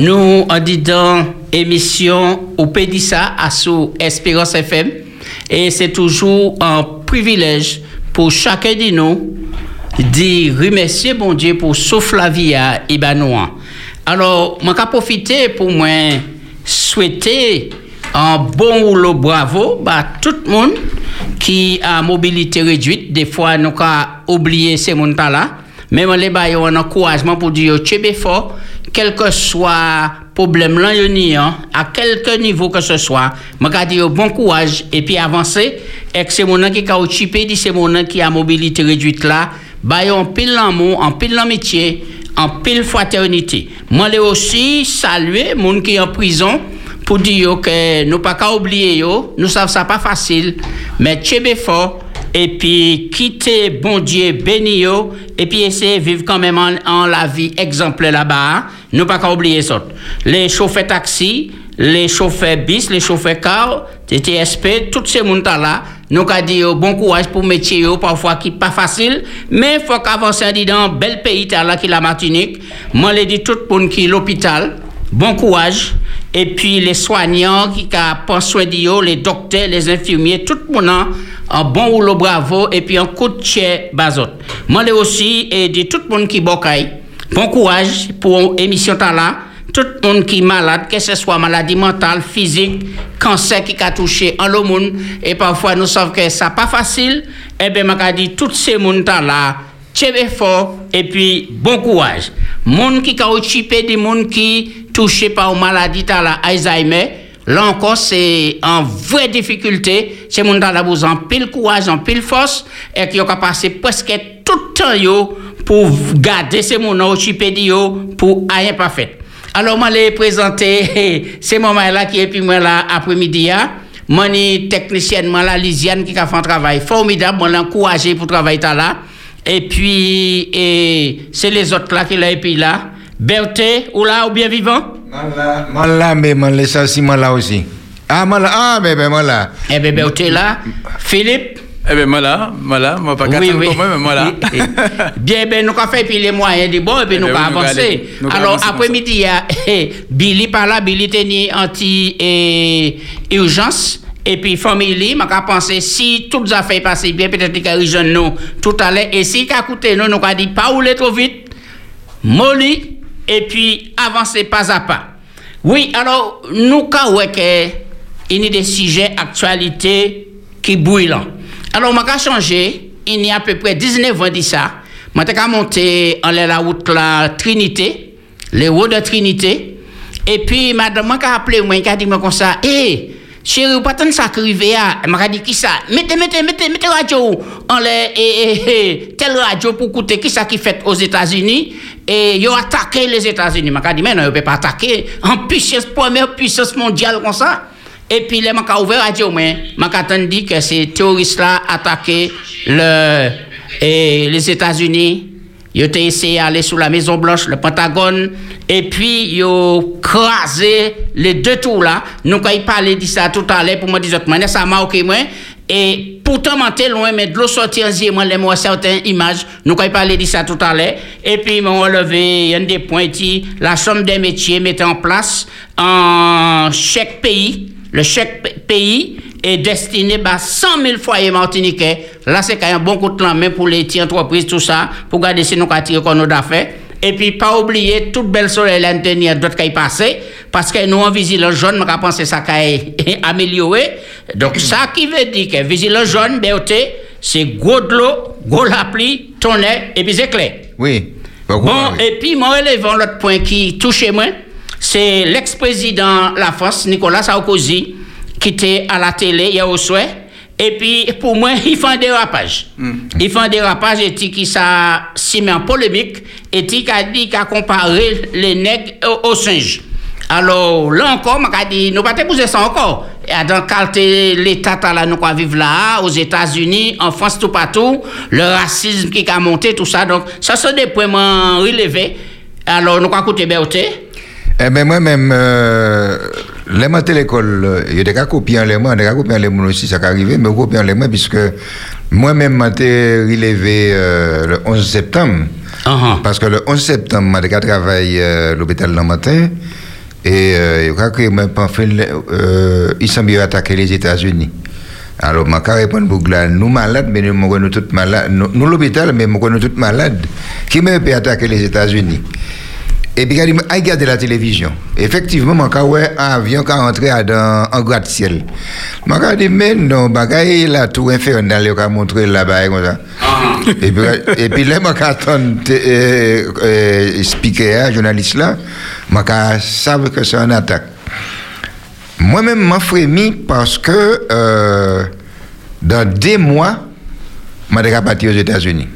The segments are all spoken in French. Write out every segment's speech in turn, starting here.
nous en disant émission au Pédissa à sous Espérance FM et c'est toujours un privilège pour chacun de nous de remercier bon Dieu pour souffle la vie à Ibanoa. Alors, je vais profiter pour moi souhaiter un bon rouleau bravo à tout le monde qui a mobilité réduite. Des fois, nous avons oublié ces gens-là. Mais je les un encouragement pour dire que fort, quel que soit problème là hein, à quelque niveau que ce soit, je dire bon courage et puis avancer. Et que c'est mon qui a occupé, c'est mon qui a mobilité réduite là, bah en pile l'amour, en pile métier, en pile fraternité. Moi aussi saluer gens qui est en prison pour dire que nous pas qu'à oublier yo, nous savons ça pas facile, mais tchébé fort et puis quitter bon Dieu béni et puis essayer de vivre quand même en, la vie exemplaire là-bas. Nous pas qu'à oublier ça. Les chauffeurs taxi, les chauffeurs bis, les chauffeurs car, TTSP, tous ces gens là, nous avons dit bon courage pour métier parfois qui pas facile, mais faut qu'avancer dans un bel pays là qui la Martinique. Moi je dis tout monde qui l'hôpital, bon courage et puis les soignants qui pensent soin de les docteurs, les infirmiers, tout le monde un bon rouleau bravo et puis un coup de chien bazot. Moi aussi et de tout le monde qui bocaille, bon courage pour l'émission là. Tout le monde qui est malade, que ce soit maladie mentale, physique, cancer qui a touché en le monde, et parfois nous savons que ça pas facile, eh bien, je dit tout ces monde là, très fort, et puis bon courage. Monde qui a occupé des monde qui touché par une maladie la Alzheimer, là encore c'est en vraie difficulté, c'est monde là besoin pile courage, en pile force et qui a passé presque tout le temps pour garder ces monde occupé yo pour rien pas fait. Alors moi les présenter ces moments là qui est puis moi là après-midi moi technicienne moi la Lisiane qui a fait un travail formidable, moi l'encourager pour travailler là. Et puis et c'est les autres là qui là et puis là Berthe, ou là, ou bien vivant? Moi là, mais moi là, aussi, moi là aussi. Ah, moi là, ah, ben, moi là. Eh ben, Berthe là. Philippe? Eh bien, moi là, moi là, moi pas oui, oui. moi, mais moi là. Bien, ben, nous avons fait puis les moyens de bon, et puis nous avons avancé. Alors, après-midi, il y a Billy par là, Billy tenait anti-urgence. Et puis, famille, je pensé, si toutes les affaires passent bien, peut-être qu'il y a nous tout à l'heure. Et si coûté nous, nous avons dit, pas rouler trop vite, molly, et puis avancer pas à pas. Oui, alors, nous avons il y a des sujets actualité qui brûlent. Alors, je vais changer. Il y a à peu près 19 ans de ça. Monter en la route la Trinité, les routes de Trinité. Et puis, madame, je appelé moi, je dit comme ça, hé, Chérie, pas tant ça arrivé à. m'a dit qui ça? Mettez, mettez, mettez, mettez radio en les et, telle radio pour écouter qui ça qui fait aux États-Unis et ils ont attaqué les États-Unis. M'a dit mais non, ils peuvent pas attaquer en puissance première puissance mondiale comme ça. Et puis les m'a ouvert radio mais m'a dit que ces terroristes là attaqué le et les États-Unis ils ont essayé d'aller sous la Maison Blanche, le Pentagone, et puis ils ont crasé les deux tours là. Nous, quand ils parlaient de ça tout à l'heure, pour me dire, ça m'a marqué moi. Et pourtant, je loin, mais de l'eau sortie en les moi, certaines images, nous, ils parlaient de ça tout à l'heure, et puis ils m'ont relevé un des points, la Chambre des métiers mettait en place en chaque pays, le chèque pays est destiné à 100 000 foyers martiniquais. Là, c'est quand même un bon coup de main pour les petites entreprises, tout ça, pour garder si nous avons d'affaires. Et puis, pas oublier toute belle soleil l'année d'autres qui passé, parce que nous, en vigilance jaune, on pensé ça qui amélioré. Donc, ça qui veut dire que vigilance jaune, BOT, c'est gros de l'eau, gros la pluie, tonnerre, et puis c'est clair. Oui. Bon, et puis, moi, relevant l'autre point qui touche moi, c'est l'ex-président la France, Nicolas Sarkozy, qui était à la télé hier au soir. Et puis, pour moi, il fait un dérapage. Mm. Il fait un dérapage et qui ça s'y met en polémique et qui a dit qu'il a comparé les nègres aux, singes. Alors, là encore, m'a dit, nous pas poser ça encore. Et dans l'État là, nous vivre là, aux États-Unis, en France, tout partout, le racisme qui a monté, tout ça. Donc, ça, c'est des points relevés. Alors, nous avons écouté Berthe. Eh bien, moi-même, euh, les maths à l'école, il y a des cas copiés les mains, des cas copiés les mains aussi, ça peut arriver, mais copier les mains, puisque moi-même, j'ai relevé euh, le 11 septembre. Uh-huh. Parce que le 11 septembre, j'ai travaillé à l'hôpital le matin. Et euh, je crois que fait, euh, ils sont attaquer les États-Unis. Alors, je vais répondre pour là, nous malades, mais nous sommes tous malades. Nous, nous l'hôpital, mais nous sommes tous malades. Qui me peut attaquer les États-Unis Et puis, il a regardé la télévision. Effectivement, je ouais un avion qui est entré dans un gratte-ciel. Je dit, mais non, bagaille la tour infernale, il a montré là-bas, comme ça. et puis, et puis là, je suis speaker, journaliste là, je savais que c'est une attaque. Moi-même, je frémi parce que euh, dans deux mois, je suis parti aux États-Unis.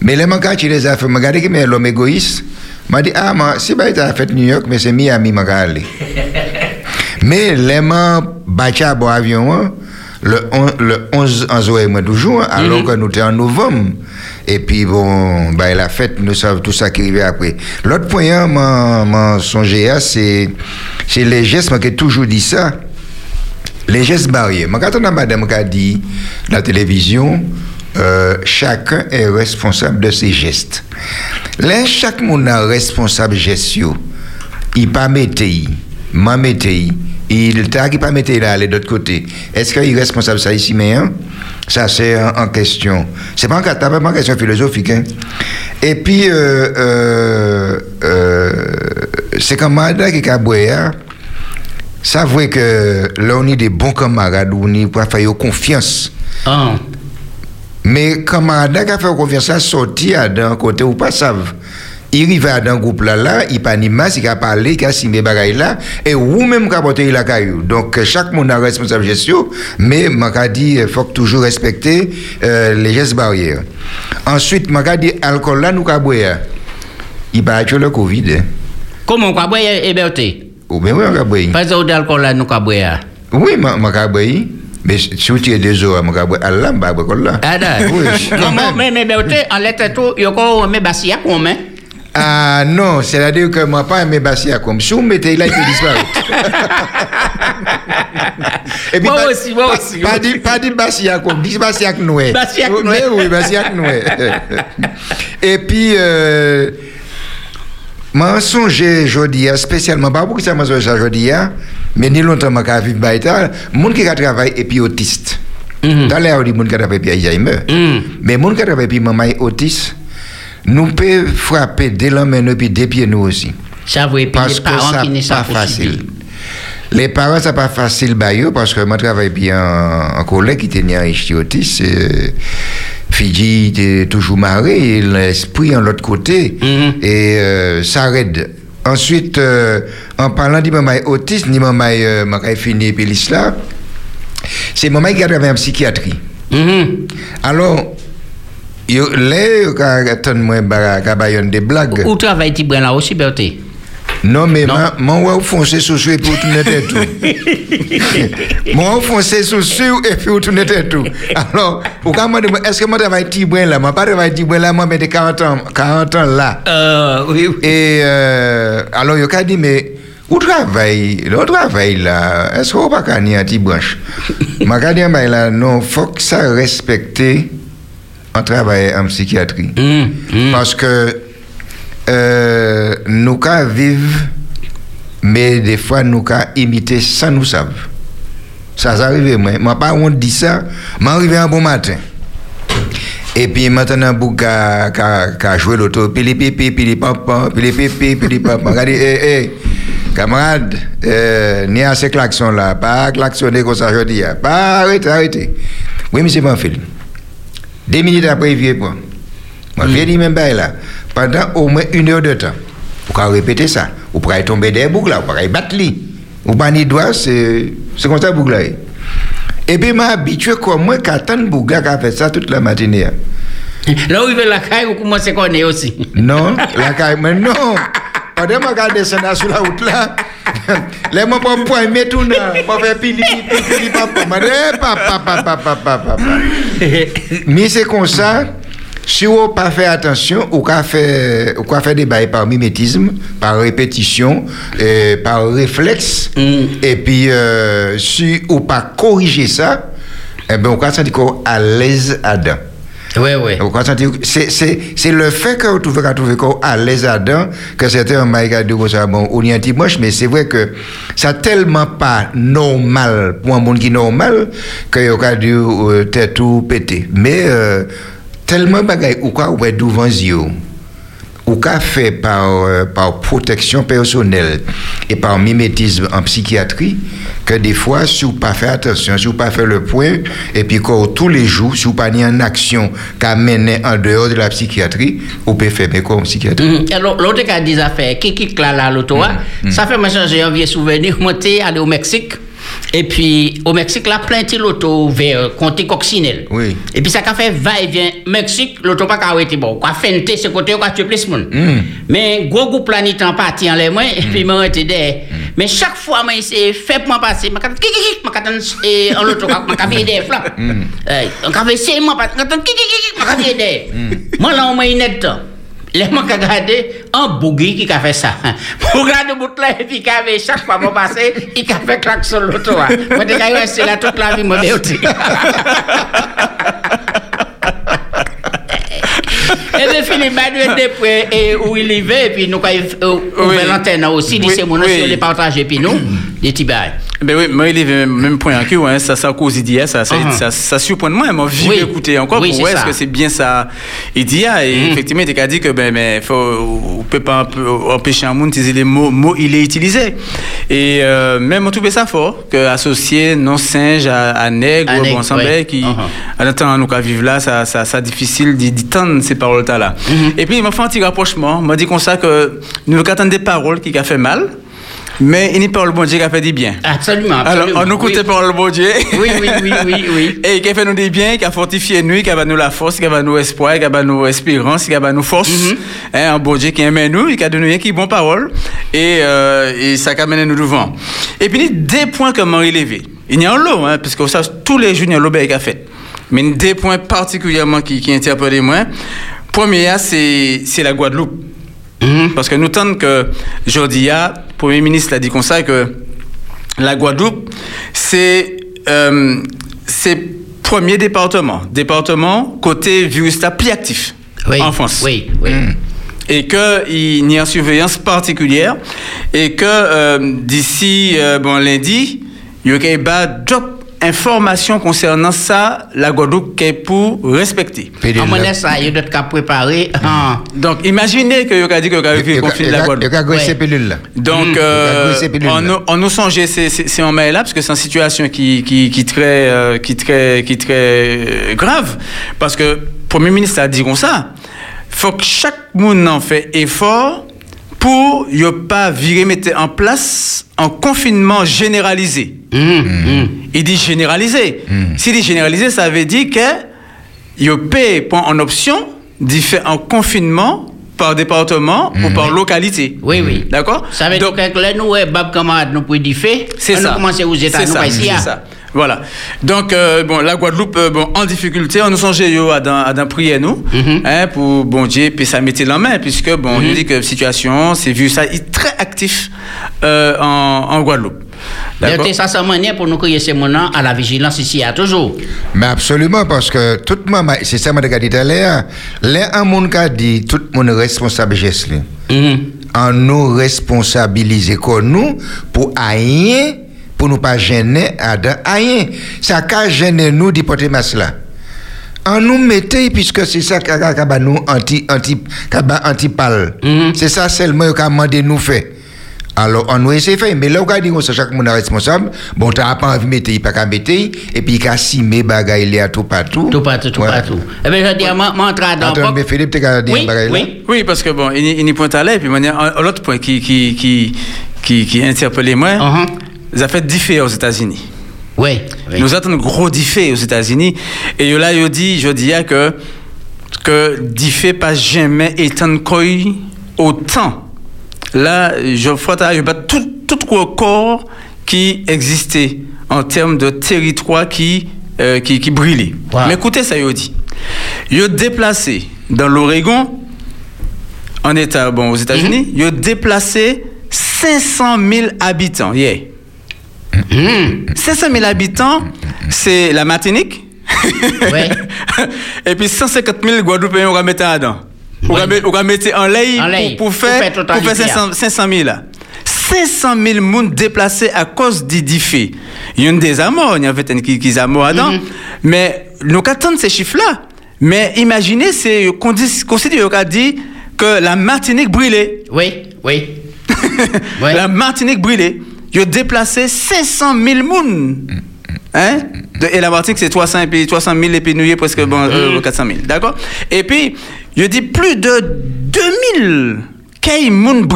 Mais les manquants, tu les as fait, je regarde que l'homme égoïste, m'a dit, ah, moi, si je suis fait New York, mais c'est Miami, je vais aller. mais les gens, battu à avion, le, le 11 en toujours, alors que nous étions en novembre. Et puis, bon, bah, la fête, nous savons tout ça qui arrive après. L'autre point, mon songé, c'est, c'est les gestes, moi, qui toujours dit ça. Les gestes barrières. Quand on a madame qui a dit, la télévision, euh, chacun est responsable de ses gestes. Là, chaque monde est responsable gestes. Il pas mettre, m'a mettre, il t'a qui pas mettre là, de l'autre côté. Est-ce qu'il est responsable ça ici, mais hein? Ça, c'est en, question. C'est pas, pas une question philosophique. Hein? Et puis, euh, euh, euh, c'est comme Mada qui a hein? ça veut que là, on est des bons camarades, on est pour faire confiance. Ah. Mais camarades qui a fait confiance, ça sortir d'un côté ou pas savent il va dans un groupe là, là, il pas ni masse, il a parlé, il a signé bagaille là, et ou même qui a porté la caillou. Donc, chaque monde a responsable gestion, mais m'a dit, il faut toujours respecter euh, les gestes barrières. Ensuite, m'a dit, alcool là, nous boire. Il être le Covid. Hein. Comment on boire, Héberté? Oui, mais oui, on boire. Pas d'alcool là, nous boire. Oui, m'a boire. Mais si tu es des eaux. Allah, boire là. Ah, d'accord. Non, mais, mais, mais, en lettre tout, il y a encore? Ah non, c'est-à-dire que moi pas aimé Bassia comme si vous mettez là, il peut disparaître. Et puis, moi aussi, moi aussi. Pas dit, pas dit Bassia comme, dit Bassia Noué. Bassia Noué. Oui, Bassia Noué. Et puis, euh, moi, songe aujourd'hui, spécialement, pas beaucoup ça, moi, songe aujourd'hui, mais ni longtemps, je vivre Baïta, monde qui a travaillé et puis autiste. Mm-hmm. Dans l'air, dit monde qui a travaillé puis Alzheimer. Mm. Mais monde qui a travaillé puis maman autiste, nous pouvons frapper des mains et puis des pieds nous aussi. Ça veut parce que ça n'est pas facile. Les parents, ça pas facile bah, parce que moi, je travaille bien en collègue qui était à Ichtiotis. Fidji était toujours marré, l'esprit en l'autre côté. Mm-hmm. Et euh, ça aide. Ensuite, euh, en parlant de maman autiste, ni maman euh, fini puis l'islam, c'est maman qui a travaillé en psychiatrie. Mm-hmm. Alors, Yo, le, ka ton mwen ba, ka bayon de blag. Ou travay ti bren la aussi, Berté? Non, mais ou fonse sou sou et puis ou tourne tête tout. Fonse sou sou et puis ou tourne tête tout. Alors, ka mwen de est-ce que moi travaille ti bren là? Moi pas travaille ti bren là, moi mette 40 ans, 40 ans là. Euh, oui, oui. Et, euh, alors, yo ka dit, mais, ou travail, le travail là, est-ce qu'on pas ka ni a ti branche? Ma dit, là, non, faut que ça respecte on travaille en psychiatrie. Mm, mm. Parce que euh, nous cas vivre, mais des fois nous cas imiter sans nous savoir. Ça, ça arrive, moi. Moi, pas on dit ça, m'arrive un bon matin. Et puis maintenant, pour qu'à jouer l'auto, pili pipi, pili papa, pili pipi, pili papa. Regardez, eh, eh, camarade, euh, ni à ces klaxons là, pas klaxonner comme ça, je dis, pas arrêter, arrêter. Oui, un film. Deux minutes après, il vient point. Moi, je dis même là, pendant au moins une heure de temps. Pour répéter ça. Vous pourrez tomber des boucles là, vous pourrez battre lui. Vous pas ni doigt, c'est comme ça boucle là. Et puis, m'a habitué comme moi qu'à tant qui a fait ça toute la matinée. Là où il veut la caille, vous commencez à connaître aussi? Non, la caille, mais non. Pendant que je descends sur la route là, les mots pour point, mais tout là, pour faire pili, pili, pili, papa, papa, papa, papa, papa. Mais c'est comme ça, si on pas fait attention, on peut faire, on faire des bails par mimétisme, par répétition, et par réflexe, mm. et puis si on pas corriger ça, eh ben on peut sentir à l'aise à dedans. Oui, oui. C'est le fait que vous trouvez trouver qu'on à l'aise là-dedans, que certains regardé comme ça, bon, on y un petit moche, mais c'est vrai que ça tellement pas normal pour un monde qui est normal, que vous avez dû euh, tout péter. Mais euh, tellement bagaille ou quoi, ou est ou qu'a fait par, euh, par protection personnelle et par mimétisme en psychiatrie, que des fois, si vous pas fait attention, si vous pas fait le point, et puis que tous les jours, si vous pas mis en action qu'a mené en dehors de la psychiatrie, vous pouvez faire comme psychiatrie. Mhm. Et l'autre l'autre qui a des affaires, qui quitte là, là, l'auto, hein, ça fait me changer un vieux souvenir, monter, aller au Mexique. Et puis, au Mexique, là, plein de l'auto vers Comté Coccinelle. Oui. Et puis, ça a fait va-et-vient. Mexique, l'auto pas arrêté bon. Quoi, fente, ce côté, quoi, tu plus monde. Mais, gros groupe là, ni temps parti en les mains, et puis, moi, j'étais derrière. Mais chaque fois, moi, c'est fait pour moi passer. Je kiki kiki, je et en l'auto, je vais des flaps. On va essayer, moi, je kiki kiki, je vais derrière. Moi, là, on m'a temps. Les gens qui regardé un bougui qui a fait ça. Pour regarder le bout là, et puis qui avait chaque fois mon passé, il a fait claque sur l'auto. Moi, je resté là toute la vie, moi, je suis Et bien, Philippe Manuel Després, et où il y va, et puis nous, quand il ouvert l'antenne aussi, dit c'est mon nom, oui. sur les partager, puis nous, des bails. Ben oui, moi, il est même point cul, hein, ça, ça cause d'hier, ça, ça, Uh-huh. ça, ça surprend moi, moi, je Oui. écouter encore Oui, pour voir est-ce que c'est bien ça, ah, et effectivement, il a dit que, ben, mais, faut, on peut pas empêcher un monde d'utiliser les mots, mots, il est utilisé. Et, euh, même, on trouvait ça fort, que associer non-singe à, à nègre, À nègre, bon, ouais. qui, Uh-huh. en attendant, nous, qu'à vivre là, ça, ça, ça difficile d'y tendre ces paroles-là. Et puis, il m'a fait un petit rapprochement, il m'a dit comme ça que nous attendons des paroles qui a fait mal, mais il n'y a pas le bon Dieu qui a fait du bien. Absolument, Alors, absolument. on nous Oui. écoutait par le bon Dieu. Oui, oui, oui, oui, oui. Et qui a fait nous des biens, qui a fortifié nous, qui a donné nous la force, qui a donné nous espoir, qui a donné nous espérance, qui a donné nous force. Mhm. Hein, un bon Dieu qui aimait nous, qui a donné nous qui bon parole. Et, euh, et ça a mené nous devant. Et puis, il y a des points que m'a relevé. Il y a un lot, hein, parce que ça, tous les jours, il y a un lot qui a fait. Mais il y a des points particulièrement qui, qui interpellent moi. Premier, c'est la Guadeloupe. Parce que nous tentons que Jordia, Premier ministre l'a dit comme ça, que la Guadeloupe, c'est euh, premier département. Département côté virus plus actif Oui, en France. Oui, oui. Et qu'il y a une surveillance particulière. Et que euh, d'ici euh, bon, lundi, il y aura bah, d'autres informations concernant ça, la Guadeloupe, qui est pour respecter. Pédule, En là. monnaie, ça, il y a d'autres cas préparés. Ah. Donc, imaginez que y a dit que y a Il y le conflit il de y a- la il Guadeloupe. Donc, Mm. euh, Mmh. pilules, on, là. nous- on nous songeait ces, ces, ces moments là parce que c'est une situation qui, qui, qui très, euh, qui très, qui très euh, grave. Parce que le Premier ministre a dit comme ça, faut que chaque monde en fait effort pour ne pas virer, mettre en place un confinement généralisé. Hum, hum. Il dit généralisé. S'il dit généralisé, ça veut dire que il peut prendre en option d'y faire un confinement par département ou par localité. Oui, oui. D'accord? Ça veut dire que là, nous, eh, Bab camarade, nous pouvons c'est on ça. aux C'est États-Unis, ça, pas c'est ça. Voilà. Donc, euh, bon, la Guadeloupe, euh, bon, en difficulté, on nous songeait yo à dans prier nous, Mhm. hein, pour bon Dieu, puis ça mettait la main, puisque bon, on nous dit que situation, c'est vu ça, il est très actif euh, en, en Guadeloupe. D'accord D'ailleurs, ça, c'est une manière pour nous créer ces moments à la vigilance ici, à toujours. Mais absolument, parce que tout le monde, c'est ça que je dit tout là, un monde qui a dit, tout le monde est responsable geste. là. Mhm. en nous responsabiliser comme nous pour rien, pour nous pas gêner de rien. Ça qu'a gêner nous d'y porter masse là. En nous mettez, puisque c'est ça qu'a qu'a- qu'a nous anti, anti, anti pal. Mhm. C'est ça seulement qu'a demandé nous fait. Alors, on nous essaie de faire, mais là, on a dit que chaque monde est responsable. Bon, t'as pas envie de mettre, il pas qu'à mettre, et puis il a simé bagaille là tout partout. Tout partout, tout partout. Eh bien, je dis, moi, moi, entrer dans Attends, mais Philippe, t'es qu'à dire Oui, bagaille là? oui. Oui, parce que bon, il, il y a point à l'air, puis il y a un, un autre point qui, qui, qui, qui, qui interpellait moi. Ça fait diffé aux États-Unis. Oui, oui. Nous avons un gros diffé aux États-Unis. Et là, je dis que, que diffé pas jamais étant couille autant. Là, je ferai tout, tout record qui existait en termes de territoire qui, euh, qui, qui brûlait. Wow. Mais écoutez ça, il dit. Il a déplacé dans l'Oregon, en État, bon, aux États-Unis, il a déplacé 500 000 habitants. Yeah. 500 000 habitants, c'est la Martinique. Ouais. Et puis 150 000 Guadeloupéens, on va mettre dedans. On va mettre- on va mettre en lait, pour, faire, faire pour totalité, faire 500, 500 000. 500 000 moun déplacés à cause fait. Il y a une des amours, il y a fait qui, qui amours dedans. Mhm. Mais nous attendons ces chiffres-là. Mais imaginez, c'est qu'on dit, qu'on s'est dit, on a dit que la Martinique brûlait. Oui, oui. Ouais. La Martinique brûlée. Ils ont déplacé 500 000 moun. Hein? De- et la Martinique, c'est 300, et puis 300 000 et puis nous, il y a presque bon, euh, 400 000. D'accord? Et puis, ont dit plus de 2000 kay moun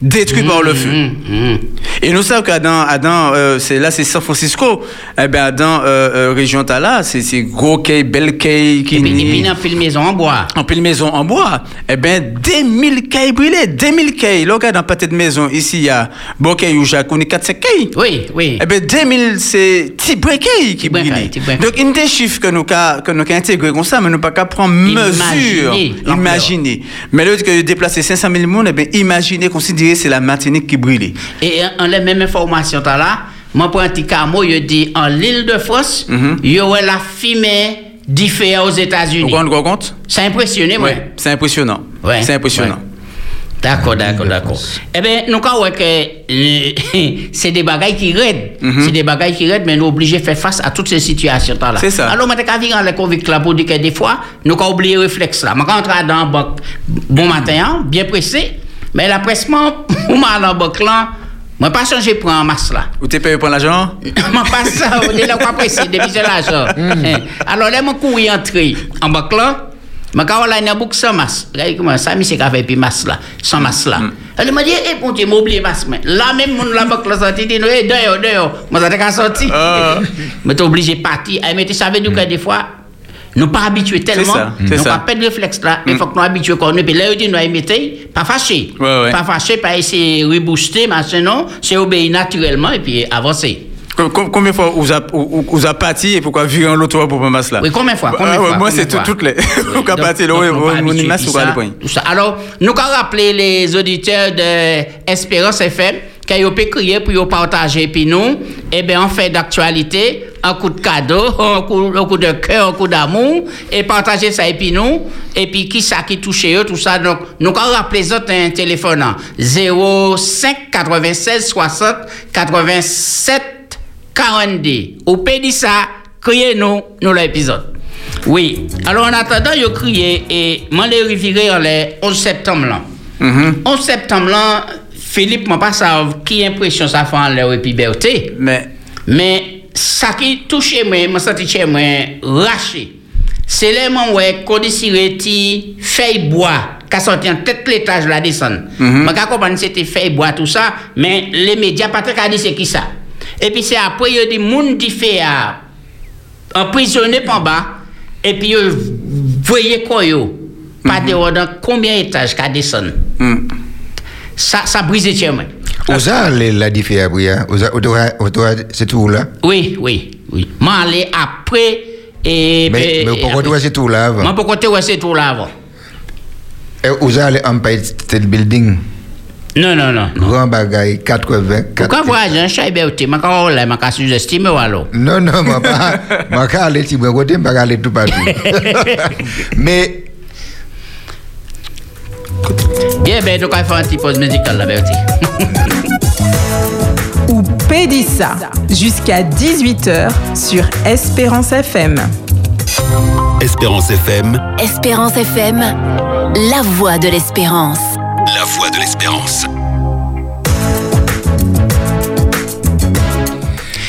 brûlés, détruits par le feu. Hum, hum. Et nous savons qu'Adam, Adam, euh, c'est là, c'est San Francisco. Eh ben, Adam, euh, euh, région Tala, c'est c'est gros quai, bel quai, qui Et puis, et puis, dans une maison en bois. en pile maison en bois, eh ben, des mille cailles brûlées, des mille cailles. Là, regarde dans peut-être maison, ici, il y a bon ou Jacques, on est 4 5 cailles. Oui, oui. Eh ben, 2000, c'est petit breakay qui breakay. Donc, une des chiffres que nous avons que nous avons intégrés comme ça, mais nous pas qu'à prendre mesure. Imaginer. Mais là, que déplacer 500 000 personnes, eh ben, imaginez, c'est la Martinique qui brûle. Et en les mêmes informations t'as là, moi pour un petit camo, je dis en l'île de France, il y aurait la fumée différente aux Vous États-Unis. vous rendez compte? A impressionné, moi. Oui, c'est impressionnant. Ouais, C'est impressionnant. ouais. D'accord, d'accord, d'accord. Eh bien, nous avons que euh, c'est des bagailles qui raident. C'est des bagailles qui raident, mais nous sommes obligés de faire face à toutes ces situations-là. C'est ça. Alors, je vais venir les convicts là pour dire que des fois, nous avons oublié le réflexe là. Je rentre dans la banque bon matin, hein, bien pressé, mais la pressement, pour moi, dans la banque là, je ne pas changer pour un masse là. Vous t'es payé pour l'argent? Je passe ça, on est là pour apprécier depuis c'est l'argent. Hein. Alors là, je cours entrer en banque là. Je vais là, une boucle sans masse. Regardez comment ça, monsieur, qui a fait puis masse là, sans masse là. Elle m'a dit, eh, bon Dieu, m'a oublié masse. mais Là, même, mon la banque là, sorti, dit, eh, dehors, dehors. Moi, ça t'a sorti. Ah. Mais t'es obligé de partir. Eh, Mais tu savais, nous, que des fois, nous pas habitués tellement, nous pas perdre le réflexe là, mais il faut que nous habitués qu'on nous. Puis là, il dit, nous imiter, pas fâché. Pas fâché, pas essayer de rebooster, machin, non. C'est obéir naturellement et puis avancer. Com- com- Combien de fois vous avez vous, vous avez parti et pourquoi virer en l'autre pour prendre masse là? Oui, combien de fois? Combien Ah, fois? Moi, c'est toutes les. Vous avez parti, mon habitués, masse ou quoi, le point. Alors, nous allons rappeler les auditeurs de Espérance FM qu'ils ont crier pour ils partager puis nous, eh bien, on fait d'actualité, un coup de cadeau, un coup, un coup de cœur, un coup d'amour, et partager ça et puis nous, et puis qui ça qui touche eux, tout ça. Donc, nous les autres un téléphone, hein. 05 96 60 87 42. Au pays ça, criez-nous, nous l'épisode. Oui. Alors, en attendant, a crié et moi, les reviré en le 11 septembre là. Mhm. 11 septembre là, Philippe m'a pas savoir qui impression ça fait en leur liberté. Mais Mais ça qui touche moi, m'a senti chez moi raché. C'est les moments où qu'on décide ti feuille bois qui sorti en tête l'étage la descendre. Mhm. Je comprends c'était feuille bois tout ça, mais les médias pas très dit c'est qui ça. Et puis c'est après il y a des monde qui fait à emprisonné par bas et puis vous voyez quoi yo? Pas de dans combien d'étages qu'à descendre. hum, Ça ça brise chez moi. Osa la diffé après, hein? Osa, otora- otora, c'est tout là. Oui, oui, oui. Moi aller après et Mais, mais pourquoi tu vois c'est tout là Moi avant? pourquoi tu vois c'est tout là avant? Osa le Empire State Building, Non non non. grand bagaille, 80, Pourquoi voyager en chez Berté, ma ka là, ma ka sous-estimer ou alors? Non, non, ma. Ma aller ma ka aller tout partout. Mais Bien ben donc on va faire un petit pause musicale la Berté. ou Pédissa jusqu'à 18h sur Espérance FM. Espérance FM, Espérance FM, la voix de l'espérance. la voix de l'espérance.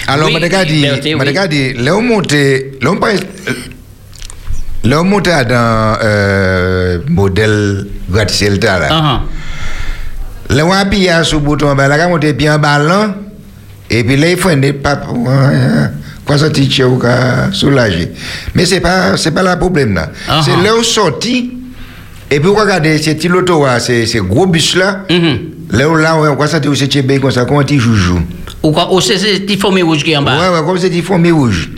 alors, Oui, oui. ka di, là on monte, là on pense, là on dans euh, modèle gratte-ciel ta là. Ah Là on appuie sur le bouton, là on monte bien en ballon, et puis là il faut une pas quoi ça tiche ou soulager. Mais c'est pas, c'est pas le problème là. Ah, C'est ah. là où sorti, et puis regardez, c'est petit loto, c'est c'est gros bus là. ah. Mhm. Là où là, on quoi ça tu c'est tchébé comme ça, comment tu joues Ou quoi ou c'est c'est petit formé rouge qui est en bas. Ouais, ouais, comme c'est fourmi rouge.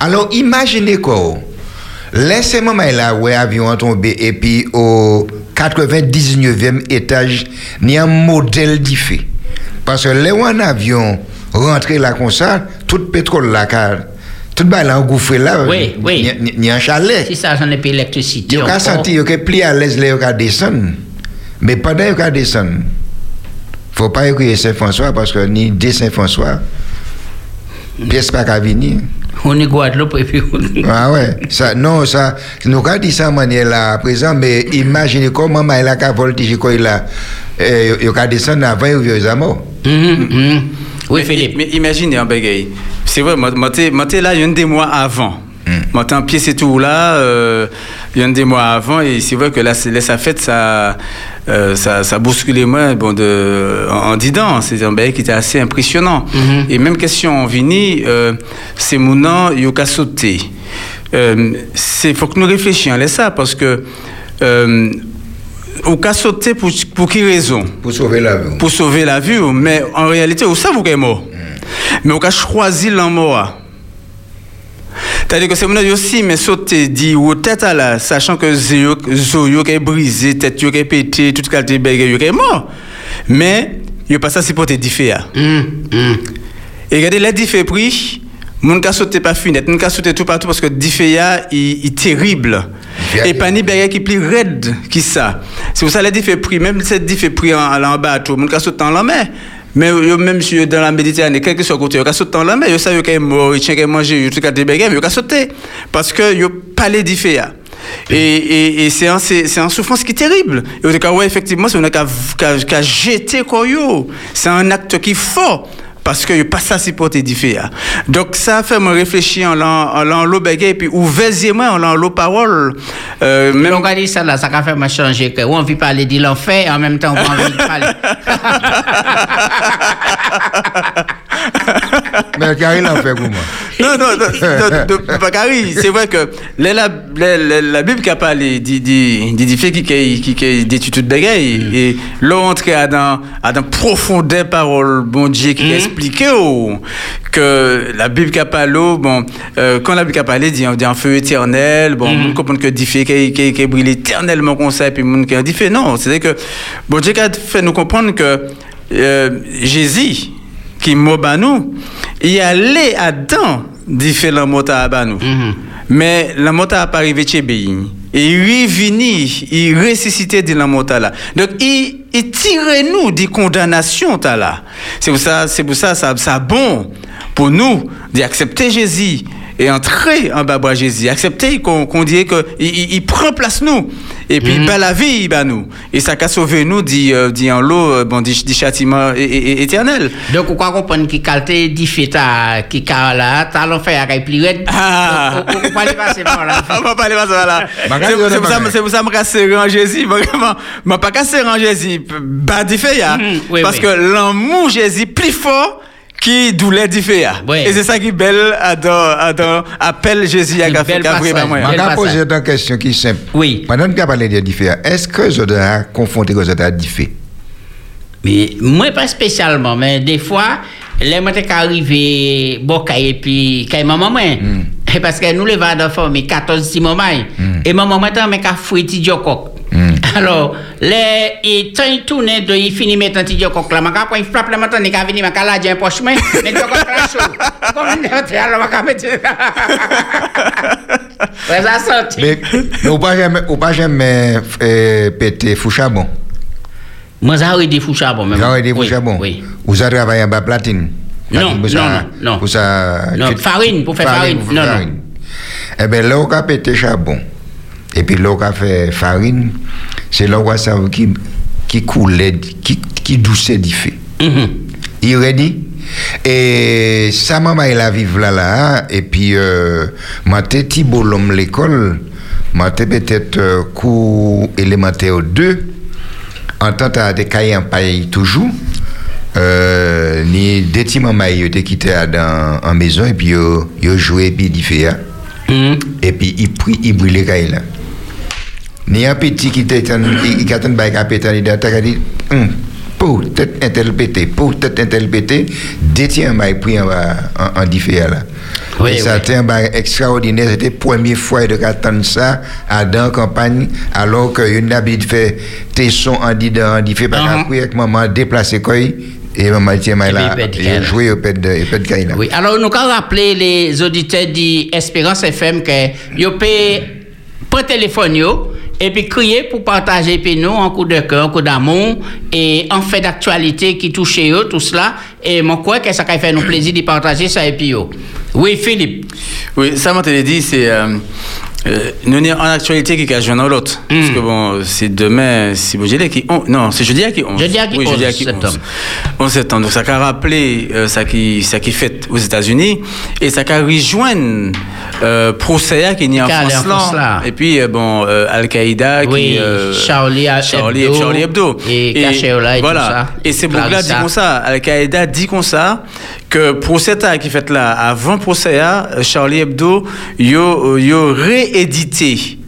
Alors, imaginez quoi. Laissez-moi là, où avion a tombé, et puis au 99e étage, il y a un modèle d'effet. Parce que là où un avion rentré là comme ça, tout le pétrole là, car Tout le là engouffré là. Oui, oui. Ni- ni- Ni un chalet. Si ça, j'en ai pas électricité. Yo ka encore. senti, yo ka pli à l'aise là, yo ka descendre. Mais pendant yo ka descendre, faut pas écrire Saint-François parce que ni de Saint-François, pièce pas qu'à venir. On est Guadeloupe et puis on est- Ah ouais, ça, non, ça, nous avons dit ça de manière là à présent, mais imaginez comment il a voltige quoi il a, euh, il a descendu avant il vieux amours. Mhm, mhm. Oui, Philippe. Mais imaginez un bagay. C'est vrai, moi, moi, là, il y a un des mois avant. En pied, c'est tout là, euh, il y a des mois avant, et c'est vrai que là, c'est- là ça fait, ça, euh, ça, ça bousculait moi, bon, de, en, en disant, c'est un bagay qui était assez impressionnant. Et même question en vini, euh, c'est mon nom, il a sauté. C'est, faut que nous réfléchissions à ça, parce que, au cas sauter pour, pour qui raison? Pour sauver la vie. pour sauver la vie, mais en réalité, vous savez vous êtes mort? Mais on a choisi la mort. C'est-à-dire que c'est mon aussi, mais sauter, dit, ou tête à la, sachant que zéro, zo, qui est brisé, tête, est pété, toute qualité de qui est mort. Mais, il pas ça, c'est pour te differ. Mhm, mhm. Et regardez, les diffé pris, mon cas sauté pas fini, mon cas sauté tout partout parce que difféa il est terrible. Et pas ni qui plus raide qui ça. C'est pour ça les diffé pris, même cette diffé pris en, en bateau, mon cas sauté en la mer. Mais même si dans la Méditerranée, quel que soit côté, yo ka sauté en la mer, yo ça yo ka mort, yo tient ka manger, yo tout ka sauté parce que yo pas les difféa. Et, c'est un, souffrance qui est terrible. Et au cas ouais, effectivement, c'est on a qu'à, qu'à, jeter quoi. C'est un acte qui est fort. Parce que pas ça supporter différer. Donc ça fait me réfléchir en l'an en l'an l'eau bagay et puis ouvertement en l'an l'eau parole. Euh, Même même on a dit ça là, ça a fait me changer que on veut parler de l'enfer et en même temps on de parler. Mais Karine en fait pour moi. non, non, non, de- Bakary, c'est vrai que la, la, la, la- la Bible qui a parlé des faits qui tutus de bagaille et là on à dans à dans profondeur parole bon Dieu qui oh, que la Bible qui a parlé bon quand la Bible qui a parlé dit dit en feu éternel bon on comprend que des faits qui qui qui brille éternellement comme ça et puis a dit fait non c'est que bon Dieu qui a fait nous comprendre que euh, Jésus qui m'a ban nous, il allait à dans différents mots à ban nous. Mais la mota n'a pas arrivé chez Béin. Il est venu, il ressuscité de la mota là. Donc il, tire nous des condamnations ta là. C'est pour ça, c'est pour ça, ça, ça bon pour nous d'accepter Jésus et entrer en bas de Jésus. Accepter qu'on qu'on dit que il, il- il prend place nous. Et puis il bat la vie bah nous. Et ça a sauvé nous dit, euh, dit en l'eau, bon, dit, dit châtiment éternel. Donc, on comprend qui qualité dit fait ta qui là, t'as l'enfer à plus raide. Ah. On- peut aller passer par là. On va pas aller voir ça là. C'est pour ça que je serré en Jésus. Vraiment, je pas qu'à serrer en Jésus. Bah, fait, ya. Mhm, Parce que l'amour Jésus plus fort qui doulait du ya? Oui. Et c'est ça qui est belle à dans, à appelle Jésus à bah, moi. Je poser une question qui est simple. Oui. Pendant que tu as parlé de différents, est-ce que je dois confronter que je dois différer Mais moi, pas spécialement, mais des fois, les moi, t'es arrivé, bon, et puis, quand maman, moi, et parce que nous, les d'enfants, mais 14 petits moments, et maman, moi, t'as, mais qu'à fouiller petit coq. Alors, les, il tourne, de, il finit mettre un petit coq là, quand il frappe le matin, il va venir, là, j'ai un poche, mais, mais coq là, chaud. Comme il est, alors, vais mettre. Ouais, ça sorti. Mais, ou pas jamais, ou pas jamais euh, péter fou charbon. Moi, ça aurait des fous charbon, même. Vous avez des fou Oui. Vous avez travaillé en bas platine? Non, non, ça- non. Pour ça. Non, farine, pour faire farine. Non, non. Eh bien, là, on a pété charbon. Et puis là, on a fait farine. C'est là où on savait qui, qui coulait, qui, qui douçait du feu. Mhm. Il ready? Et sa maman, elle a vivre là, là. Et puis, euh, moi, t'es Thibault l'homme l'école. Moi, t'es peut-être euh, cours élémentaire 2. En tant que des cahiers en paille toujours. Euh, ni des petits mamans, ils étaient quittés à dans en maison. Et puis, ils ils jouaient, puis ils fait. hein. Mhm. Et puis, il prit, il brûlait les cahiers là. Ni un petit qui était en, il il a un péter, il a dit, pour tête interprété, pour tête interprété, détient un pris en, en, en différé là. Oui, Et ça oui. un extraordinaire, c'était la première fois de attendre ça à dans la campagne, alors que une habitude fait tes sons en dit dans en Uh-huh. qu'après, avec maman déplacé quoi, Et maman Et là, Kaila. joué au Pet de, Pet Kaila. Oui, alors nous allons rappeler les auditeurs d'Espérance FM que vous pouvez prendre téléphone yo, et puis crier pour partager puis nous un coup de cœur, un coup d'amour et un fait d'actualité qui touche eux, tout cela. Et moi, crois que ça faire nous plaisir de partager ça et puis yo. Oui, Philippe. Oui, ça, l'ai dit, c'est. Euh, euh, nous sommes en actualité qui cache dans l'autre. Parce que bon, c'est demain, c'est bon, jeudi qui 11. Non, c'est jeudi à qui 11. Jeudi à qui oui, 11 jeudi à qui 11. septembre. 11 septembre. Donc, ça a rappelé euh, ça qui, ça qui fait aux États-Unis et ça a rejoint euh, procès qui est en allait en France, là. France, là. Et puis, euh, bon, euh, Al-Qaïda Oui, qui. euh, Charlie Charlie, Hebdo, Charlie Hebdo. et Cacheola et tout voilà. ça. Et c'est pour là dit comme ça, Al-Qaïda dit comme ça, que procès qui fait là, avant procès, à, Charlie Hebdo, yo, yo réédité.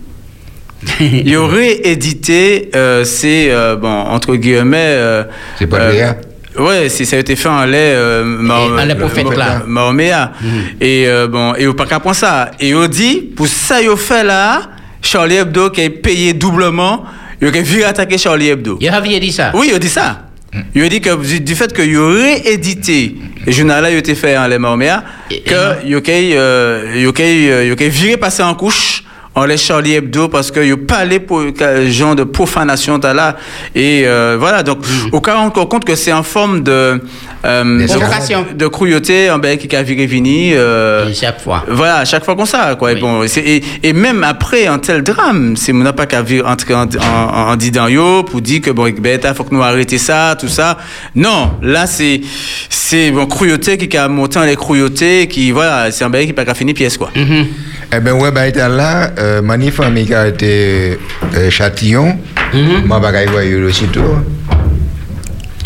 Il aurait édité, euh, c'est, euh, bon, entre guillemets... euh, C'est pas euh, Léa Ouais, c'est- ça a été fait en lait... Euh, euh. Mahoméa. Et euh, bon, et au pas qu'à point ça. Et on dit, pour ça, il fait là, Charlie Hebdo qui est payé doublement, il a viré attaquer Charlie Hebdo. Il a dit ça. Oui, il a dit ça. Il a dit que du, fait qu'il aurait édité le journal-là, il a été fait en les Mahoméa, que il a euh, il il a viré passer en couche en les Charlie Hebdo parce qu'il a pas les pour que- genre de profanation t'as là et euh, voilà donc au cas où on compte que c'est en forme de euh, de cruauté en ben qui a viré vini euh, chaque fois. voilà, à chaque fois comme ça, quoi. Et, bon, et, et même après un tel drame, c'est mon n'a pas qu'à vir- entrer en, en, en yo pour dire que bon, ben, il faut que nous arrêter ça, tout ça. Non, là c'est c'est bon cruauté qui a monté en les cruautés, qui voilà, c'est un bail qui pas qu'à finir pièce quoi. Mhm. Eh ben ouais, bah, là, euh, mani famille qui a été euh, châtillon, moi, bah, il voyait aussitôt,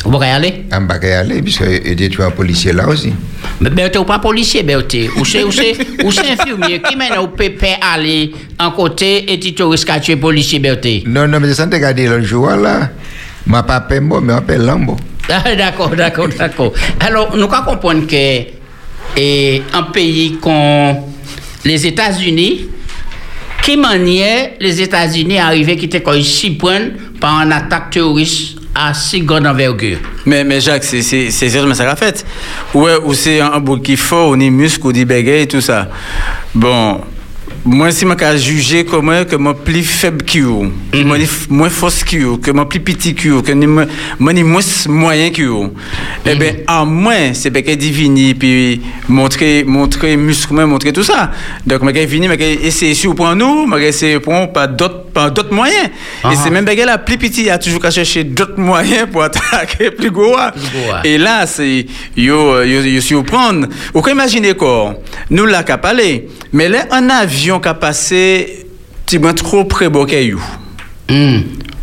Vous pouvez aller? on va y aller, puisque était tué un policier là aussi. Mais ben, t'es pas policier, ben, ou c'est infirmier qui mène au pépé aller en côté et tu risques tuer policier, ben. Non, non, mais ça, t'as regardé le jour là, ma pas Pembo, mais on appelle Lambo. Ah, d'accord, d'accord, d'accord. Alors, nous comprendre que et, un pays comme les États-Unis, qui maniait les États-Unis arriver qui étaient comme si prennent par une attaque terroriste à si grande envergure? Mais, mais Jacques, c'est exactement ça qu'a fait. Ouais, ou c'est un bout qui fort, on est muscle, on dit bégaye tout ça. Bon, moi, si je juger comment que plus faible que vous, que ni- moins force que vous, que plus petit que vous, que moins moyen que vous, eh bien, à moins, c'est parce que divini, puis montrer, montrer muscle, montrer tout ça. Donc, je vais venir, je vais essayer de prendre nous, je vais essayer prendre par d'autres par d'autres moyens. Ah. Et c'est même bagarre là, plus petit, il a toujours qu'à chercher d'autres moyens pour attaquer plus gros. Et là, c'est, yo, yo, yo, surprendre. Vous pouvez imaginer quoi? Nous, là, qu'à parler. Mais là, un avion qui a passé, tu vois, trop près de.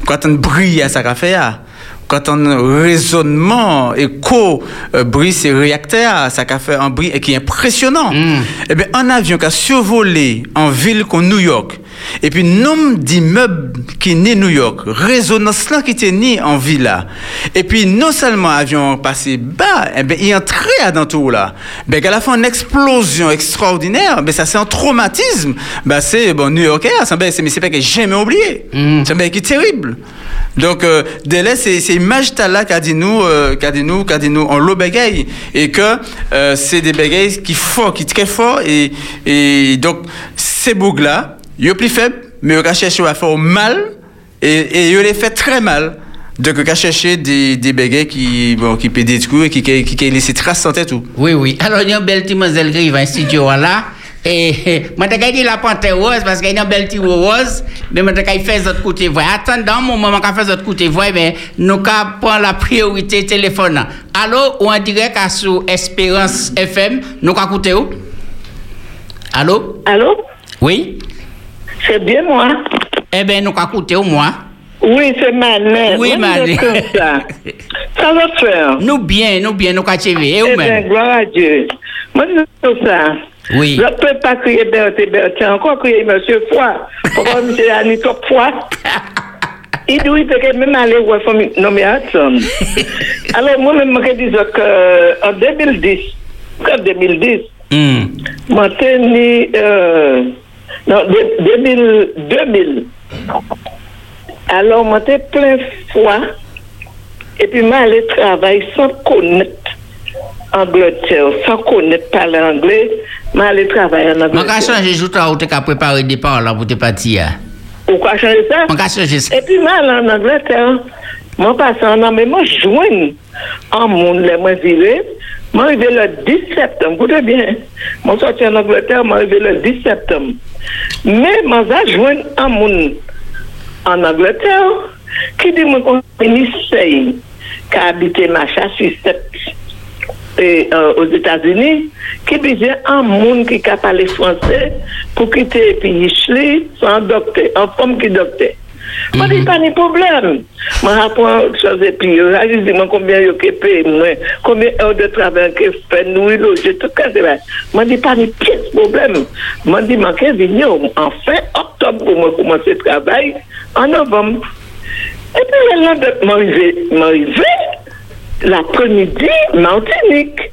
Quand on brille à fait, là, quand on raisonnement, écho, euh, bruit, c'est réacteur, ça qu'a fait un bruit et qui est impressionnant. Mm. Eh bien, un avion qui a survolé en ville comme New York, et puis nombre d'immeubles qui né New York, résonance là qui était né en ville là, et puis non seulement avion passé bas, eh bien, il est entré à dans tout là, ben, qu'elle a fait une explosion extraordinaire, ben, ça c'est un traumatisme, ben, c'est, bon, New Yorkais, c'est, ben, c'est, mais c'est pas que j'ai jamais oublié. Mm. C'est un ben, qui est terrible. Donc, euh, là, c'est c'est là qu'a dit nous, euh, qu'a dit nous, qu'a dit nous en l'eau bégaye. Et que euh, c'est des bégayes qui fort, qui très fort. Et, et donc, ces bougs là, ils sont plus faibles, mais ils cherché à faire mal. Et, et ils les fait très mal. Donc, ont cherché des, des bégayes qui, bon, qui peut détruire et qui, qui, qui, qui laissent traces sans tête tout. Oui, oui. Alors, il y a une belle demoiselle qui va en studio là. Et moi, je dit la panthère rose parce qu'il y a une belle petite rose. Mais moi, je fait l'autre côté voix. Attends, mon moment, je fait l'autre côté voix, mais nous prendre la priorité téléphone. Allô, ou en direct à sous Espérance FM, nous avons écouté où? Allô? Allô Oui? C'est bien moi Eh bien, nous avons écouté où, moi? Oui, c'est Manet. Oui, fais Ça. ça va faire? Nous bien, nous bien, nous TV. Et Eh bien, gloire à Dieu. Moi, fais ça. Oui. Je ne peux pas crier Berthe, Berthe. Encore crier Monsieur Foy. Pourquoi Monsieur Annie Top Foy Il doit peut même aller voir famille nommé Hudson. Alors, moi-même, je dis qu'en 2010, en 2010, Hum. moi, né, euh, non, de- 2000, 2000. Alors, moi, plein foi Et puis, moi, je travaille sans connaître Angleterre, sans connaître parler anglais. Moi, je travaille en Je vais Angleterre. changer jour là où tu as préparé des paroles là pour te partir. Pourquoi changer ça? Je vais changer ça. Et puis, là, en Angleterre, moi, passe en an, mais moi, je joigne en monde, les moi, viré. Moi, arrivé le 10 septembre, écoutez bien. Moi, sorti en Angleterre, moi, arrivé le 10 septembre. Mais, moi, je joigne en monde en Angleterre, qui dit, moi, qu'on ministère qui a habité Massachusetts et, euh, aux États-Unis, qui disait un monde qui a parlé français pour quitter le pays sans docteur, en forme qui docteur. Moi, dis pas de problème. Moi, j'apprends chose et puis, euh, je dis, combien payé, moi, combien d'heures de travail que fait, nous, loger, tout ça. Moi, dis pas de problème. Moi, dis, qu'est-ce venir en fin octobre pour moi commencer le travail, en novembre. Et puis, le lendemain, m'arrivé, m'arrivé, l'apremidi, Martinique.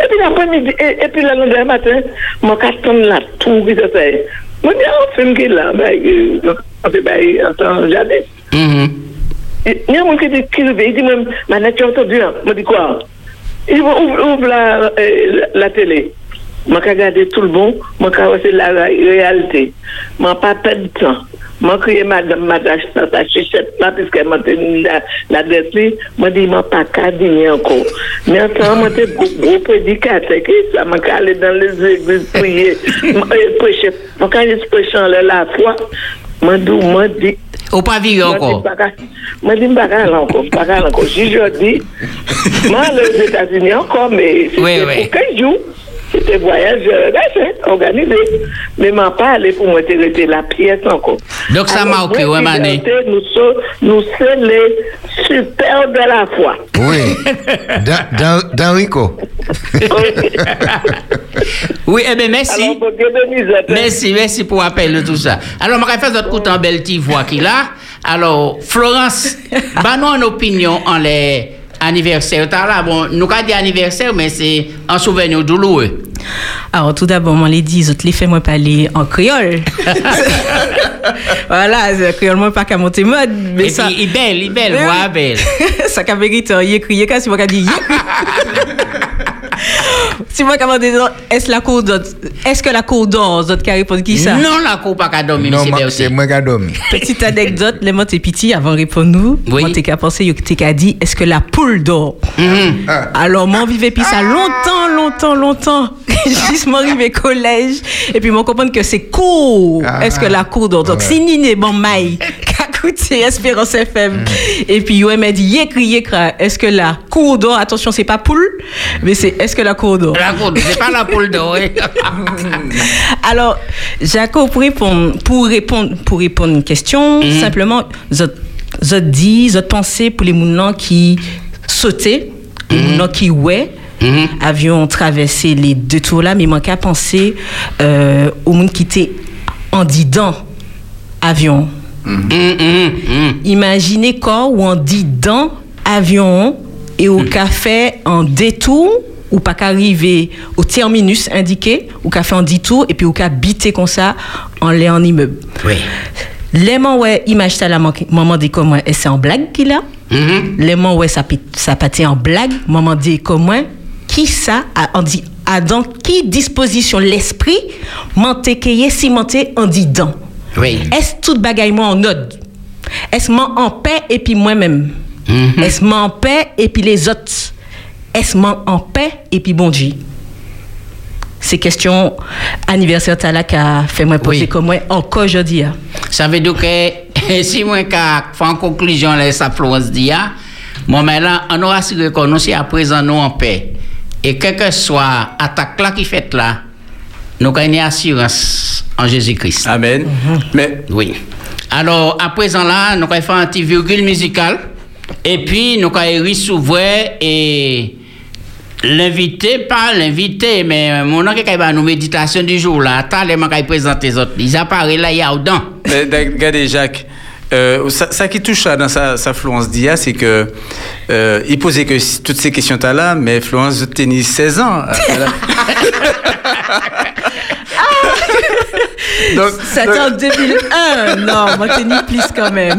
Epi l'apremidi, epi la londre matin, mwen kastan la tou ki se se. Mwen di an film ki la, an pe bayi an tan jade. Ni an mwen ki di ki leve, di mwen, man ati an to di an, mwen di kwa? Di mwen ouv la tele. Mwen ka gade tout l'bon, mwen ka wese la realite. Mwen pa pedi tan. Moi, crier madame, madame, sa tenu la, la dessus, moi, dis, moi, pas qu'à dire encore. Mais en temps, moi, t'es gros, gros prédicateur, qui ça, moi, qu'à aller dans les églises, prier, moi, euh, prêcher. Moi, quand je prêche en la foi, moi, dis, moi, dis, Au pavillon encore. moi, je dis, pas qu'à aller encore, pas qu'à aller encore. Si je dis, moi, les États-Unis encore, mais c'était Oui, oui. Pour 15 jours. C'était voyage euh, fait, organisé. Mais m'a pas allé pour moi te la pièce encore. Donc, ça marque, moi, ouais, Mané. Nous sommes, nous sommes les super de la foi. Oui. Dans- Rico. Oui, eh bien, merci. Alors, bénisse. Merci, merci pour l'appel de tout ça. Alors, je vais faire notre coup en belle petite voix qu'il a. Alors, Florence, bah nous en opinion en les anniversaires. T'as là, bon, nous avons dit anniversaire, mais c'est un souvenir douloureux. Alors, tout d'abord, moi, les dit, autres, les fait moi parler en créole. voilà, c'est créole, moi, pas qu'à monter mode. Mais Et ça. il est belle, il est belle, voix belle. ça qu'a mérité, il crié, quand c'est moi qui a dit, Si moi, comment dire, est-ce la cour est-ce que la cour d'or, d'autres qui a répondu qui ça? Non, la coupe pas qu'à dormir, Non, c'est moi qui ai dormi. Petite anecdote, les mots petit avant de répondre nous. Oui. Moi t'es qu'à penser, t'es qu'à dit, est-ce que la poule dort? Mhm. Alors, moi, vivais puis ça longtemps, longtemps, longtemps. Juste m'arriver collège. Et puis, moi, comprendre que c'est court. Ah. Est-ce que la cour dort? Donc, si Nini bon maille, coûté Espérance FM. Et puis, elle m'a dit. Est-ce que la cour dort? Attention, c'est pas poule, mais c'est, est-ce que la cour dort? La coupe, c'est pas la poule d'or. Alors, Jaco, pour répondre, pour répondre, pour répondre à une question, Mhm. simplement, je dis, je pensais pour les mounons qui sautaient, les mounons qui ouais, Mhm. avions traversé les deux tours là, mais moi qu'à penser euh, aux monde qui étaient en didant avion. Hum, hum, hum. Imaginez quoi ou en didant avion et au café en détour ou pas qu'arriver au terminus indiqué ou qu'à fait en détour et puis ou qu'à biter comme ça en l'air en immeuble. Oui. Les moments ouais image ça la maman dit comment et c'est en blague qu'il a? Mhm. Les moments ouais ça ça pâté en blague, maman dit comment qui ça a on dit a dans qui disposition l'esprit monter qu'il cimenté en didant. Oui. Est-ce tout bagaille moi en ordre? Est-ce moi en paix et puis moi-même? Mhm. Est-ce moi en paix et puis les autres? Est-ce moi en paix et puis bon Dieu? C'est question anniversaire Tala qui a fait moi poser Oui. comme moi encore aujourd'hui. hein. Ça veut dire que si moi qu'à faire en conclusion là ça Florence dit ah, moi là on aura que nous si à présent nous en paix et quelle que soit attaque là qui fait là nous avons une assurance en Jésus-Christ. Amen. Mais Oui. Alors, à présent là, nous allons faire un petit virgule musical. Et puis, nous allons s'ouvrir et l'invité, pas l'invité, mais mon nom qui va nous méditation du jour là, t'as les présenter les autres. Ils apparaissent là, il y a dedans. Regardez, Jacques, euh, ça, ça qui touche là dans sa, sa Florence Dia, c'est que euh, il posait que toutes ces questions là, mais Florence tenait 16 ans. Elle a- donc, C'était en 2001. Non, moi, t'es ni plus quand même.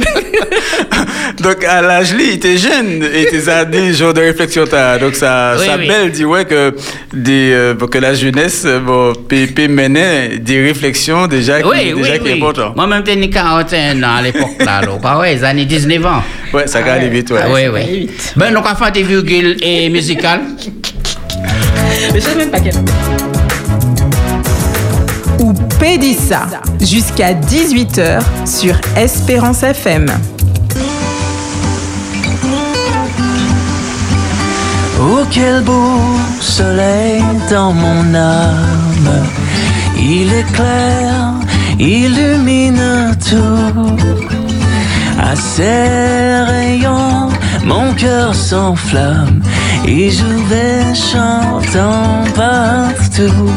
donc, à l'âge là, il était jeune et tes années, genre de réflexion, t'as- donc ça, Oui, ça oui. belle dit ouais que des, euh, que la jeunesse, bon, peut, peut mener des réflexions déjà qui, Oui, oui, déjà qui est oui. important. Moi-même, j'étais 41 ans à l'époque, là. là. Pas ouais, les années 19 ans. Ouais, ça va aller vite, ouais. Ah, ça oui. vite. Ben, donc, on va faire des virgules et musicales. Mais je sais même pas quel. Pédissa. Jusqu'à 18h sur Espérance FM. Oh quel beau soleil dans mon âme. Il éclaire, illumine tout. À ses rayons, mon cœur s'enflamme Et je vais chantant partout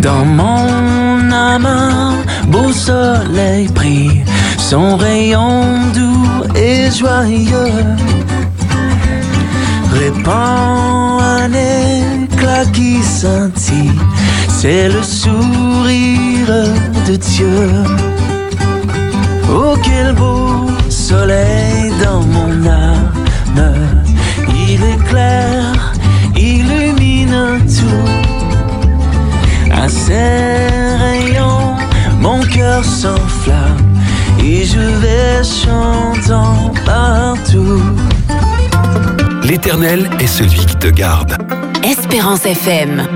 Dans mon âme, beau soleil brille Son rayon doux et joyeux répand un éclat qui scintille. C'est le sourire de Dieu. Oh, quel beau soleil dans mon âme. Il éclaire, À ses rayons, mon cœur s'enflamme. Et je vais chantant partout. L'Éternel est celui qui te garde. Espérance FM.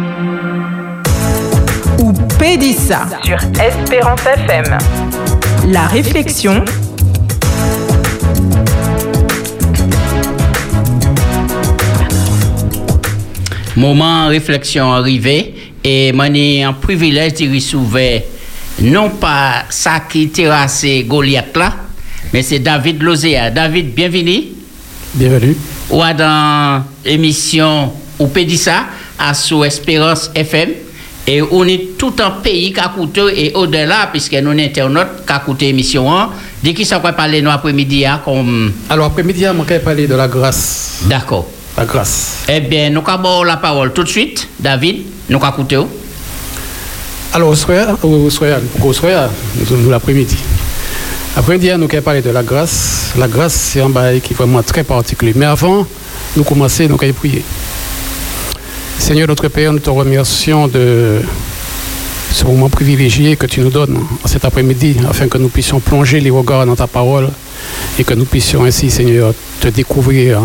ou Pédissa sur Espérance FM. La réflexion. Moment réflexion arrivé et moi j'ai un privilège de recevoir non pas ça qui terrassé Goliath là, mais c'est David Lozea. David, bienvenue. Bienvenue. Ou dans l'émission ou Pédissa à sous Espérance FM. Et on est tout un pays qui a coûté et au-delà, puisque nous sommes internautes qui a coûté l'émission. Dès qui ça va parler nous après-midi hein, comme. Alors, après-midi, on va parler de la grâce. D'accord. La grâce. Eh bien, nous avons la parole tout de suite. David, nous avons écouté. Alors, au soir, au l'après-midi. Après-midi, nous allons parler de la grâce. La grâce, c'est un bail qui est vraiment très particulier. Mais avant, nous commencer, nous allons prier. Seigneur notre Père, nous te remercions de ce moment privilégié que tu nous donnes cet après-midi afin que nous puissions plonger les regards dans ta parole et que nous puissions ainsi, Seigneur, te découvrir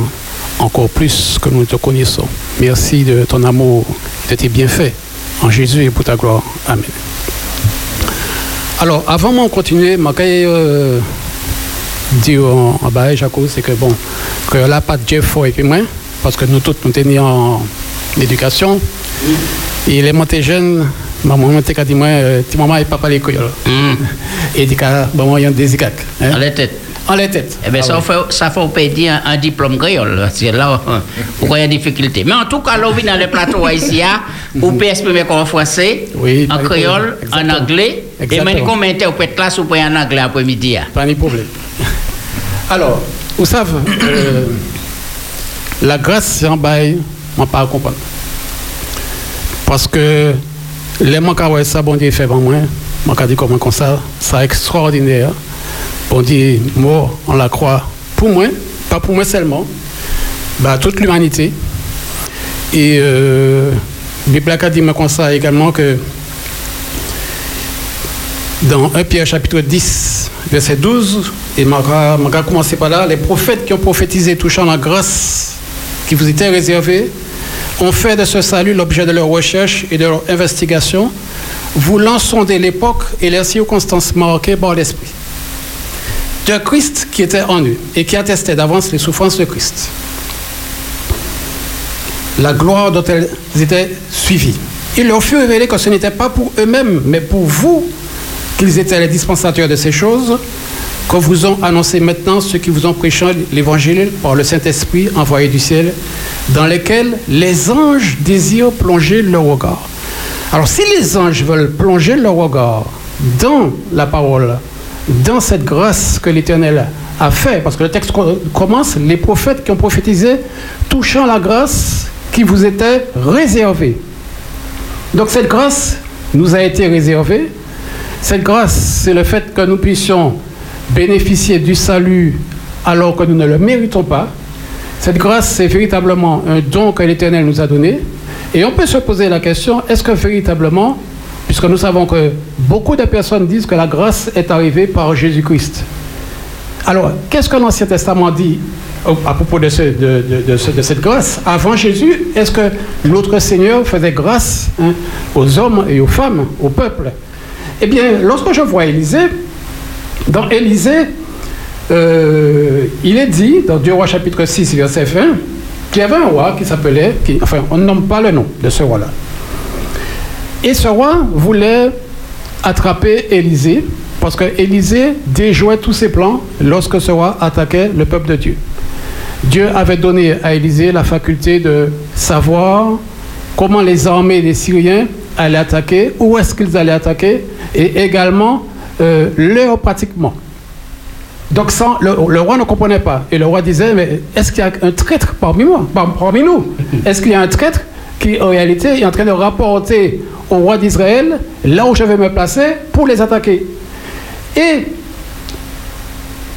encore plus que nous te connaissons. Merci de ton amour de tes bienfaits en Jésus et pour ta gloire. Amen. Alors, avant de continuer, je vais euh, dire en, en bas, Jaco, c'est que bon, que là, pas de Jeff et puis moi, parce que nous tous, nous étions en éducation. Et les montés jeunes, maman m'a dit, moi, euh, maman et papa l'école. Et dit, bon, il y a des. Hein? En la tête. En la tête. Eh bien, Ah ça, oui. fait, ça fait un, un diplôme créole. C'est là pourquoi il y a des difficultés. Mais en tout cas, là, on vient dans le plateau ici, hein, vous pouvez exprimer en français, Oui, en créole, en Exactement. anglais. Et Exactement. même combien d'interprètes là, vous pouvez en anglais après-midi. hein. Pas de problème. Alors, vous savez, euh, la grâce, c'est un bail, on ne pas comprendre. Parce que les manques à ça, bon Dieu fait avant moi, je dis comment comme ça, c'est extraordinaire. Bon Dieu, mort, on la croit pour moi, pas pour moi seulement, bah, toute l'humanité. Et euh, la Bible a dit comme ça également que dans 1 Pierre chapitre 10, verset 12, et je vais commencer par là, les prophètes qui ont prophétisé touchant la grâce qui vous était réservée ont fait de ce salut l'objet de leur recherche et de leur investigation, voulant sonder l'époque et les circonstances marquées par l'Esprit. De Christ qui était en eux et qui attestait d'avance les souffrances de Christ. La gloire dont elles étaient suivies. Il leur fut révélé que ce n'était pas pour eux-mêmes, mais pour vous qu'ils étaient les dispensateurs de ces choses, que vous ont annoncé maintenant ceux qui vous ont prêché l'évangile par le Saint-Esprit envoyé du ciel, dans lesquels les anges désirent plonger leur regard. Alors si les anges veulent plonger leur regard dans la parole, dans cette grâce que l'Éternel a fait, parce que le texte co- commence, les prophètes qui ont prophétisé touchant la grâce qui vous était réservée. Donc cette grâce nous a été réservée. Cette grâce, c'est le fait que nous puissions bénéficier du salut alors que nous ne le méritons pas. Cette grâce, c'est véritablement un don que l'Éternel nous a donné. Et on peut se poser la question, est-ce que véritablement, puisque nous savons que beaucoup de personnes disent que la grâce est arrivée par Jésus-Christ. Alors, qu'est-ce que l'Ancien Testament dit à propos de, cette grâce? Avant Jésus, est-ce que notre Seigneur faisait grâce hein, aux hommes et aux femmes, au peuple? Eh bien, lorsque je vois Élisée, dans Élisée, euh, il est dit, dans 2 Rois chapitre 6, verset 20, qu'il y avait un roi qui s'appelait, enfin, on ne nomme pas le nom de ce roi-là. Et ce roi voulait attraper Élisée, parce que Élisée déjouait tous ses plans lorsque ce roi attaquait le peuple de Dieu. Dieu avait donné à Élisée la faculté de savoir comment les armées des Syriens allaient attaquer, où est-ce qu'ils allaient attaquer, et également euh, l'heure pratiquement. Donc le, roi ne comprenait pas. Et le roi disait, mais est-ce qu'il y a un traître parmi moi, parmi nous? Est-ce qu'il y a un traître qui en réalité est en train de rapporter au roi d'Israël là où je vais me placer pour les attaquer Et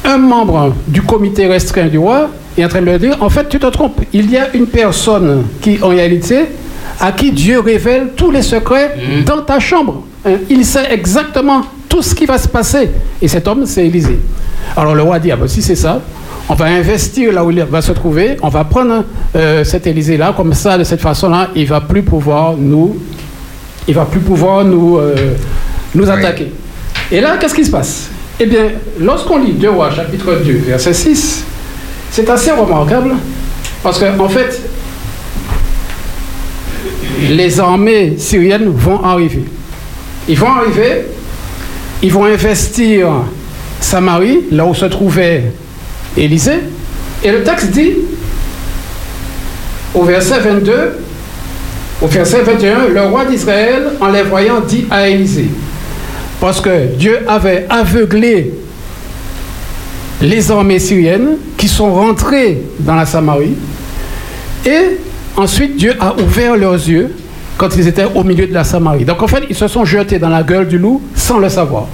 un membre du comité restreint du roi est en train de lui dire, en fait tu te trompes, il y a une personne qui en réalité à qui Dieu révèle tous les secrets mmh. dans ta chambre. Hein, il sait exactement tout ce qui va se passer. Et cet homme, c'est Élisée. Alors le roi dit, ah ben, si c'est ça, on va investir là où il va se trouver, on va prendre euh, cet Élysée-là, comme ça, de cette façon-là, il va plus pouvoir nous, il va plus pouvoir nous, euh, nous attaquer. Et là, qu'est-ce qui se passe? Eh bien, lorsqu'on lit 2 rois, chapitre 2, verset 6, c'est assez remarquable, parce qu'en en fait, les armées syriennes vont arriver. Ils vont arriver, ils vont investir Samarie, là où se trouvait Élisée. Et le texte dit, au verset 22, au verset 21, le roi d'Israël, en les voyant, dit à Élisée, parce que Dieu avait aveuglé les armées syriennes qui sont rentrées dans la Samarie, et ensuite Dieu a ouvert leurs yeux quand ils étaient au milieu de la Samarie. Donc en fait, ils se sont jetés dans la gueule du loup sans le savoir.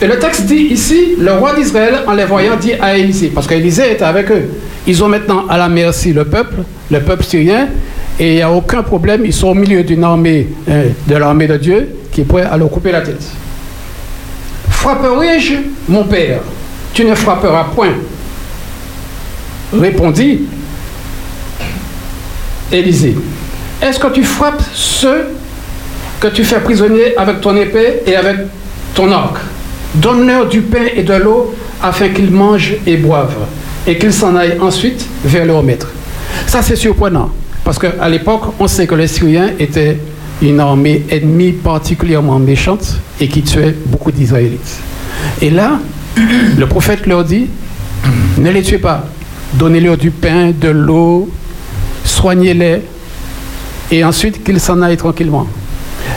Et le texte dit ici, le roi d'Israël, en les voyant, dit à Élisée, parce qu'Élisée était avec eux. Ils ont maintenant à la merci le peuple, le peuple syrien, et il n'y a aucun problème, ils sont au milieu d'une armée, hein, de l'armée de Dieu, qui est prêt à leur couper la tête. Frapperai-je mon père Tu ne frapperas point. Répondit Élisée. Est-ce que tu frappes ceux que tu fais prisonniers avec ton épée et avec ton arc? Donne-leur du pain et de l'eau afin qu'ils mangent et boivent et qu'ils s'en aillent ensuite vers leur maître. Ça, c'est surprenant parce qu'à l'époque, on sait que les Syriens étaient une armée ennemie particulièrement méchante et qui tuait beaucoup d'Israélites. Et là, le prophète leur dit, ne les tuez pas, donnez-leur du pain, de l'eau, soignez-les, et ensuite qu'ils s'en aillent tranquillement.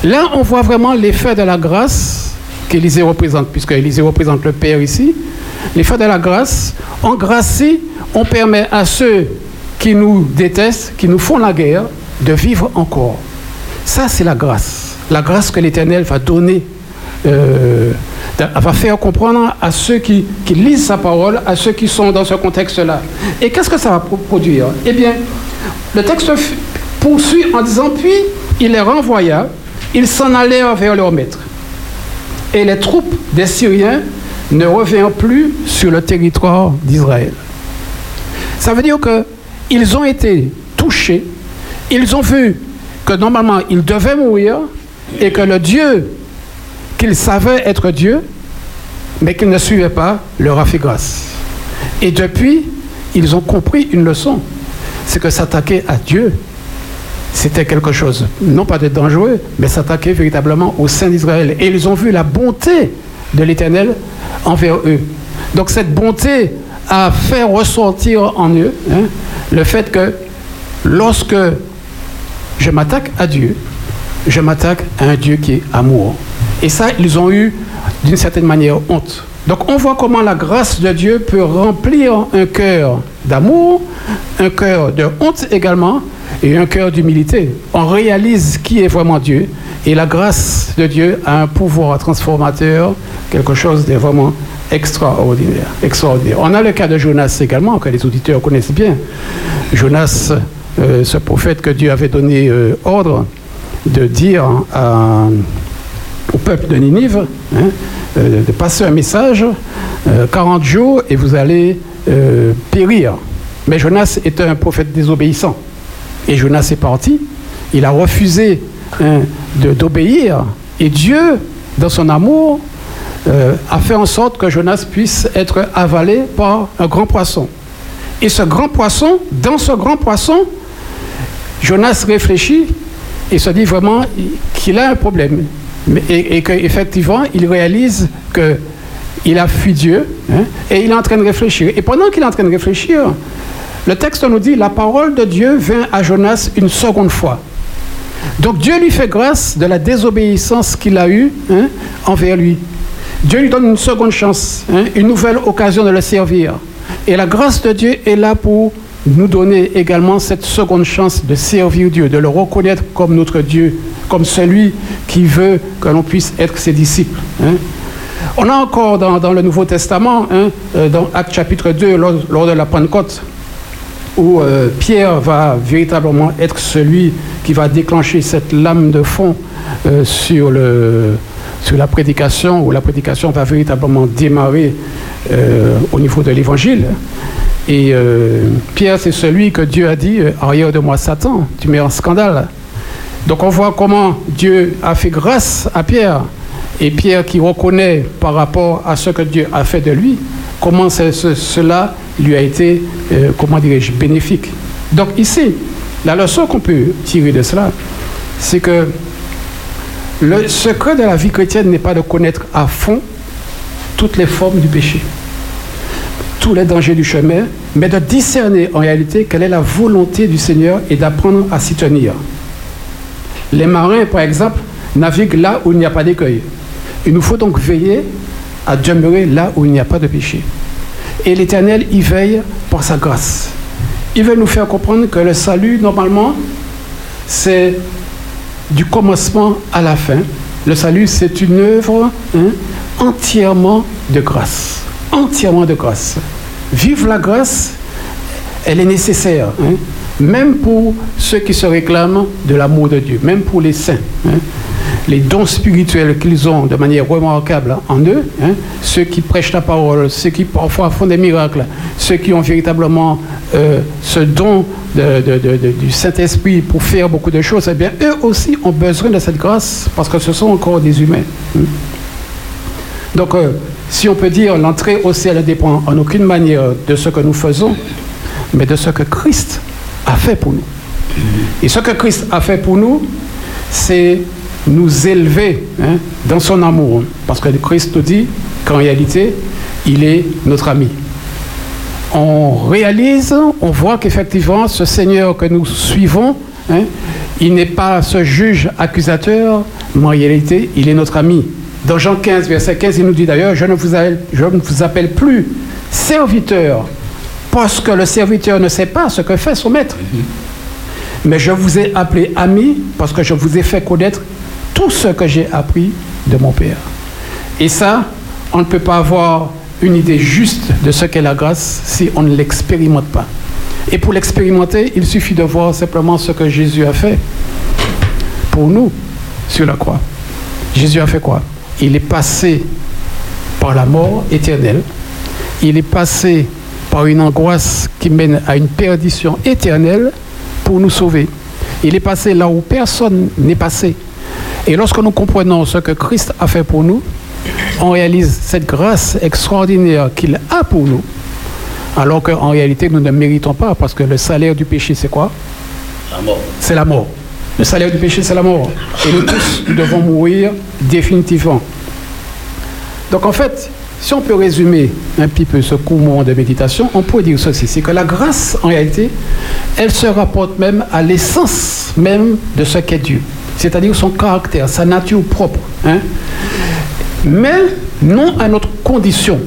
Là, on voit vraiment l'effet de la grâce qu'Élisée représente, puisque Élisée représente le Père ici. L'effet de la grâce, en gracie, on permet à ceux qui nous détestent, qui nous font la guerre, de vivre encore. Ça, c'est la grâce. La grâce que l'Éternel va donner, euh, va faire comprendre à ceux qui, qui, lisent sa parole, à ceux qui sont dans ce contexte-là. Et qu'est-ce que ça va produire? Eh bien, le texte poursuit en disant, puis il les renvoya, ils s'en allèrent vers leur maître. Et les troupes des Syriens ne revinrent plus sur le territoire d'Israël. Ça veut dire qu'ils ont été touchés, ils ont vu que normalement ils devaient mourir et que le Dieu qu'ils savaient être Dieu, mais qu'ils ne suivaient pas, leur a fait grâce. Et depuis, ils ont compris une leçon, c'est que s'attaquer à Dieu, c'était quelque chose, non pas de dangereux, mais s'attaquer véritablement au sein d'Israël. Et ils ont vu la bonté de l'Éternel envers eux. Donc cette bonté a fait ressortir en eux hein, le fait que lorsque je m'attaque à Dieu, je m'attaque à un Dieu qui est amour. Et ça, ils ont eu d'une certaine manière honte. Donc on voit comment la grâce de Dieu peut remplir un cœur d'amour, un cœur de honte également, et un cœur d'humilité. On réalise qui est vraiment Dieu Et la grâce de Dieu a un pouvoir transformateur, quelque chose de vraiment extraordinaire. extraordinaire. On a le cas de Jonas également, que les auditeurs connaissent bien. Jonas, euh, ce prophète que Dieu avait donné euh, ordre de dire au peuple de Ninive hein, euh, de passer un message, euh, 40 jours et vous allez périr. Mais Jonas était un prophète désobéissant. Et Jonas est parti, il a refusé hein, d'obéir. Et Dieu, dans son amour, euh, a fait en sorte que Jonas puisse être avalé par un grand poisson. Et ce grand poisson, dans ce grand poisson, Jonas réfléchit et se dit vraiment qu'il a un problème. Et, et qu'effectivement, il réalise que il a fui Dieu hein, et il est en train de réfléchir. Et pendant qu'il est en train de réfléchir, le texte nous dit la parole de Dieu vint à Jonas une seconde fois. Donc Dieu lui fait grâce de la désobéissance qu'il a eue hein, envers lui. Dieu lui donne une seconde chance, hein, une nouvelle occasion de le servir. Et la grâce de Dieu est là pour nous donner également cette seconde chance de servir Dieu, de le reconnaître comme notre Dieu, comme celui qui veut que l'on puisse être ses disciples. hein. On a encore dans, le Nouveau Testament, hein, euh, dans Actes chapitre 2, lors, lors de la Pentecôte, où euh, Pierre va véritablement être celui qui va déclencher cette lame de fond euh, sur, le, sur la prédication, où la prédication va véritablement démarrer euh, au niveau de l'évangile. Et euh, Pierre, c'est celui que Dieu a dit, euh, arrière de moi Satan, tu mets en scandale. Donc on voit comment Dieu a fait grâce à Pierre. Et Pierre qui reconnaît par rapport à ce que Dieu a fait de lui, comment cela lui a été, comment dirais-je, bénéfique. Donc ici, la leçon qu'on peut tirer de cela, c'est que le secret de la vie chrétienne n'est pas de connaître à fond toutes les formes du péché, tous les dangers du chemin, mais de discerner en réalité quelle est la volonté du Seigneur et d'apprendre à s'y tenir. Les marins, par exemple, naviguent là où il n'y a pas d'écueil. Il nous faut donc veiller à demeurer là où il n'y a pas de péché. Et l'Éternel y veille par sa grâce. Il veut nous faire comprendre que le salut, normalement, c'est du commencement à la fin. Le salut, c'est une œuvre hein, entièrement de grâce. Entièrement de grâce. Vive la grâce, elle est nécessaire, hein, même pour ceux qui se réclament de l'amour de Dieu, même pour les saints. hein. Les dons spirituels qu'ils ont de manière remarquable en eux, hein, ceux qui prêchent la parole, ceux qui parfois font des miracles, ceux qui ont véritablement euh, ce don du Saint-Esprit pour faire beaucoup de choses, eh bien, eux aussi ont besoin de cette grâce parce que ce sont encore des humains. hein. Donc, euh, si on peut dire, l'entrée au ciel dépend en aucune manière de ce que nous faisons, mais de ce que Christ a fait pour nous. Et ce que Christ a fait pour nous, c'est nous élever hein, dans son amour. Parce que Christ nous dit qu'en réalité, il est notre ami. On réalise, on voit qu'effectivement, ce Seigneur que nous suivons, hein, il n'est pas ce juge accusateur, mais en réalité, il est notre ami. Dans Jean 15, verset 15, il nous dit d'ailleurs, je ne vous appelle, je ne vous appelle plus serviteur, parce que le serviteur ne sait pas ce que fait son maître. Mais je vous ai appelé ami parce que je vous ai fait connaître tout ce que j'ai appris de mon Père. Et ça, on ne peut pas avoir une idée juste de ce qu'est la grâce si on ne l'expérimente pas. Et pour l'expérimenter, il suffit de voir simplement ce que Jésus a fait pour nous sur la croix. Jésus a fait quoi? Il est passé par la mort éternelle. Il est passé par une angoisse qui mène à une perdition éternelle pour nous sauver. Il est passé là où personne n'est passé. Et lorsque nous comprenons ce que Christ a fait pour nous, on réalise cette grâce extraordinaire qu'il a pour nous, alors qu'en réalité, nous ne méritons pas, parce que le salaire du péché, c'est quoi? La mort. C'est la mort. Le salaire du péché, c'est la mort. Et nous tous, nous devons mourir définitivement. Donc en fait, si on peut résumer un petit peu ce court moment de méditation, on peut dire ceci, c'est que la grâce, en réalité, elle se rapporte même à l'essence même de ce qu'est Dieu, c'est-à-dire son caractère, sa nature propre. hein. Mais non à notre condition.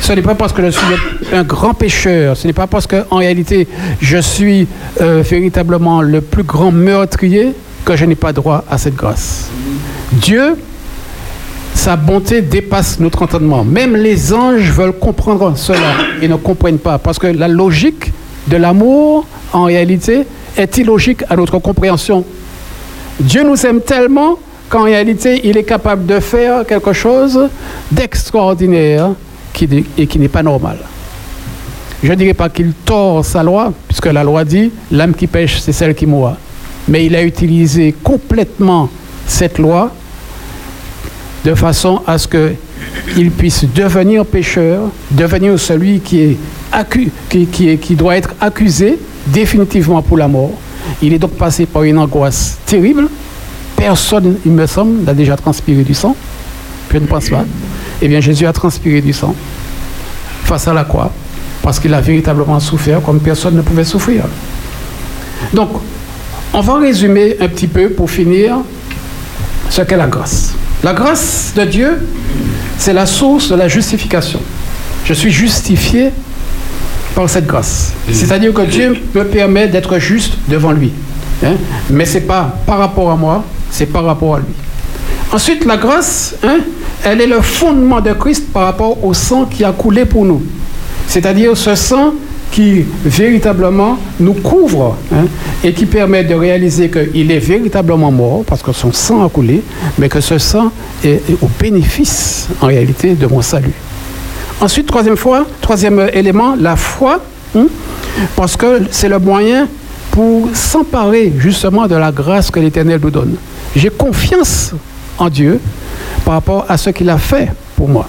Ce n'est pas parce que je suis un grand pécheur, ce n'est pas parce qu'en réalité je suis euh, véritablement le plus grand meurtrier que je n'ai pas droit à cette grâce. Dieu, sa bonté dépasse notre entendement. Même les anges veulent comprendre cela et ne comprennent pas. Parce que la logique de l'amour, en réalité, est illogique à notre compréhension. Dieu nous aime tellement qu'en réalité, il est capable de faire quelque chose d'extraordinaire et qui n'est pas normal. Je ne dirais pas qu'il tord sa loi, puisque la loi dit l'âme qui pêche, c'est celle qui mourra. Mais il a utilisé complètement cette loi de façon à ce qu'il puisse devenir pécheur, devenir celui qui, est doit être accusé définitivement pour la mort. Il est donc passé par une angoisse terrible. Personne, il me semble, n'a déjà transpiré du sang. Je ne pense pas. Eh bien, Jésus a transpiré du sang face à la croix parce qu'il a véritablement souffert comme personne ne pouvait souffrir. Donc, on va résumer un petit peu pour finir ce qu'est la grâce. La grâce de Dieu, c'est la source de la justification. Je suis justifié par cette grâce. C'est-à-dire que Dieu me permet d'être juste devant lui. Hein. Mais ce n'est pas par rapport à moi, c'est par rapport à lui. Ensuite, la grâce, hein, elle est le fondement de Christ par rapport au sang qui a coulé pour nous. C'est-à-dire ce sang qui véritablement nous couvre hein, et qui permet de réaliser qu'il est véritablement mort parce que son sang a coulé, mais que ce sang est, au bénéfice en réalité de mon salut. Ensuite, troisième fois, troisième élément, la foi, hein, parce que c'est le moyen pour s'emparer justement de la grâce que l'Éternel nous donne. J'ai confiance en Dieu par rapport à ce qu'il a fait pour moi.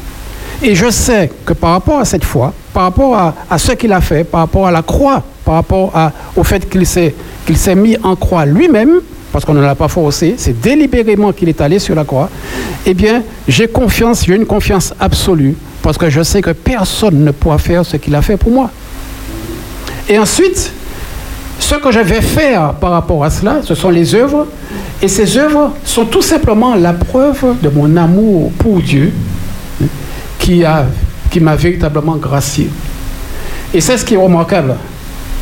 Et je sais que par rapport à cette foi, par rapport à, ce qu'il a fait, par rapport à la croix, par rapport au fait qu'il s'est, qu'il s'est mis en croix lui-même, parce qu'on ne l'a pas forcé, c'est délibérément qu'il est allé sur la croix, eh bien, j'ai confiance, j'ai une confiance absolue, parce que je sais que personne ne pourra faire ce qu'il a fait pour moi. Et ensuite, ce que je vais faire par rapport à cela, ce sont les œuvres, et ces œuvres sont tout simplement la preuve de mon amour pour Dieu, qui qui m'a véritablement gracié. Et c'est ce qui est remarquable,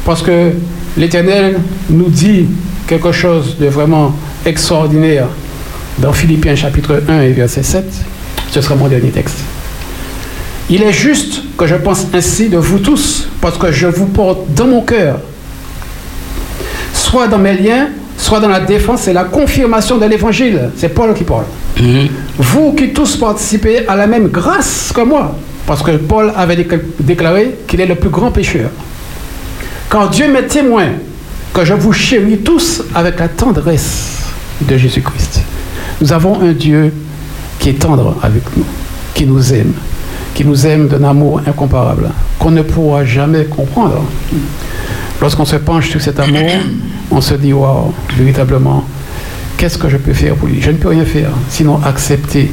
parce que l'Éternel nous dit quelque chose de vraiment extraordinaire dans Philippiens chapitre 1 et verset 7. Ce sera mon dernier texte. Il est juste que je pense ainsi de vous tous, parce que je vous porte dans mon cœur, soit dans mes liens, soit dans la défense et la confirmation de l'évangile. C'est Paul qui parle. Mhm. Vous qui tous participez à la même grâce que moi, parce que Paul avait déclaré qu'il est le plus grand pécheur. Car Dieu m'est témoin que je vous chéris tous avec la tendresse de Jésus-Christ. Nous avons un Dieu qui est tendre avec nous, qui nous aime, qui nous aime d'un amour incomparable, qu'on ne pourra jamais comprendre. Lorsqu'on se penche sur cet amour, on se dit, waouh, véritablement, qu'est-ce que je peux faire pour lui? Je ne peux rien faire, sinon accepter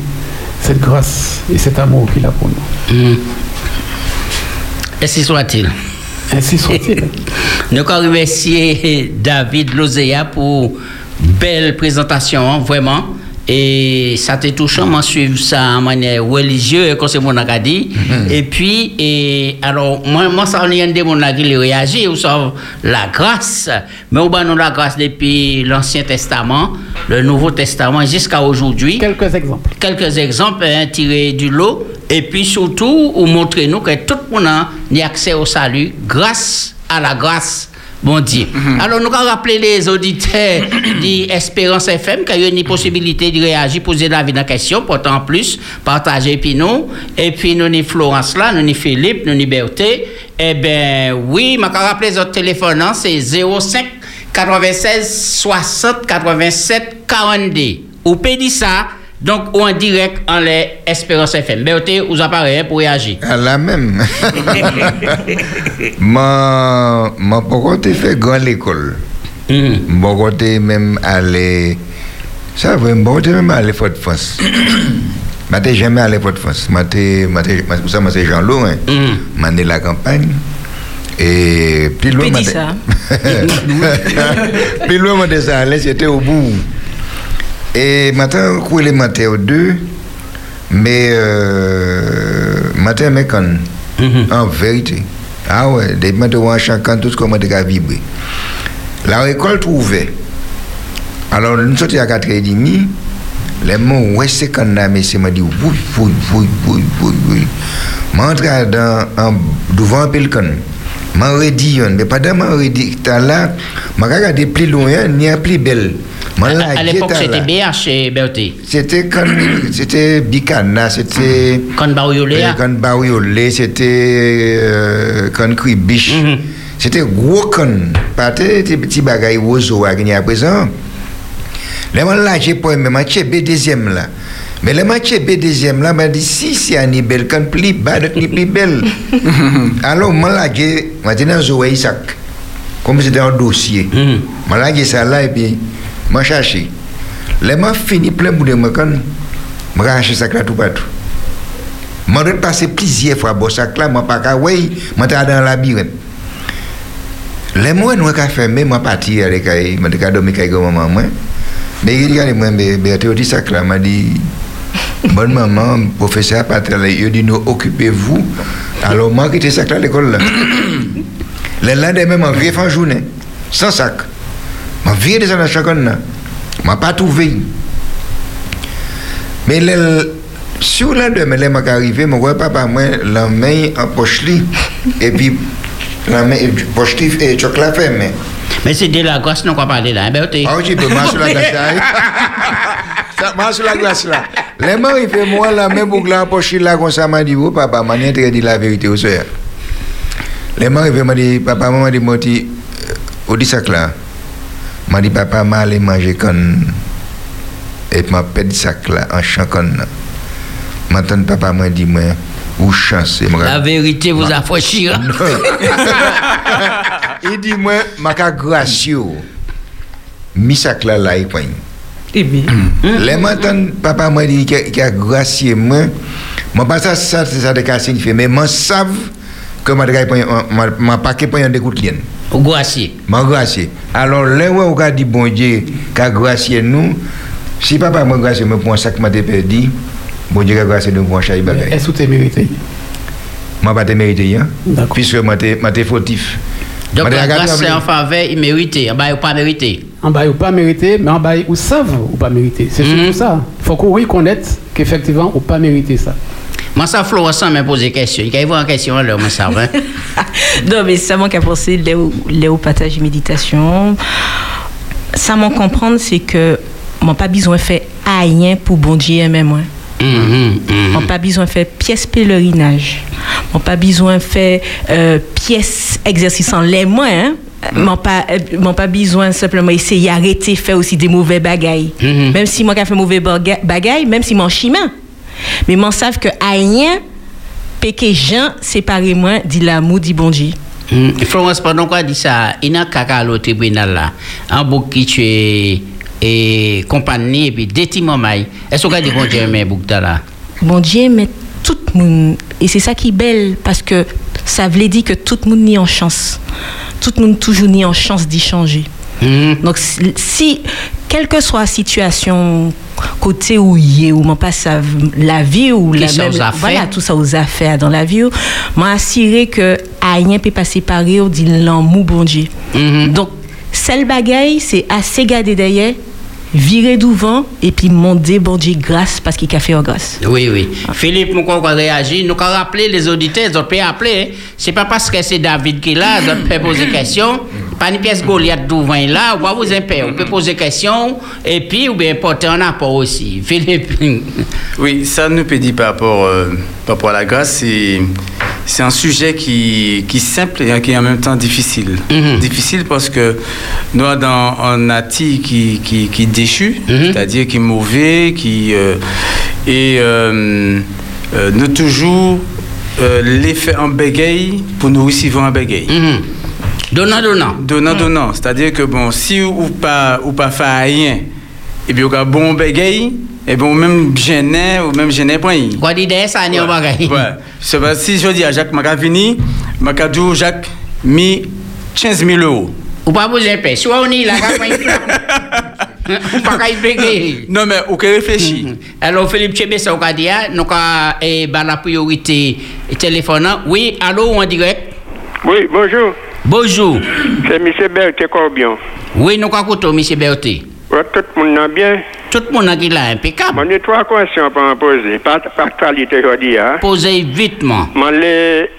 cette grâce et cet amour qu'il a pour nous. Mm. Ainsi soit-il. Ainsi soit-il. nous remercier David Lozea pour belle présentation, vraiment. Et ça te touchant, moi suivre ça en manière religieuse, comme c'est mon dit. Mm-hmm. Et puis, et, alors, moi, moi ça, on y a des gens qui réagissent, ou ça, la grâce. Mais on a la grâce depuis l'Ancien Testament, le Nouveau Testament, jusqu'à aujourd'hui. Quelques exemples. Quelques exemples hein, tirés du lot. Et puis surtout, ou montrer nous que tout le monde a accès au salut grâce à la grâce Bon Dieu. Mhm. Alors, nous allons rappeler les auditeurs d'Espérance FM qu'il y a une possibilité de réagir, poser la vie dans question, pourtant plus, partager puis nous. Et puis, nous ni Florence là, nous ni Philippe, nous ni Berthe. Eh bien, oui, je vais rappeler les autres téléphones, hein, c'est 05 96 60 87 42. Ou pédit ça, donc, ou en direct en les Espérance FM. Berthe, vous apparaissez pour réagir. À la même. Moi, tu fait grande l'école? Mm. Pourquoi tu même allé. Ça, pourquoi tu même allé Fort France? Je n'ai jamais allé Fort France. Je ça, moi, c'est Jean Loup. Je suis la campagne. Et puis loin, ça? puis loin, c'était au bout. Et maintenant, les matins deux, mais euh, matin, mais quand, mm-hmm. en vérité. Ah ouais, des matins, chacun, tout ce qu'on m'a vibrer. La récolte ouverte. Alors, nous sommes à 4h30. Les mots, ouais, c'est qu'on a, mais c'est m'a dit, oui, oui, oui, oui, oui, oui. M'entre dans, en, devant un pelcan. Mais pas de m'en redit, t'as là, m'a regardé plus loin, ni un plus belle. M'en À, à lagué, l'époque, c'était. BH et Berté. C'était c'était Bicana, c'était. Quand Bariolé, Euh, Quand Bariolé, c'était. Euh, quand Cribiche. Mhm. C'était gros con. Des petits bagailles oiseaux à gagner à présent. J'ai pas aimé, deuxième là. Mais les matchs B deuxième là, m'a dit si c'est un belle, quand plus bas, ni plus belle. Alors, moi là, moi j'ai dans Zoé Isaac. Comme c'était un dossier. Mhm. Moi là, ça là, et puis, moi cherché. Les gens fini plein bout de moi quand, moi cherché ça là tout partout. Moi, je passé plusieurs fois bon sac là, moi pas qu'à ouais, moi t'es dans le labyrinthe. Les mois nous qu'a fermé, moi parti avec elle, moi t'es dormi avec maman moi. Mais il y a moi mais mais tu dis ça là, m'a dit bonne maman, professeur pas là, il dit nous occupez-vous. Alors moi qui là à l'école là. Le lendemain, m'a vieux en journée, sans sac. M'a vieux des années chacun là. M'a pas trouvé. Mais le, sur la demain, les m'a arrivé, mon grand papa, moi, la main en poche et puis la main, poche et chocolat fermé. Mais c'est de la grâce, non, qu'on parler là, hein. Ah, oui, peux marcher la là. Ça marche sur la glace là. Les mains, il fait moi, la main boucle en poche là, comme ça, m'a dit, oh, papa, m'a dit, la vérité au soir. Les mains, il fait, m'a dit, papa, m'a dit, moi, dit, au dit ça là. M'a dit, papa, m'a allé manger con. Et m'a perdu ça là, en chant con. Maintenant, papa m'a dit, moi, ou chance. La vérité vous affranchira. il dit moi ma ka gracieux mi sac là là il Eh bien. les matin papa m'a dit qu'il a gracieux moi moi pas ça ça c'est ça de cas signifié mais moi savent que point ma que point de coups lien. Au gracier. ma gracieux alors là où on a dit bon Dieu qu'a gracieux nous si papa m'a gracieux me pour un sac m'a perdu bon Dieu qu'a gracieux nous pour un chat bagay. Est-ce que tu es mérité? Moi pas te mérité hein? Puisque moi te moi te fautif Donc la grâce, en faveur, il mérite. En bas, il pas mérité. En bas, ou pas mérité, mais en bas, ou savent ou pas mérité. C'est surtout ça. Il faut qu'on reconnaisse qu'effectivement, ou pas mérité ça. Moi, ça, Florent, sans me poser question. Il y a une question, là, moi, ça va. non, mais ça à penser, Léo, Léo partage et méditation. Ça m'en comprendre, c'est que m'en pas besoin de faire rien pour bon Dieu même moi. Mhm, M'en pas besoin de faire pièce pèlerinage. M'en pas besoin de faire euh, pièce exercice en l'air moi. Hein? M'en pas, euh, m'en pas besoin simplement essayer d'arrêter faire aussi des mauvais bagailles. Mhm. Même si moi qui fait mauvais baga- bagailles, même si mon chemin. Mais m'en savent que rien péché Jean séparément dit l'amour dit bon Dieu. Mhm. Florence, pendant quoi dit ça, il y a un caca au tribunal là. Un bouc qui tue et compagnie, et puis des mamans. Est-ce qu'on a dit bon Dieu, mais bouc là? Bon Dieu, mais tout le monde, et c'est ça qui est belle, parce que ça veut dire que tout le monde n'y en chance. Tout le monde toujours n'y en chance d'y changer. Mhm. Donc, si, quelle que soit la situation, côté où il est, où m'en passe à la vie, ou la même, voilà, tout ça aux affaires dans la vie, m'a assuré que rien peut pas séparer, ou dit l'amour bon Dieu. Mhm. Donc, celle bagaille, c'est assez garder derrière, virer devant, et puis monter bon Dieu grâce, parce qu'il a fait en grâce. Oui, oui. Philippe, nous avons réagi. Nous avons rappelé les auditeurs, ils ont pu appeler. C'est pas parce que c'est David qui est là, ils ont pu poser des questions. Pas une pièce Goliath devant là, on va vous imper. On peut poser des questions et puis, ou bien porter un apport aussi. Philippe. Oui, ça nous peut dire par rapport, euh, par rapport à la grâce, c'est, c'est un sujet qui, qui est simple et qui est en même temps difficile. Mhm. Difficile parce que nous avons dans un ati qui, qui, qui est déchu, Mhm. c'est-à-dire qui est mauvais, qui, euh, et euh, euh, nous toujours l'effet en bégaye pour nous recevoir en bégaye. Mhm. Donnant, donnant. Donnant, donnant. C'est-à-dire que bon, si ou pas ou pas faire rien, et puis on a bon bégaye, et bon même gêné ou même gêné point. Quoi dit ça, n'y a pas. Ouais. C'est pas si je dis à Jacques Macavini, Macadou Jacques mis 15 000 euros. Ou pas vous imper. Soit on y on pas qu'à y péguer. Non mais ok réfléchis. Alors, Philippe Chébé, ça, on a dit, hein, nous avons eh, ben, la priorité téléphonant. Oui, allô, en direct. Oui, bonjour. Bonjour. C'est M. Berthe Corbion. Oui, nous avons M. Berté. Tout le monde est bien. Tout le monde qui là impeccable. Mon a trois questions pour me poser. Pas par qualité aujourd'hui. Hein. Posez vitement. Mon les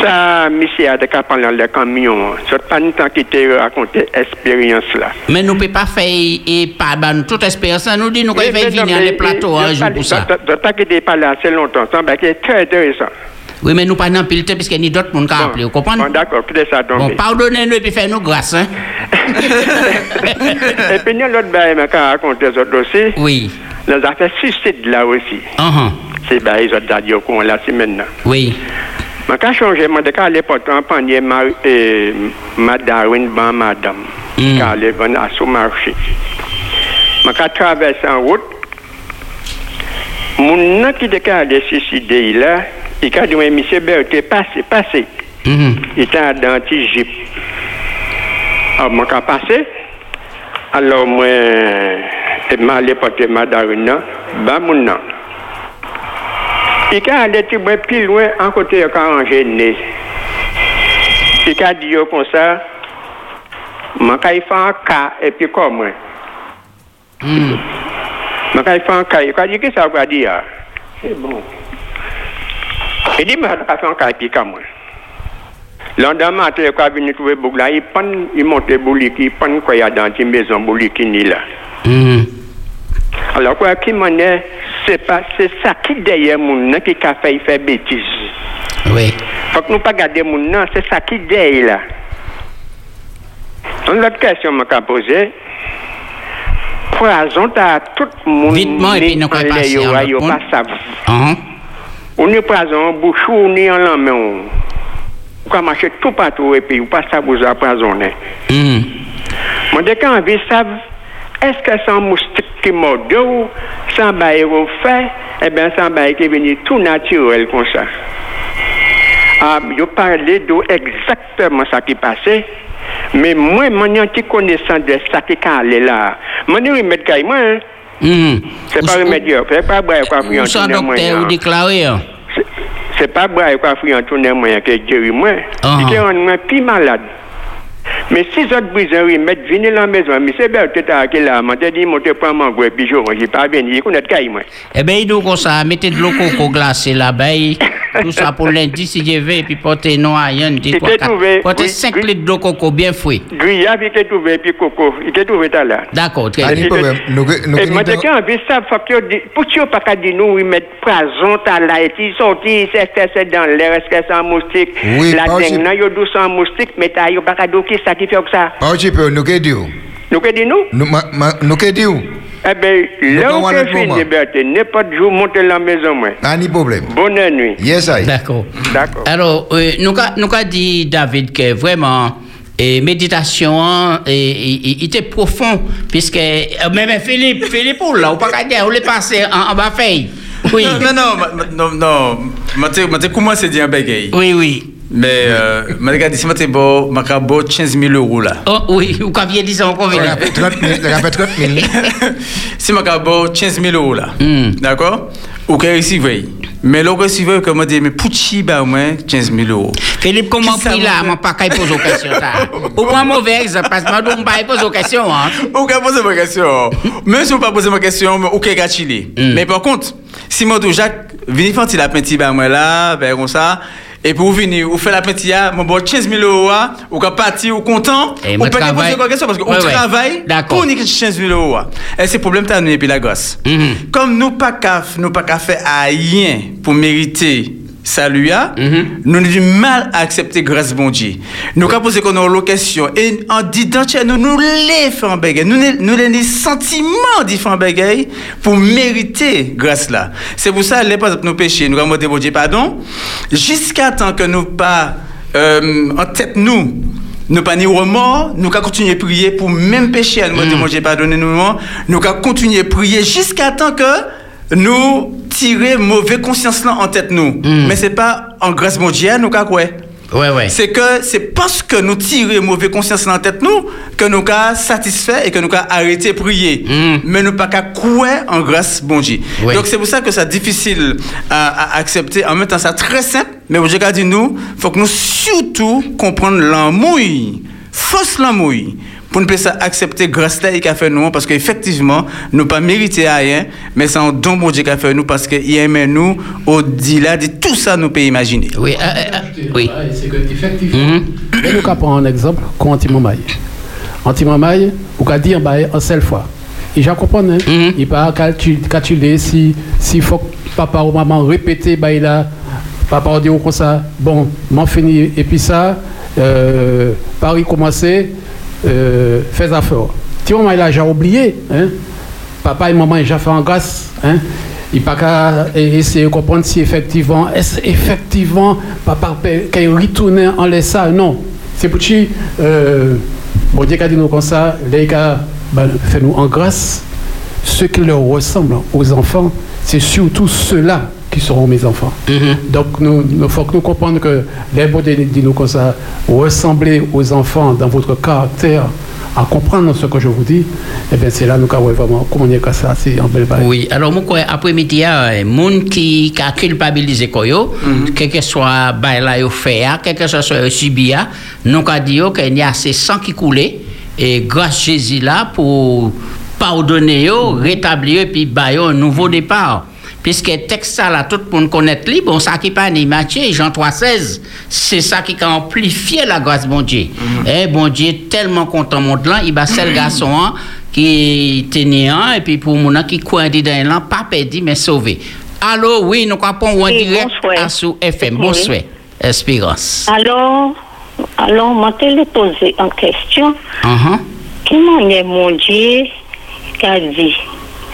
ça, monsieur a parlé dans le camion. C'est pas une temps qui t'a raconté expérience là. Mais nous ne pouvons pas faire et pas ban toute expérience. Nous dit nous qu'on va venir mais les plateaux un il- jour pour ça. il- il- il- qui pas là assez longtemps. Ça ben, qui est très intéressant. Oui, mais nous pas dans pile temps puisqu'il y a d'autres qui ont appelé. Vous comprenez? Bon, d'accord, quittez ça Bon, tomber. pardonnez-nous et puis faites-nous grâce. Hein? Et puis, il y a l'autre bail mais quand raconté les autres aussi. Oui. Nous avons fait suicide là aussi. Uh-huh. C'est bien, ils ont dit qu'on l'a c'est maintenant. Oui. Mais quand je changeais, moi, à l'époque, en panier, ma, ma Darwin, ban madame, Mm. quand elle à son marché. Je traversais en route, mon nom qui était allé suicider là, il a dit, mais monsieur Berthe, passez, passez. Mhm. Il était dans un petit jeep. Alors, moi, quand passé, alors, moi, et ma l'époque, ma Darwin, là, ben, mon nom. Il a allé tout bien plus loin, en côté de arrangé né. Il a dit yo comme ça, je vais faire un cas, et puis comment Mm. Je vais faire un cas. Il a dit que ça va dire? C'est bon. Il dit, mais je vais faire un cas, et puis comment Le lendemain, il est venu trouver Bougla, il prend, il monte Bouliki, il prend quoi il y a dans une maison Bouliki ni là. Mhm. Alors, quoi qu'il m'en est, c'est pas, c'est ça qui derrière mon nom qui a fait faire bêtise. Oui. Faut que nous pas garder mon nom, c'est ça qui derrière là. Une autre question que je poser. Poison, t'as tout et passer l'air, à yo, l'autre On ne prazon, bouchou, on ne yon lan men ou. Ou ka mache tout patou epi, ou pa sa bouza prazon hmm. eh. mm. Mwen dek an vi sav, eske san moustik ki morde ou, san baye ou fe, e ben san baye ki veni tout naturel kon sa. A, yo parle do ekzaktèman sa ki pase, men mwen mwen yon ti konesan de sa ki ka ale la. Mwen yon yon met kay mwen, eh. Mhm. c'est pas remède, c'est pas boire quoi docteur ou déclaré. hein? c'est pas boire quoi fouiller en tourner moi que Jerry moi. Ah. Il est en plus malade. Mais si autres briseurs ils mettent venir dans la maison, mais c'est bien peut-être à quel là, moi te dit prendre mon gros puis je j'ai pas bien, il connaît caille moi. Eh bien, il dit comme ça, mettez de l'eau coco glacée là-bas, et tout ça pour lundi, si je vais, et puis portez non à quoi, portez 5 oui. litres d'eau coco bien. Grillade il trouvé puis coco, il trouvé là. D'accord, très Pas bien. Et moi, quand on veut ça, faut que tu pour tu pas qu'à dire nous, ils mettent poison, t'as là, et ils sortent, que dans l'air, est-ce que c'est un moustique? Oui, La pas dengue, non, ils douce un moustique, mais t'as, ils pas qui ça qui fait que ça. Pas un petit peu, nous qu'est-ce que Nous, que dit nous? nous ma- ma- nous qu'est-ce que Eh bien, là Nous où avons que un je suis moment. liberté, n'importe jour, monter la maison, moi. Pas de problème. Bonne nuit. Yes, I. D'accord. D'accord. Alors, euh, nous avons dit, David, que vraiment, et méditation, hein, et, et- et- il était profond, puisque, euh, même Philippe, Philippe, là, on pas qu'à dire, on l'est passé en, en bas feuille. Oui. Non, non, non, non. Un. Oui, oui. Mais, euh, dit, si je t'ai bon, bon 15 000 euros là. Oh, oui, ou quand vient dire ça On a fait 30 000. On a fait 30 000. si je t'ai bon 15 000 euros là. Hmm. D'accord? Ou que receveur. Mais le receveur, comme je dis, mais pour qui, bah, au moins 15 000 euros. Philippe, comment pris là, moi pas qu'à poser aux questions. Au moins mauvais exemple, parce que moi, je ne pas poser aux questions, hein. Ou qu'à poser ma question. Même si on pas poser ma question, mais ou qu'à gâchiller. Mais par contre, si moi, Jacques, venez faire la peinture, bah, moi là, ben, comme ça. Et pour venir, ou faire la peinture, mon bon 15 000 euros, ah, ou qu'à partir, ou content, pas qu'à travail- poser question parce qu'on Ouais, ouais. travaille D'accord. pour niquer 15 000 euros. ah. Et c'est problème, t'as nous, gosse. Mhm. Comme nous qu'à, nous pas faire rien pour mériter salut, Mhm. nous avons du mal à accepter grâce bon Dieu. Nous avons posé qu'on a et en disant, nous nous les un bagay. Nous nous les sentiments bagay pour mériter grâce là. C'est pour ça, les pas nos péchés, nous avons demandé bon Dieu pardon, jusqu'à temps que nous pas, euh, en tête nous, nous pas ni remords, nous qu'à continuer à prier pour même péché à nous demander bon Dieu pardonner nous, nous qu'à continuer à prier jusqu'à temps que nous tirer mauvais conscience là en tête nous. Mais c'est pas en grâce mon Dieu, nous quoi? Ouais, ouais. C'est que c'est parce que nous tirons mauvais conscience dans la tête nous que nous sommes satisfaits et que nous sommes arrêté de prier. Mm. Mais nous pas qu'à en grâce bon Dieu. Ouais. Donc c'est pour ça que c'est difficile à, à accepter. En même temps, c'est très simple. Mais bon Dieu a dit nous, faut que nous surtout comprendre l'amour Fausse l'amour, pour ne pas accepter grâce là qu'il a fait nous, parce qu'effectivement, nous pas mérité rien, mais c'est un don bon Dieu qu'il a fait nous, parce qu'il aime nous au-delà de tout ça, nous pouvons imaginer. Oui, euh, euh, oui. C'est que, effectivement, et nous prendre un exemple, comme anti-mamaille. Anti-mamaille, ou qu'a dit en bail en seule fois. Et je comprends, hein? il pas calculer si, si faut que papa ou maman répéter, bah, il a, papa dit comme ça, bon, m'en fini, et puis ça, euh, Paris commencer, euh, fais affaire. Si maman il a déjà oublié, hein? papa et maman ont déjà fait en grâce, hein? il pas qu'à essayer de comprendre si effectivement, est-ce effectivement papa qu'il retourne en laissant, non. C'est pour qui, euh, bon Dieu a dit nous comme ça, les gars, ben, fait-nous en grâce, ce qui leur ressemble aux enfants, c'est surtout ceux-là qui seront mes enfants. Donc, nous, il faut que nous comprenions que les mots dit nous comme ça, ressembler aux enfants dans votre caractère, à comprendre ce que je vous dis, et bien c'est là nous avons vraiment communiquer ça, c'est en belle. Oui, alors moi, après-midi, il y a un monde qui a culpabilisé Koyo, quel que soit yo fait, quel que soit subi, nous avons dit qu'il y a assez sang qui coulait, et grâce à Jésus là, pour pardonner, rétablir, et puis bah, un nouveau départ. Puisque le texte ça là, tout le monde connaît li, bon, ça qui pas ni Matthieu, Jean 3,16, c'est ça qui a amplifié la grâce bon Dieu. Eh, bon Dieu, tellement content monde là, il va seul garçon hein, qui était néant, et puis pour mon qui croit dans l'an, pas perdu, mais sauvé. Allô, oui, nous capons en direct bonsoir. à sous FM. Bonsoir. Espérance. Alors, alors, moi, te le poser en question. Uh-huh. Comment est mon Dieu qui a dit?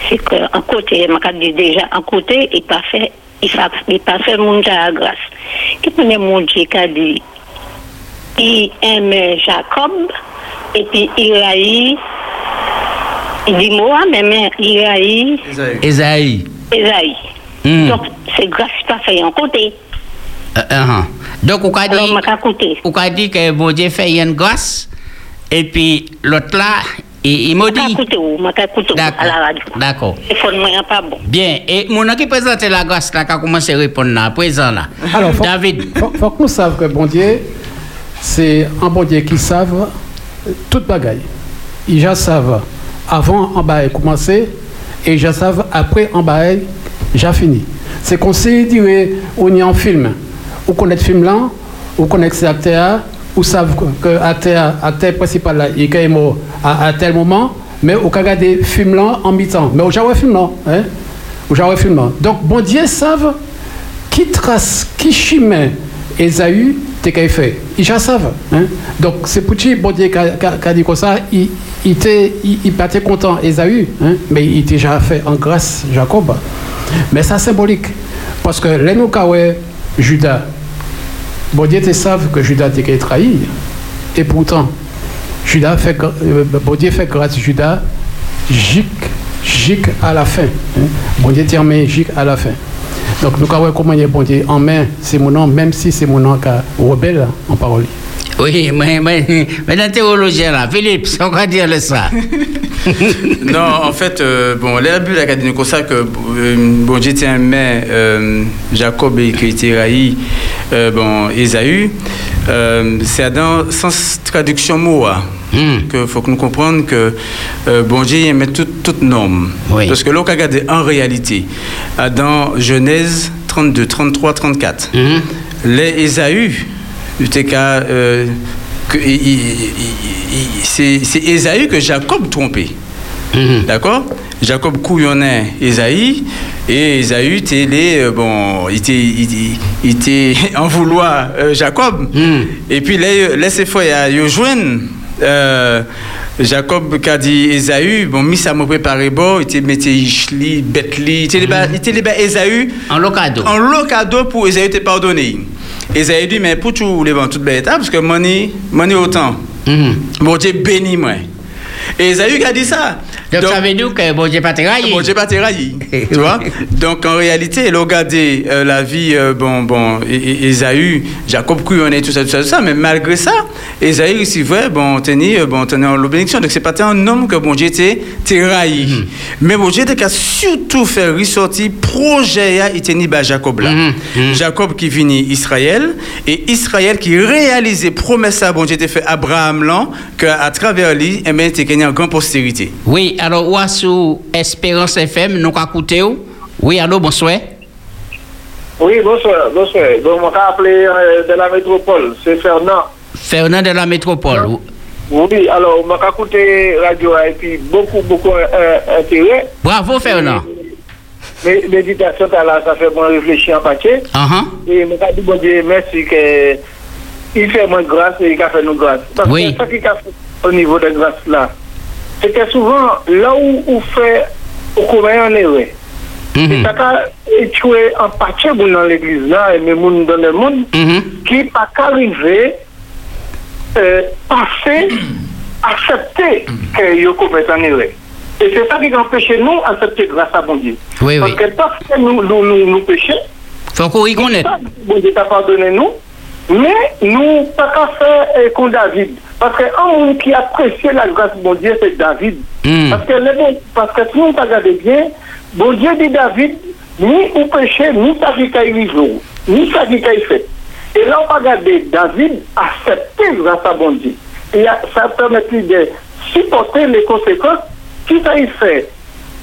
C'est qu'en côté, m'a dit déjà, en côté, il pas fait, il fa- il pas fait mon Dieu à grâce. Comment est mon Dieu qui a dit? Il aime Jacob, et puis il il dit moi, mais mais il Esaïe. Esaïe. Hmm. Donc, c'est grâce pas fait en côté. Uh, uh-huh. Donc, on a dit, on a dit que bon Dieu fait une grâce, et puis l'autre là, il, il m'a M'a dit. D'accord. Le téléphone moi est pas bon. Bien, et mon qui présente la grâce là, qui a commencé à répondre là, présent là. Alors, faut, David. faut, faut que nous sachions que bon Dieu, c'est un bon Dieu qui savent toute bagaille. Ils já savent avant en bas commencer et ils savent après en bas j'ai fini. C'est qu'on sait dire on est en film, ou connaître film là, ou connaître ces acteurs, ou savent que acteur acteur principal là il est mort à, à tel moment, mais au cas des films là en mi-temps. Mais au jamais film là, hein? Au jamais film là. Donc bon Dieu savent qui trace, qui chimait Esaü, t'es qu'à fait. Ils savent. Hein? Donc, c'est pour bon Dieu qui a, qui a- qui a dit comme ça, il, il, était, il, content, Esaü, hein? mais il était déjà fait en grâce, Jacob. Mais ça, symbolique. Parce que les nous, Judas, bon Dieu te savent que Judas était trahi. Et pourtant, Judas fait, euh, bon fait grâce Judas, jic, jic à la fin. hein. Bon Dieu termine jic à la fin. Donc, nous avons comment il est bon Dieu en main, c'est mon nom, même si c'est mon nom qui rebelle en parole. Oui, mais, mais, mais dans théologien là, Philippe, on va dire ça. non, en fait, euh, bon, la Bible a dit comme ça que euh, bon Dieu tient mais euh, Jacob et qui était raï, euh, bon Ésaü, euh, c'est dans sens traduction mot hein, que faut que nous comprenions que bon Dieu aimait toute toute norme. Parce que là, on regarde en réalité dans Genèse 32, 33, 34, les Ésaü, euh, c'est Ésaü que Jacob trompait. D'accord? Jacob couillonnait Ésaü et Ésaü était euh, bon, il était, il, il était en vouloir euh, Jacob. Et puis là, laissez fois il y a joindre euh, Jacob qui a dit Ésaü, bon, mis ça me préparer bon, il était metté Ishli, Betli, il était les Ésaü en locado. En locado pour Ésaü te pardonner. Ésaü dit mais pour tout les bon toute belle étape parce que money money autant. Bon Dieu béni moi. Et Esaü a dit ça. Donc, ça veut dire que bon Dieu pas trahi. Bon Dieu pas trahi. tu vois? Donc en réalité, il a regardé euh, la vie, euh, bon, bon, E- E- Esaü, Jacob couillonné, tout ça, tout ça, tout ça, mais malgré ça, Esaü, c'est vrai, bon, tenait, bon, tenait en bénédiction. Donc c'est pas un homme que bon Dieu était trahi. Mhm. Mais bon Dieu était surtout faire ressortir projet, il tenait bah, Jacob là. Mhm. Jacob qui vient Israël, et Israël qui réalisait promesse à bon Dieu était fait Abraham là, qu'à travers lui, eh bien, il était en grande postérité. Oui, alors, ou sous Espérance FM, nous avons écouté. Oui, allô, bonsoir. Oui, bonsoir, bonsoir. Bon, on m'a appelé euh, de la métropole, c'est Fernand. Fernand de la métropole. Oui, alors, on m'a écouté radio et puis beaucoup, beaucoup euh, intérêt. Bravo, Fernand. Mais méditation, là, ça fait bon réfléchir en paquet. Uh-huh. Et je dit, bon Dieu, merci que il fait moins grâce et il a fait nous grâce. Parce Oui. que ça qu'il a fait au niveau de grâce là, c'est que souvent, là où on fait, on commet en erreur. Et ça a tué un paquet de monde dans l'église là, et même dans le monde, qui pas qu'arriver, euh, passer, accepter que yo commettent en erreur. Et c'est ça qui empêche nous d'accepter grâce à bon Dieu. Oui, Parce oui. que parce que nous, nous, nous, nous péchons, faut qu'on reconnaisse. Bon Dieu t'a pardonné nous, mais nous pas qu'à faire euh, comme David. Parce qu'un monde qui apprécie la grâce de bon Dieu, c'est David. Mm. Parce que le bon- parce que si on regarde bien, bon Dieu dit David, ni au péché, ni sa vie qu'il vivre, ni sa vie qu'il fait. Et là, on va regarder David accepter grâce à bon Dieu. Et ça permet de supporter les conséquences. Si ça il fait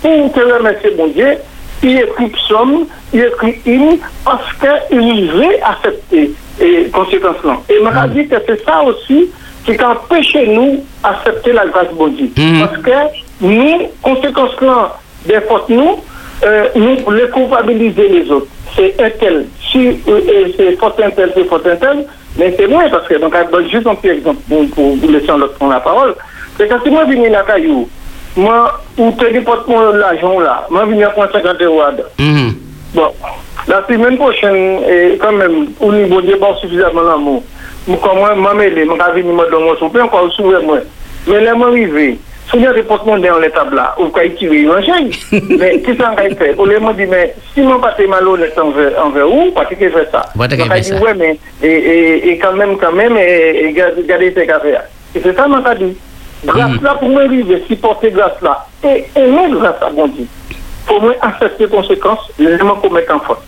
pour te remercier Dieu, il écrit psaume, il écrit hymne, parce qu'il veut accepter les conséquences-là. Et m'a dit que c'est ça aussi qui empêche nous accepter la grâce de Dieu. Parce que nous, conséquences-là des fautes, nous, euh, nous les culpabiliser les autres. C'est un tel. Si euh, c'est faute un tel, c'est faute un tel, mais c'est moins parce que, donc, juste un petit exemple pour, vous laisser l'autre prendre la parole. C'est si moi, je viens à caillou, moi, ou te déporte mon l'argent là, moi, je viens prendre 50 euros à deux. Bon, la semaine prochaine, et quand même, au niveau des bords suffisamment l'amour, moi, moi, moi, mêlé, moi, je vais me donner mon souper, encore souvent, moi. Mais là, moi, arrivé, si on a des porte dans l'étape là, ou quand il tire, il Mais, qu'est-ce qu'on va faire? Au lieu de me dire, mais, si mon pas malhonnête envers, envers vous, parce qu'il fait ça. Ouais, t'as Donc, fait il dit, ça. ouais, mais, et, et, et quand même, quand même, et, et garde- gardez Grâce là, pour moi, arriver, supporter grâce là, et aimer grâce à bon Dieu. Pour moi, accepter les conséquences, les éléments qu'on met en faute.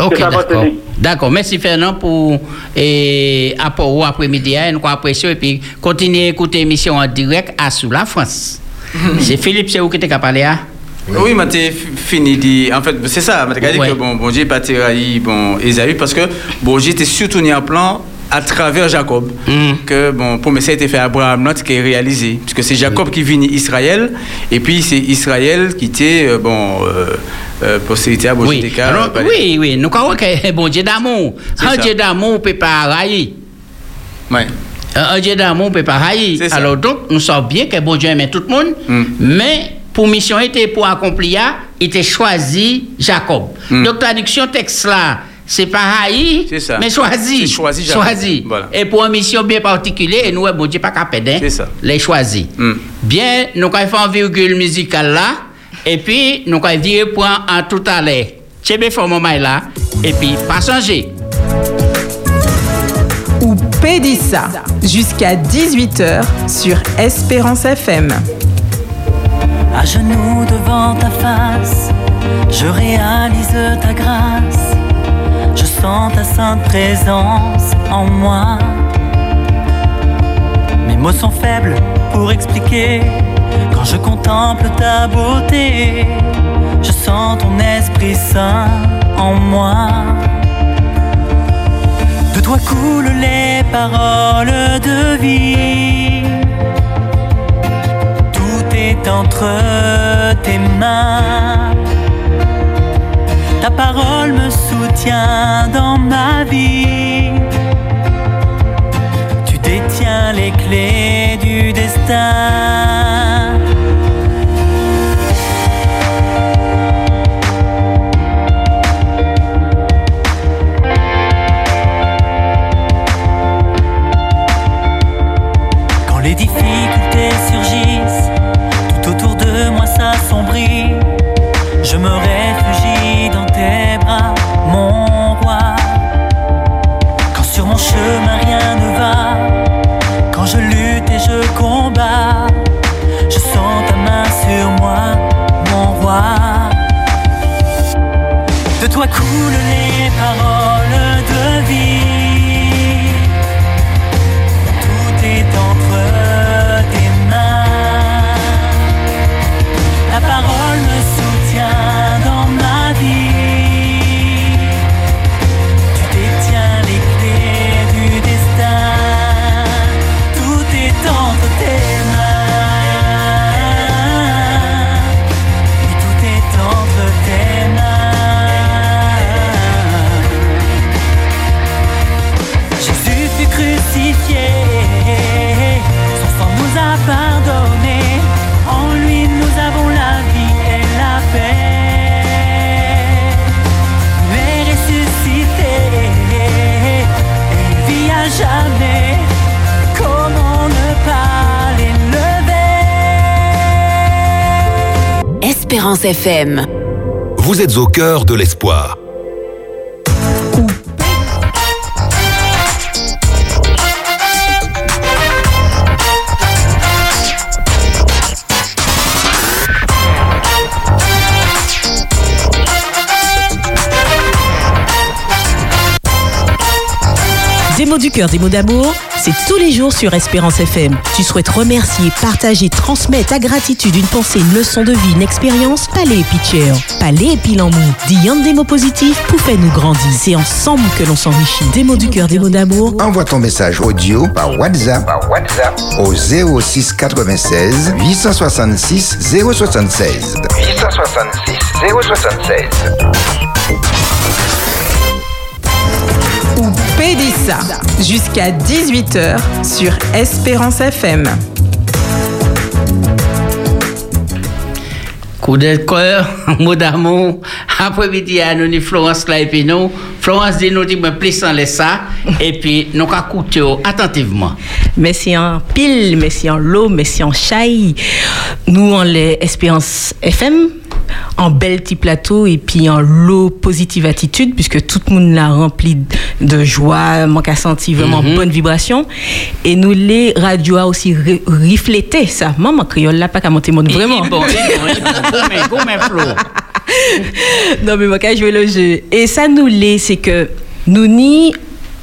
Ok, d'accord. D'accord. Merci Fernand pour et, apport au après-midi. hein, Nous apprécions et puis continuez à écouter l'émission en direct à Sous la France. c'est Philippe, c'est où que tu as parlé hein? Oui, fi- fini dit. En fait, c'est ça. Mais t'as dit que bon, bon pas trahi bon Esaü parce que bon était surtout en plan à travers Jacob que bon ça a été fait à Abraham Lot qui est réalisé puisque c'est Jacob qui vient Israël et puis c'est Israël qui était euh, bon euh, euh, postérité à Oui. Alors, qu'à- oui, oui. Nous croyons que bon Dieu d'amour. Un. Dieu d'amour ne peut pas haïr. Ouais. Un Dieu d'amour ne peut pas haïr. Alors donc, nous savons bien que bon Dieu aime tout le monde, Mm. mais pour mission était pour accomplir, il était choisi Jacob. Mm. Donc, traduction texte là, c'est pas ça. mais choisi. Choisi. Choisi. Voilà. Et pour une mission bien particulière, nous, bon Dieu pas capable C'est ça. les choisis. Mm. Bien, nous avons fait un virgule musical là, et puis nous avons viré point en tout à l'heure. C'est bien fait moment là, et puis pas changer. ou Pédissa jusqu'à 18h sur Espérance FM. À genoux devant ta face, je réalise ta grâce. Je sens ta sainte présence en moi. Mes mots sont faibles pour expliquer quand je contemple ta beauté. Je sens ton Esprit Saint en moi. De toi coulent les paroles de vie. Tout est entre tes mains. Ta parole me soutient dans ma vie. Tu détiens les clés du destin. Espérance FM. Vous êtes au cœur de l'espoir. Des mots du cœur, des mots d'amour, c'est tous les jours sur Espérance FM. Tu souhaites remercier, partager, transmettre ta gratitude, une pensée, une leçon de vie, une expérience Palais et Pitcher. Palais et Pilamou. Dis des mots positifs pour faire nous grandir. C'est ensemble que l'on s'enrichit. Des mots du cœur, des mots d'amour. Envoie ton message audio par WhatsApp, au 06 96 866 076. 866 076. Pédissa jusqu'à 18h sur Espérance FM. Coup de cœur, mot d'amour. Après-midi, à nous, Florence. Florence dit nous, dit, me plus en laisse ça. Et puis, nous, qu'à écouter attentivement. Merci en pile, en l'eau, en chai. Nous, on les Espérance FM, en bel petit plateau et puis en l'eau positive attitude, puisque tout le monde l'a rempli de joie, manque à sentir vraiment Mhm. bonne vibration. Et nous, les radios a aussi re- reflété ça. Maman créole là, pas qu'à monter mon vraiment. Bon, bon, bon, mais, bon, mais, Flo. non, mais moi, quand je vais le jeu. Et ça nous l'est, c'est que nous ni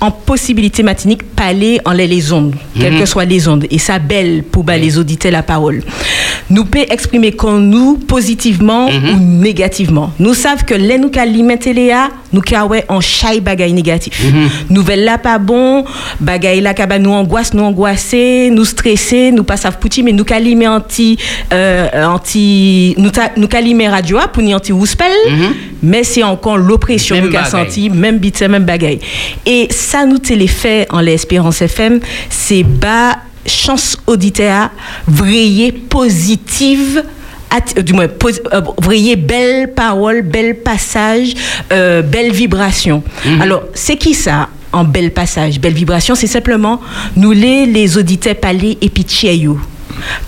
en possibilité matinique parler en les, les ondes, quelles Mhm. que soient les ondes. Et ça belle pour bah, les auditeurs la parole. Nous peut exprimer qu'on nous positivement ou négativement. Nous savons que les nous alimenter Léa, nous ouais en chai bagay négatif. Nouvelle là pas bon, bagay là ka ba nous angoisse, nous angoisser, nous stresser, nous pas savent pouti mais nous calimer anti euh, anti nous ta- nous calimer radio pour ni anti rouspel mais c'est encore l'oppression Même nous senti même bit même bagaille et ça nous fait en l'espérance FM c'est bas chance auditeur vrayer positive at- euh, du moins pos- euh, vrayer belle parole belle passage euh, belle vibration. Alors c'est qui ça en bel passage belle vibration? C'est simplement nous les les auditeurs parler et puis tchayou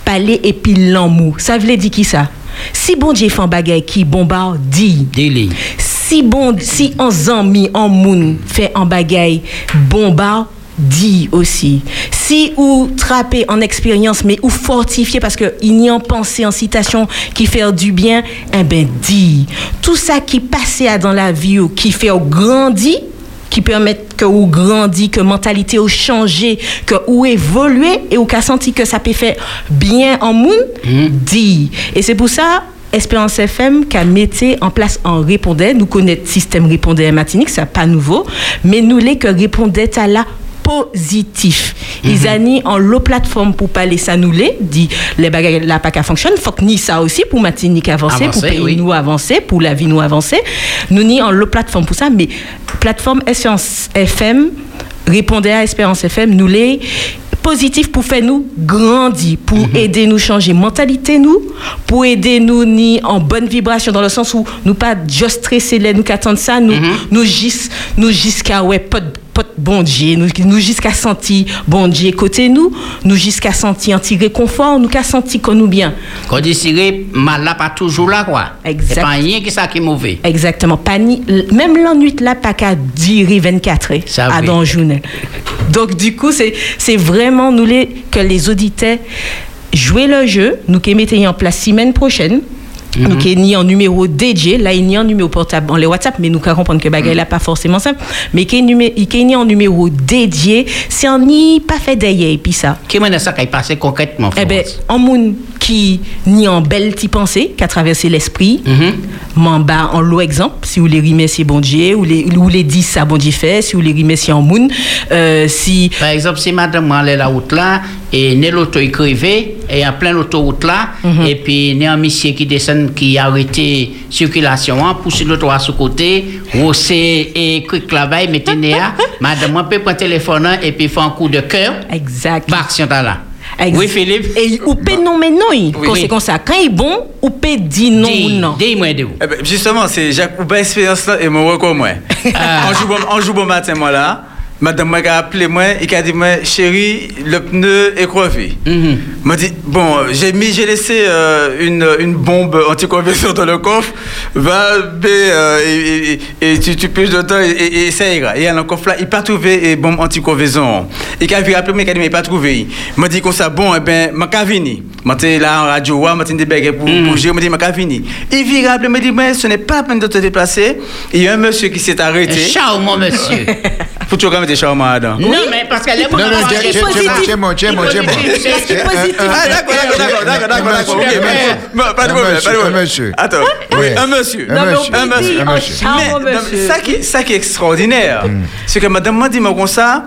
parler et puis l'amour ça veut dire qui ça? Si bon Dieu fait un bagay qui bombarde dit si bon si en zami en moun fait un bagay bombarde dit aussi. Si ou trapper en expérience, mais ou fortifier parce que il y a en pensée, en citation qui fait du bien, eh ben dit. Tout ça qui passait dans la vie ou qui fait au grandi, qui permettent que ou grandi, que mentalité ou changé, que ou évoluer et ou qu'a senti que ça peut faire bien en moun, dit. Et c'est pour ça Espérance FM qui a mis en place en répondait. Nous connaissons le système répondait matinique, ça pas nouveau, mais nous les que répondait à la positif. Ils ont mis en l'eau plateforme pour parler ça nous les dit les bagages pas qu'à fonctionne, faut que ni ça aussi pour matinique avancer, pour pays oui. nous avancer, pour la vie nous avancer. Nous ni en l'eau plateforme pour ça, mais plateforme Espérance FM répondait à Espérance FM, nous les positif pour faire nous grandir, pour aider nous changer mentalité nous, pour aider nous ni en bonne vibration dans le sens où nous pas juste stresser les nous qu'attendre ça, nous nous juste nous jusqu'à ouais pas bon Dieu, nous, nous jusqu'à sentir bon Dieu côté nous, nous jusqu'à sentir un petit réconfort, nous qu'à sentir qu'on nous bien. Quand dit Siré, mal là pas toujours là, quoi. Exact. C'est pas rien qui ça qui est mauvais. Exactement. Pas ni- même la nuit là, pas qu'à durer 24 heures Ça à dans journée. Donc du coup, c'est c'est vraiment nous les que les auditeurs jouer le jeu, nous qui mettons en place semaine prochaine. Nous qui ni en numéro DJ, là il n'y a en numéro portable, en les WhatsApp, mais nous qu'à comprendre que bagay là pas forcément simple, mais il qui ni en numéro dédié, c'est en ni pas fait d'ailleurs et puis ça. Qui mène ça qui est passé concrètement, Eh Florence? en moun qui ni en belle petite pensée, qui a traversé l'esprit, m'en bas en l'eau exemple, si vous les remerciez bon Dieu, ou les, ou les dit ça bon Dieu fait, si vous les remerciez en moun, euh, si... Par exemple, si madame est la route là, et né l'auto écrivait, et en plein l'autoroute là, et puis né un monsieur qui descend, qui a arrêté circulation, hein, pousse l'auto à ce côté, rossé et quick travail, mettez néa, madame moi peut prendre téléphone hein, et puis faire un coup de cœur. Exact. Par là. Ex- Oui, Philippe. Et ou peut non mais non, Oui. quand c'est comme ça, quand il est bon, ou peut dire non ou non. Dis-moi de vous. Eh ben, justement, c'est Jacques Oubin expérience là et mon record moi. Ah. On joue bon, on joue bon matin moi là. Madame m'a appelé moi et a dit moi chérie le pneu est crevé. m'a dit bon j'ai mis j'ai laissé euh, une, une bombe anti-conversion dans le coffre va euh, et, et- et tu, tu piges dedans et, et, ça ira. Et le coffre là il pas trouvé et bombe anti-conversion. Et il a appelé moi il a dit mais pas trouvé. m'a dit comme ça bon eh ben m'a qu'à venir. M'a dit là en radio m'a dit des pour pour gérer m'a dit m'a qu'à venir. Il vient rappeler m'a dit mais ce n'est pas la peine de te déplacer. Il y a un monsieur qui s'est arrêté. Charmant monsieur. Faut quand dedans. Non, mais parce qu'elle est Non, non, tiens, tiens, tiens, bon, tiens, bon, tiens, bon. Ah, d'accord, d'accord, d'accord, d'accord, d'accord, mais- Pas de problème, monsieur, pas de un monsieur. Attends, Oui. un monsieur. Un monsieur. Un monsieur. Un monsieur. Mais, non, mais ça qui, ça qui est extraordinaire, Mm. c'est que madame m'a dit, moi, comme ça,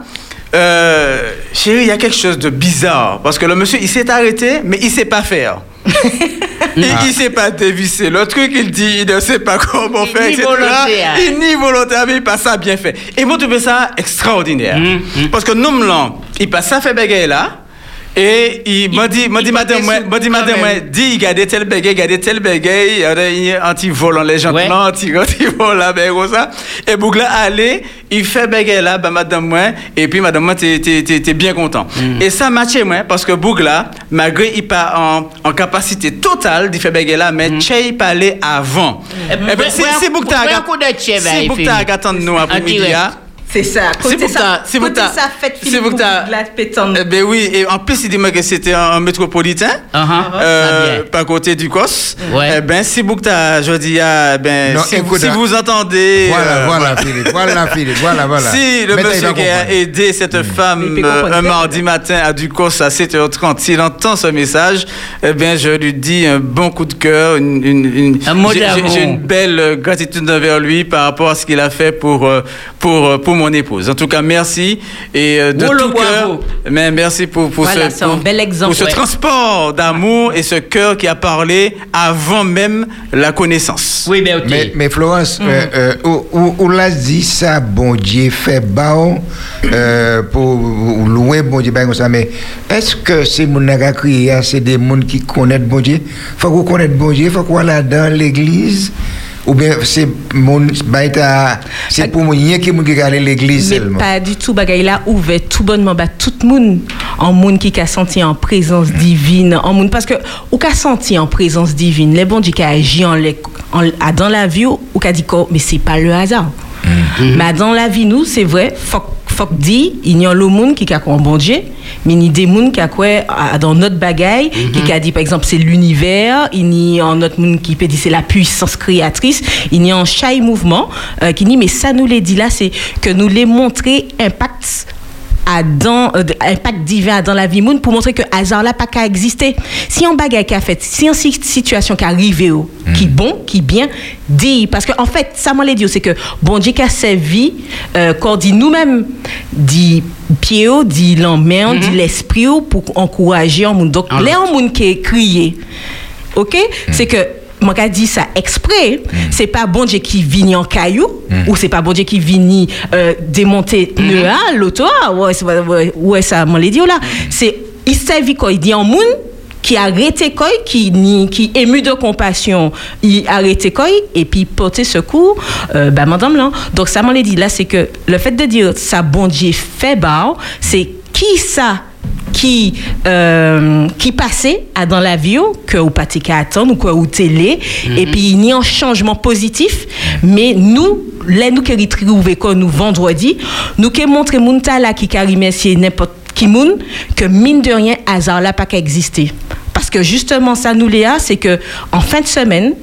euh, chérie, il y a quelque chose de bizarre. Parce que le monsieur, il s'est arrêté, mais il sait pas faire. Il, Ah. il sait pas dévisser. Le truc, il dit, il ne sait pas comment faire, ni etc. volontaire. Il ni volontaire, mais il passe ça bien fait. Et moi, je trouve ça extraordinaire. Parce que nous, il passe ça fait bagaille là. Et il m'a dit, m'a dit, madame, m'a dit, madame, dit, gardez tel bégay, gardez tel bégay, il y a anti-volant, les gens, non, anti, anti-volant, ben, comme ça. Et Bougla, allez, il fait bégay là, ben, madame, moi, et puis, madame, moi, t'es, t'es, t'es, bien content. Et ça matchait, moi, parce que Bougla, malgré, il pas en, capacité totale d'y faire bégay là, mais Tché, il parlait avant. Ben, c'est, c'est Bougla, il Bougla, attendre nous après-midi, hein. C'est ça. C'est Côté pour ça, c'est pour ça, faites c'est Philippe pour ta, Bougla pétante. Eh ben oui, et en plus, il dit moi que c'était un, un métropolitain, euh, Ah bien. pas côté du COS. Ouais. Eh ben, si vous, je dis, ah, ben, Non, si, écoute, si hein. vous entendez. Voilà, euh, voilà, Philippe, voilà, Philippe, voilà, voilà. Si le il monsieur qui a aidé cette femme peut euh, un mardi matin à Ducos à 7h30, s'il entend ce message, eh bien, je lui dis un bon coup de cœur, une, une, une- Un mot j'ai- une belle euh, gratitude envers lui par rapport à ce qu'il a fait pour, euh, pour, euh, pour mon épouse. En tout cas, merci et euh, de le tout cœur. Mais merci pour, pour Voilà, ce, c'est un pour- bel exemple, pour ce ouais. transport d'amour et ce cœur qui a parlé avant même la connaissance. Oui, ben ok. Mais, mais Florence, Mhm. euh, euh, où, où, où l'a dit ça, bon Dieu, fait bao euh, pour louer bon Dieu, ben comme ça, mais est-ce que ces gens qui c'est des gens qui connaissent bon Dieu? Faut qu'on connaisse bon Dieu, faut qu'on là dans l'église ou bien c'est mon bah, c'est pour moi qui qui qui aller l'église seulement. pas du tout, bagay là ouvert tout bonnement bah tout le monde en monde qui a senti en présence divine en monde parce que ou qu'a senti en présence divine les bons Dieu qui a agi en, dans la vie ou qu'a dit quoi mais c'est pas le hasard. Mais dans la vie nous c'est vrai faut faut dit il y a le monde qui a quoi en bon Dieu mais il y a des monde qui a quoi dans notre bagaille qui a dit par exemple c'est l'univers il y a un autre monde qui peut dire c'est la puissance créatrice il y a un chaque mouvement euh, qui dit mais ça nous les dit là c'est que nous les montrer impact dans euh, impact divin dans la vie. Monde pour montrer que hasard là pas qu'à exister. Si un bagage qui a fait si une si- situation qui arrive au qui bon qui bien dit parce que en fait ça m'en dit c'est que bon Dieu qui a servi euh, qu'on dit nous-mêmes dit pied dit l'emmène dit l'esprit pour encourager un monde. Donc les un monde qui est crié OK c'est que moi qu'a dit ça exprès c'est pas bon Dieu qui vient en caillou ou c'est pas bon Dieu qui vient euh, démonter le A l'auto A. ouais ouais, ouais, ça dit là c'est il servi quoi il dit en monde qui a arrêté quoi qui ni qui ému de compassion il a arrêté quoi et puis porter secours euh, bah madame là. Donc ça l'a dit là c'est que le fait de dire ça bon Dieu fait bas c'est qui ça qui euh, qui passait à dans la vie que ou pas qu'à attendre ou quoi ou télé et puis il y a un changement positif mais nous les nous qui retrouver quoi nous vendredi nous qui montrer moun là qui qui remercier n'importe qui moun que mine de rien hasard là pas qu'à exister parce que justement ça nous Léa c'est que en fin de semaine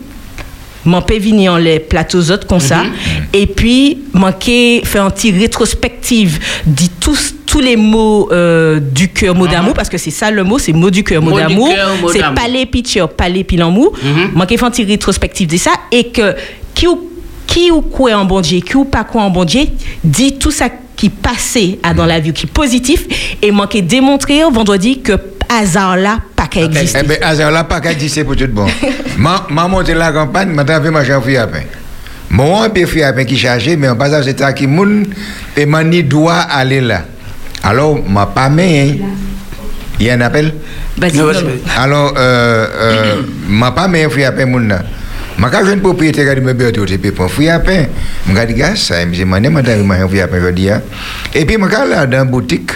m'en venir les plateaux autres comme ça et puis manquer faire un petit rétrospective dit tous tous les mots euh, du cœur mot d'amour parce que c'est ça le mot c'est mot du cœur mot d'amour. c'est palais pitcher palais pilamour manquer faire un petit rétrospective de ça et que qui ou qui ou quoi en bon Dieu qui ou pas quoi en bon Dieu dit tout ça qui passait à dans la vie qui est positif et manquer démontrer vendredi que hasard là pas qu'à exister. Eh bien, hasard là, pas qu'à c'est pour tout bon. Ma ma monté la campagne, m'a travé ma chère fille à pain. Mon un peu fille à pain qui chargé, mais en passant c'était à qui moun, et m'a ni doit aller là. Alors, m'a pas hein? il y a un appel? Alors, euh, euh, m'a pas fille à pain moun là. Maka jeune propriétaire me berto te pe prend fruit à dit gars ça me demandé madame m'a fruit à pain jodi a. Et puis maka là dans boutique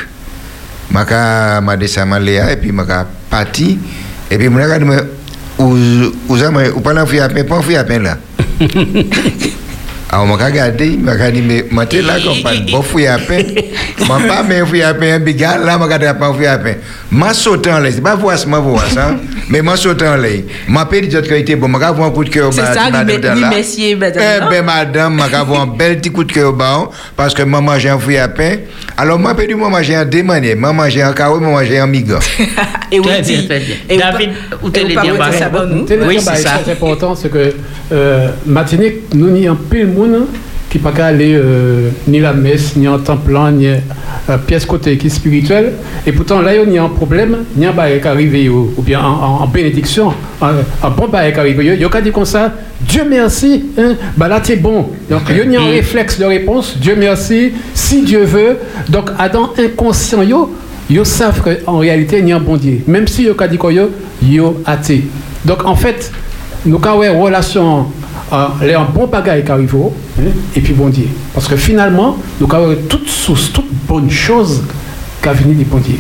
maka m'a descend Léa et puis maka parti et puis m'a dit me ou ou ça ou pas la fruit à pain, pas à pain là. Alors, je regardé, je mais je suis là de bon fouille à pain. Je ne pas mais fouille à pain, un bigal, là, je regarde pas fouille à pain. Je saute en l'air, c'est pas ça. Mais saute en l'air. Que était bon, je vais avoir un coup de cœur au C'est ça, madame messieurs. Eh ben, madame, je vais avoir un bel petit coup de cœur au bas, parce que je mange un fouille à pain. Alors, moi, manger en deux manières. Je mange en carreau, je mange en miga. Et Très oui, bien, très David, pas- où t'es les dire, Oui, c'est ça. important, c'est que euh, Martinique, nous n'y pile monde qui pas qu'à aller euh, ni la messe, ni en temps plein, ni euh, pièce côté qui est spirituelle. Et pourtant, là, il y a un problème, il y a un bail qui arrive, ou, ou bien en, en- en bénédiction, un, bon bail qui arrive. Il y a qu'à dire comme ça, Dieu merci, hein, bah là, t'es bon. Donc, il y a un réflexe de réponse, Dieu merci, si Dieu veut. Donc, Adam inconscient, yo, ils savent qu'en réalité, il y a un bon Dieu. Même si yo dit que yo, yo athée. Donc en fait, nous avons une relation, les un bon bagage qui arrive, hein, et puis bon Dieu. Parce que finalement, nous avons toute source, toute bonne chose qui a venu du bon Dieu.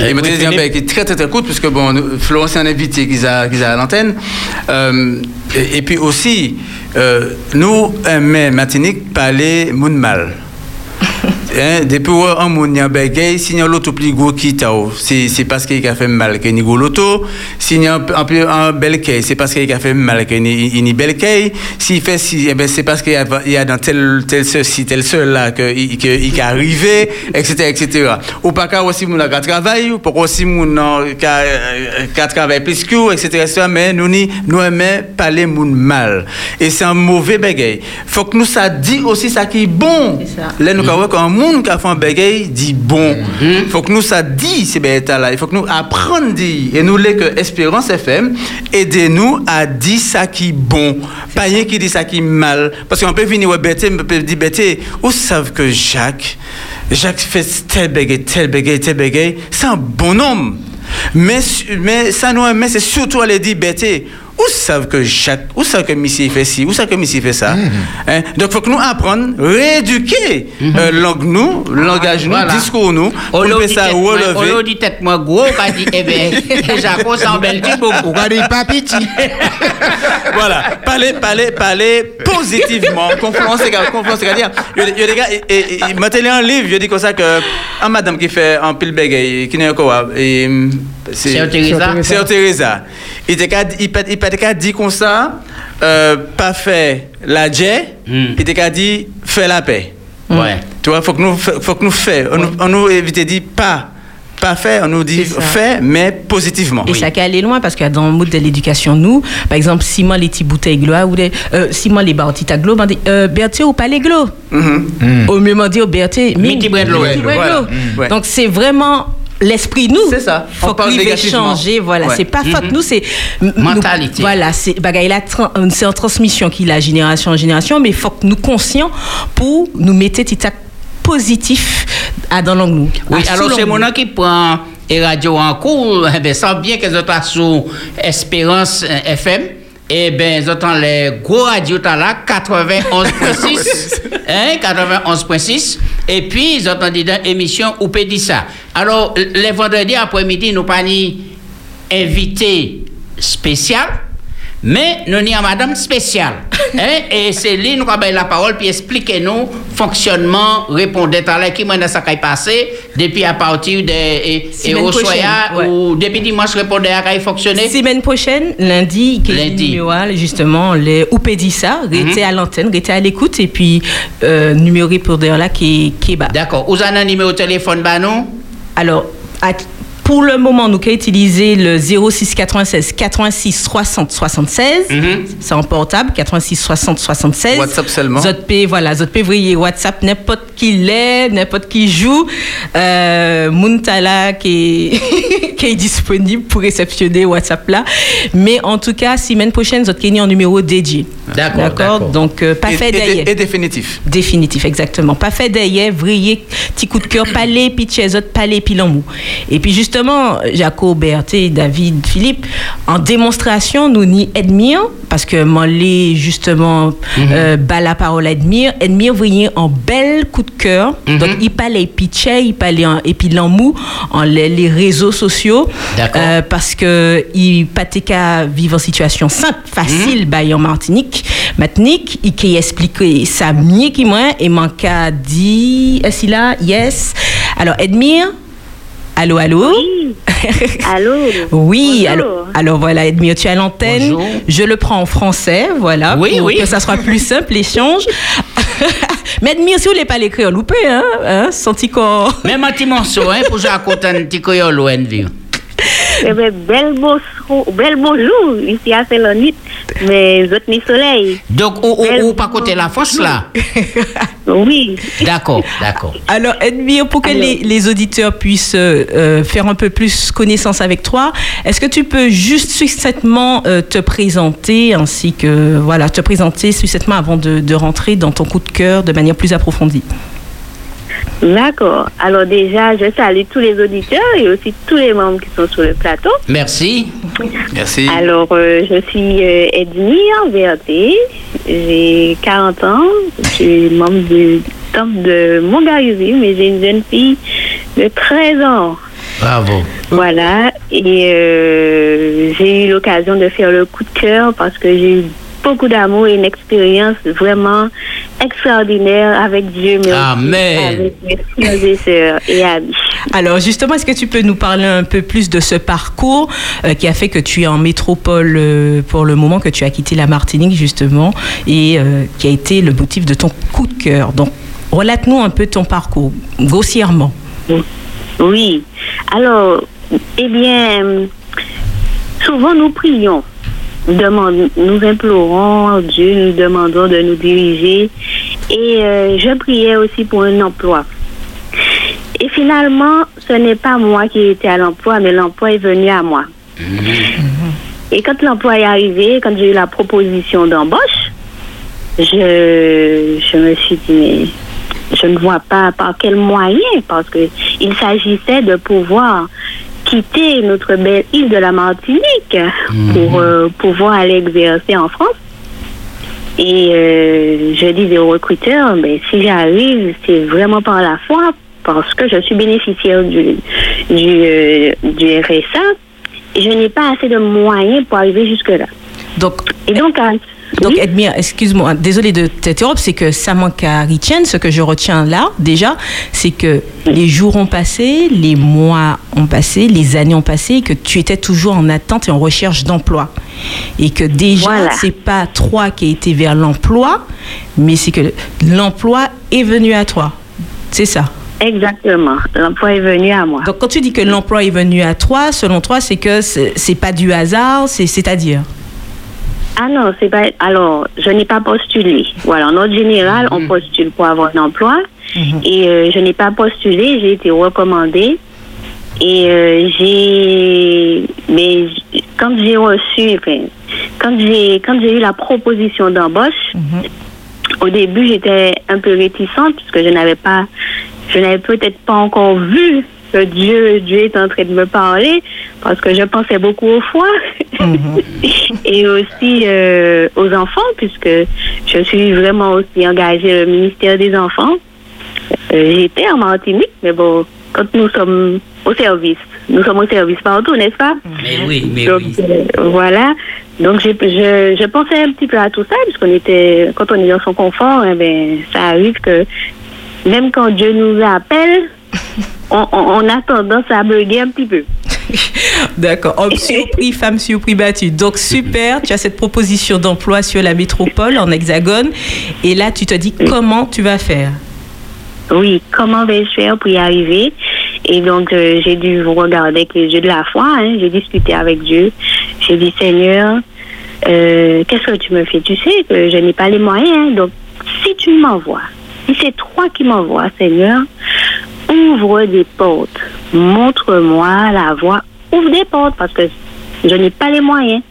Et me dire ben, qui est très très très court, parce que bon, Florence est un invité qui a, à l'antenne. Euh, et, et puis aussi, euh, nous, aimons Martinique, parler moun mal. Hein, depuis où un moun y a bagay, si y a l'autre plus gros qui t'a, c'est c'est parce qu'il a fait mal y a gros l'auto. Si y a un, peu- un bel c'est parce qu'il a fait mal a une belle quai. S'il fait si, eh ben c'est parce qu'il y a, a dans tel tel ceci, tel cela que que il est arrivé, etc., etc. Ou pas qu'à aussi moun a qu'à travailler, ou pas aussi moun a qu'à qu'à travailler plus que etc.. Mais nous ni nous aimons parler moun mal. Et c'est un mauvais bagay. Faut que nous ça dit aussi ça qui est bon. Là nous qu'un monde qui a fait un bagay dit bon. Faut que nous ça dit ces bêta là. Il faut que nous apprendre et nous les que Espérance FM aidez-nous à dire ça qui est bon. Pas rien qui dit ça qui est mal parce qu'on peut venir ouais bêté, on peut dire bêté, ou savent que Jacques Jacques fait tel bagay, tel bagay, tel bagay, c'est un bon homme. Mais, mais ça nous mais c'est surtout aller dire bêté. Où savent que Jacques, où savent que Missy fait ci, où savent que Missy fait ça? Hein? Donc, il faut que nous apprenions, rééduquer euh, langue nous, langage nous, Voilà. discours nous, pour dit ça relever. Olo dit tête moi gros, qu'a dit, eh ben, Jaco s'en belle dit beaucoup. Qu'a dit pas petit. voilà, parler, parler, parler positivement. Confiance, c'est confiance, c'est-à-dire, il y a- il y a des gars, et, et, et, il m'a télé un livre, il dit comme ça que, un madame qui fait un pile qui n'est quoi, et, c'est, Teresa. Sœur Teresa. Il était qu'à- il peut, il peut qu'à dire comme ça, euh, pas fait la jet, il était qu'à dire, fait la paix. Ouais. Tu vois, faut que nous, faut que nous fait, on, nous- on nous évite de dire pas, pas fait, on nous dit fait, mais positivement. Et ça peut aller loin parce que dans le mode de l'éducation, nous, par exemple, si moi les petits bouteilles glo, ou des, euh, si moi les bartites à glo, ben, dit, euh, Berthier ou pas les glo? Au mieux, m'en dit, oh, Berthier, Miti brin de l'eau. miti brin de Voilà. l'eau. Mm. Ouais. Donc, c'est vraiment l'esprit nous. C'est ça. Faut qu'il changer, voilà. Ouais. C'est pas faute Mhm. nous, c'est. nous- Mentalité. voilà, c'est bagaille la tran- euh, c'est en transmission qu'il a génération en génération, mais il faut que nous conscients pour nous mettre petit acte positif à dans l'angle nous. Oui, alors c'est mon qui prend les radios en cours, eh ben, sans bien qu'elles soient sous Espérance euh, FM. Eh bien, ils entendent les gros radios là, 91.6. hein, 91.6. Et puis, ils entendent dans l'émission peut dire ça. Alors, les vendredis après-midi, nous pas ni invité spécial. Mais nous avons madame spéciale. hein, et lui nous avons la parole puis expliquer nous fonctionnement, répondre à la qui m'a ça qui passé depuis à partir de et, et au soya ouais. ou depuis dimanche répondre à qui fonctionner. Semaine prochaine, lundi, Lundi. numéro justement, les Oupédissa, restez Mhm. à l'antenne, restez à l'écoute, et puis euh, numéro pour d'ailleurs là qui, qui est bas. D'accord. Vous avez un numéro de téléphone, bah non Alors, à- pour le moment, nous avons utilisé le 06 96 86 60 76. C'est en portable, 86 60 76. WhatsApp seulement. Zot P, voilà, Zot P, voyez WhatsApp, n'importe qui l'est, n'importe qui joue. Euh, Muntala qui est, qui est disponible pour réceptionner WhatsApp là. Mais en tout cas, semaine prochaine, Zot Kenny en numéro dédié. D'accord, D'accord? Donc, euh, pas Et- fait d'ailleurs. et définitif. Définitif, exactement. Pas fait d'ailleurs, vrillé, petit coup de cœur, palais, puis tchèzot, palais, puis l'amour. Et puis justement, justement, Jaco, Berthe, David, Philippe, en démonstration, nous ni Edmire, parce que Molly, justement, euh, bat la parole à Edmire. Edmire voyait un bel coup de cœur. Donc, il parlait pitché, il parlait en, et puis l'amour en les, les réseaux sociaux. Euh, parce que il pas qu'à vivre en situation simple, facile, bah, en Martinique. Martinique, il qui expliqué ça mieux que moi, et manqua dit, est-ce là? Yes. Alors, Edmire, allô, allô? Allô? Oui, alors, alors voilà, Edmire, tu es à l'antenne. Je le prends en français, voilà, Oui, pour oui. que ça soit plus simple, l'échange. Mais Edmire, si vous ne voulez pas l'écrire, loupé, hein, hein, senti qu'on... Même un petit morceau, hein, pour jouer à côté un petit envie. Eh bien, bel beau, so- bel beau jour ici à Saint-Lonit, mais autres ni soleil. Donc, ou, ou, ou pas côté la fosse, là Oui. D'accord, d'accord. Alors, Edmire, pour que les, les auditeurs puissent euh, euh, faire un peu plus connaissance avec toi, est-ce que tu peux juste succinctement euh, te présenter ainsi que, voilà, te présenter succinctement avant de, de rentrer dans ton coup de cœur de manière plus approfondie? D'accord. Alors déjà, je salue tous les auditeurs et aussi tous les membres qui sont sur le plateau. Merci. Merci. Alors, euh, je suis euh, Edmire Verté, j'ai 40 ans, je suis membre du temple de Montgarizy, mais j'ai une jeune fille de 13 ans. Bravo. Voilà, et euh, j'ai eu l'occasion de faire le coup de cœur parce que j'ai eu beaucoup d'amour et une expérience vraiment extraordinaire avec Dieu, mais aussi Amen. avec mes frères et sœurs et amis. Alors justement, est-ce que tu peux nous parler un peu plus de ce parcours euh, qui a fait que tu es en métropole euh, pour le moment, que tu as quitté la Martinique justement, et euh, qui a été le motif de ton coup de cœur? Donc, relate-nous un peu ton parcours, grossièrement. Oui. Alors, eh bien, souvent nous prions, demandons, nous implorons Dieu, nous demandons de nous diriger. Et euh, je priais aussi pour un emploi. Et finalement, ce n'est pas moi qui étais à l'emploi, mais l'emploi est venu à moi. Et quand l'emploi est arrivé, quand j'ai eu la proposition d'embauche, je, je me suis dit, mais je ne vois pas par quel moyen, parce que il s'agissait de pouvoir quitter notre belle île de la Martinique pour euh, pouvoir aller exercer en France. Et euh, je disais au recruteur, ben, si j'arrive, c'est vraiment par la foi, parce que je suis bénéficiaire du, du, euh, du RSA, et je n'ai pas assez de moyens pour arriver jusque-là. Donc, et donc, à- Donc, Edmire, excuse-moi, désolé de t'interrompre, c'est que ça manque à Richien. Ce que je retiens là, déjà, c'est que les jours ont passé, les mois ont passé, les années ont passé, et que tu étais toujours en attente et en recherche d'emploi. Et que déjà, Voilà. c'est pas toi qui as été vers l'emploi, mais c'est que l'emploi est venu à toi. C'est ça. Exactement. L'emploi est venu à moi. Donc, quand tu dis que l'emploi est venu à toi, selon toi, c'est que c'est pas du hasard, c'est- c'est-à-dire? Ah non, c'est pas. Alors, je n'ai pas postulé. Voilà, en ordre général, on postule pour avoir un emploi. Et euh, je n'ai pas postulé, j'ai été recommandée. Et euh, j'ai. Mais quand j'ai reçu. Enfin, quand j'ai quand j'ai eu la proposition d'embauche, au début, j'étais un peu réticente puisque je n'avais pas. Je n'avais peut-être pas encore vu que Dieu, Dieu est en train de me parler parce que je pensais beaucoup aux foi et aussi euh, aux enfants puisque je suis vraiment aussi engagée au ministère des enfants. Euh, J'étais en Martinique, mais bon, quand nous sommes au service, nous sommes au service partout, n'est-ce pas? Mais oui, mais Donc, oui. euh, voilà. Donc, je, je pensais un petit peu à tout ça, puisqu'on était, quand on est dans son confort, eh ben, ça arrive que même quand Dieu nous appelle, on, on- on a tendance à bugger un petit peu. D'accord. Homme surpris, femme surpris battue. Donc super, tu as cette proposition d'emploi sur la métropole en hexagone. Et là, tu te dis comment tu vas faire? Oui, comment vais-je faire pour y arriver? Et donc, euh, j'ai dû vous regarder avec les yeux de la foi. hein. J'ai discuté avec Dieu. J'ai dit, Seigneur, euh, qu'est-ce que tu me fais? Tu sais que je n'ai pas les moyens. hein. Donc, si tu m'envoies, si c'est toi qui m'envoies, Seigneur, ouvre des portes. Montre-moi la voie. Ouvre des portes parce que je n'ai pas les moyens.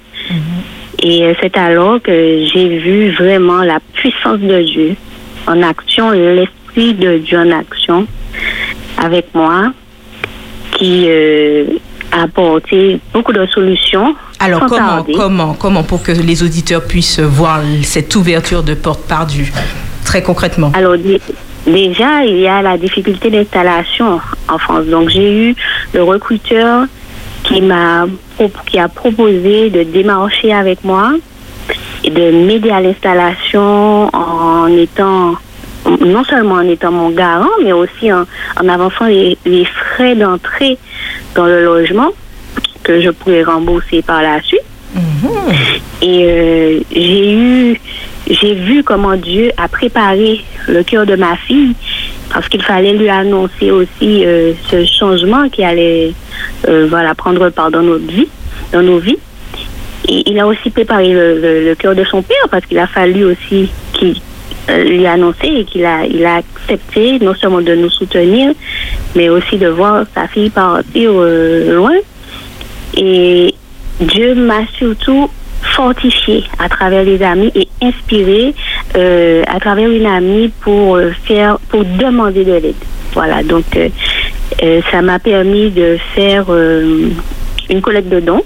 Et euh, c'est alors que j'ai vu vraiment la puissance de Dieu en action, l'esprit de Dieu en action avec moi, qui euh, a apporté beaucoup de solutions. Alors comment, tarder. comment, comment pour que les auditeurs puissent voir cette ouverture de porte perdue Très concrètement? Alors, dé- déjà, il y a la difficulté d'installation en France. Donc, j'ai eu le recruteur qui m'a qui a proposé de démarcher avec moi et de m'aider à l'installation en étant non seulement en étant mon garant, mais aussi en, en avançant les, les frais d'entrée dans le logement que je pourrais rembourser par la suite. Et euh, j'ai eu, j'ai vu comment Dieu a préparé le cœur de ma fille parce qu'il fallait lui annoncer aussi euh, ce changement qui allait, euh, voilà, prendre part dans notre vie, dans nos vies. Et il a aussi préparé le, le- le cœur de son père parce qu'il a fallu aussi qu'il lui annoncer et qu'il a, il a accepté non seulement de nous soutenir, mais aussi de voir sa fille partir euh, loin. Et Dieu m'a surtout fortifié à travers les amis et inspiré euh, à travers une amie pour euh, faire, pour demander de l'aide. Voilà, donc euh, euh, ça m'a permis de faire euh, une collecte de dons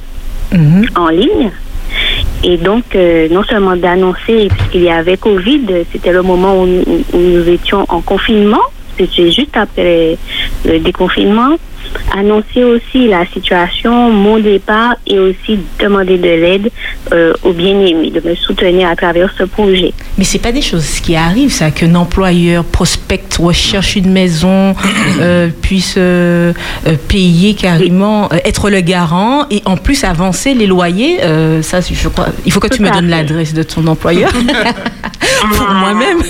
en ligne. Et donc, euh, non seulement d'annoncer, puisqu'il y avait Covid, c'était le moment où, où- où nous étions en confinement, c'était juste après le déconfinement, annoncer aussi la situation, mon départ et aussi demander de l'aide euh, aux bien-aimés, de me soutenir à travers ce projet. Mais c'est pas des choses qui arrivent, ça, qu'un employeur prospecte, recherche une maison, euh, puisse euh, euh, payer carrément, être le garant et en plus avancer les loyers. ça, je crois. Il faut que tu me donnes l'adresse de ton employeur pour moi-même.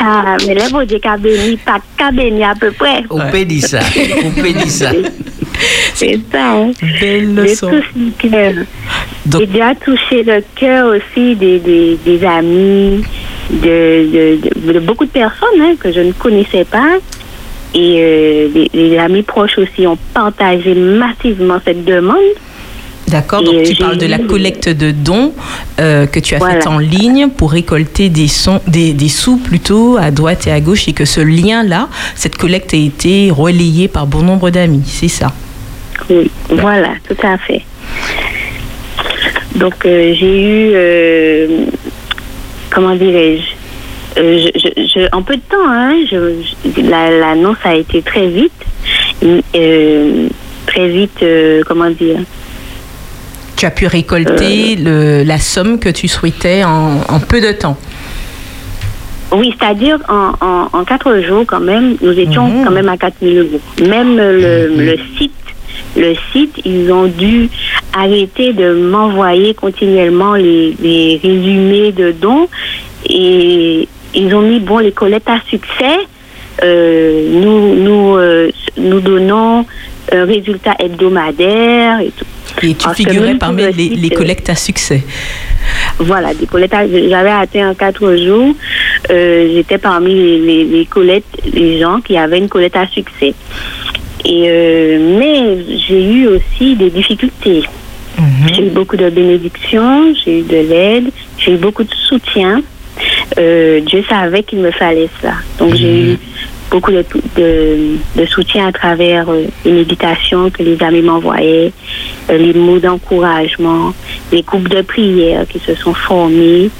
Ah, mais là, vous dites béni, pas béni à peu près. On peut dire ça. On peut dire ça. C'est ça, hein. Belle leçon. touché le cœur. J'ai déjà touché le cœur aussi des, des, des amis, de, de, de- de beaucoup de personnes hein, que je ne connaissais pas. Et euh, les, les amis proches aussi ont partagé massivement cette demande. D'accord, donc tu parles de la collecte de dons euh, que tu as Voilà. faite en ligne pour récolter des, sons, des, des sous plutôt à droite et à gauche et que ce lien-là, cette collecte a été relayée par bon nombre d'amis, c'est ça? Oui, voilà, tout à fait. Donc, euh, j'ai eu, euh, comment dirais-je, je, je- je- en peu de temps, hein, la- l'annonce a été très vite, très vite, comment dire, Tu as pu récolter le- la somme que tu souhaitais en, en peu de temps. Oui, c'est-à-dire en, en, en quatre jours quand même, nous étions quand même à 4000 euros. Même le, le site, le site, ils ont dû arrêter de m'envoyer continuellement les, les résumés de dons et ils ont mis bon les collectes à succès. Euh, nous nous euh, nous donnons un résultat hebdomadaire et tout. Et tu Parce figurais parmi le les, euh, collectes à succès. voilà, des collectes. J'avais atteint en quatre jours. Euh, J'étais parmi les, les, les collectes, les gens qui avaient une collecte à succès. Et euh, mais j'ai eu aussi des difficultés. J'ai eu beaucoup de bénédictions, j'ai eu de l'aide, j'ai eu beaucoup de soutien. Euh, Dieu savait qu'il me fallait ça. Donc j'ai eu beaucoup de, de, de soutien à travers euh, les méditations que les amis m'envoyaient, euh, les mots d'encouragement, les groupes de prière qui se sont formés.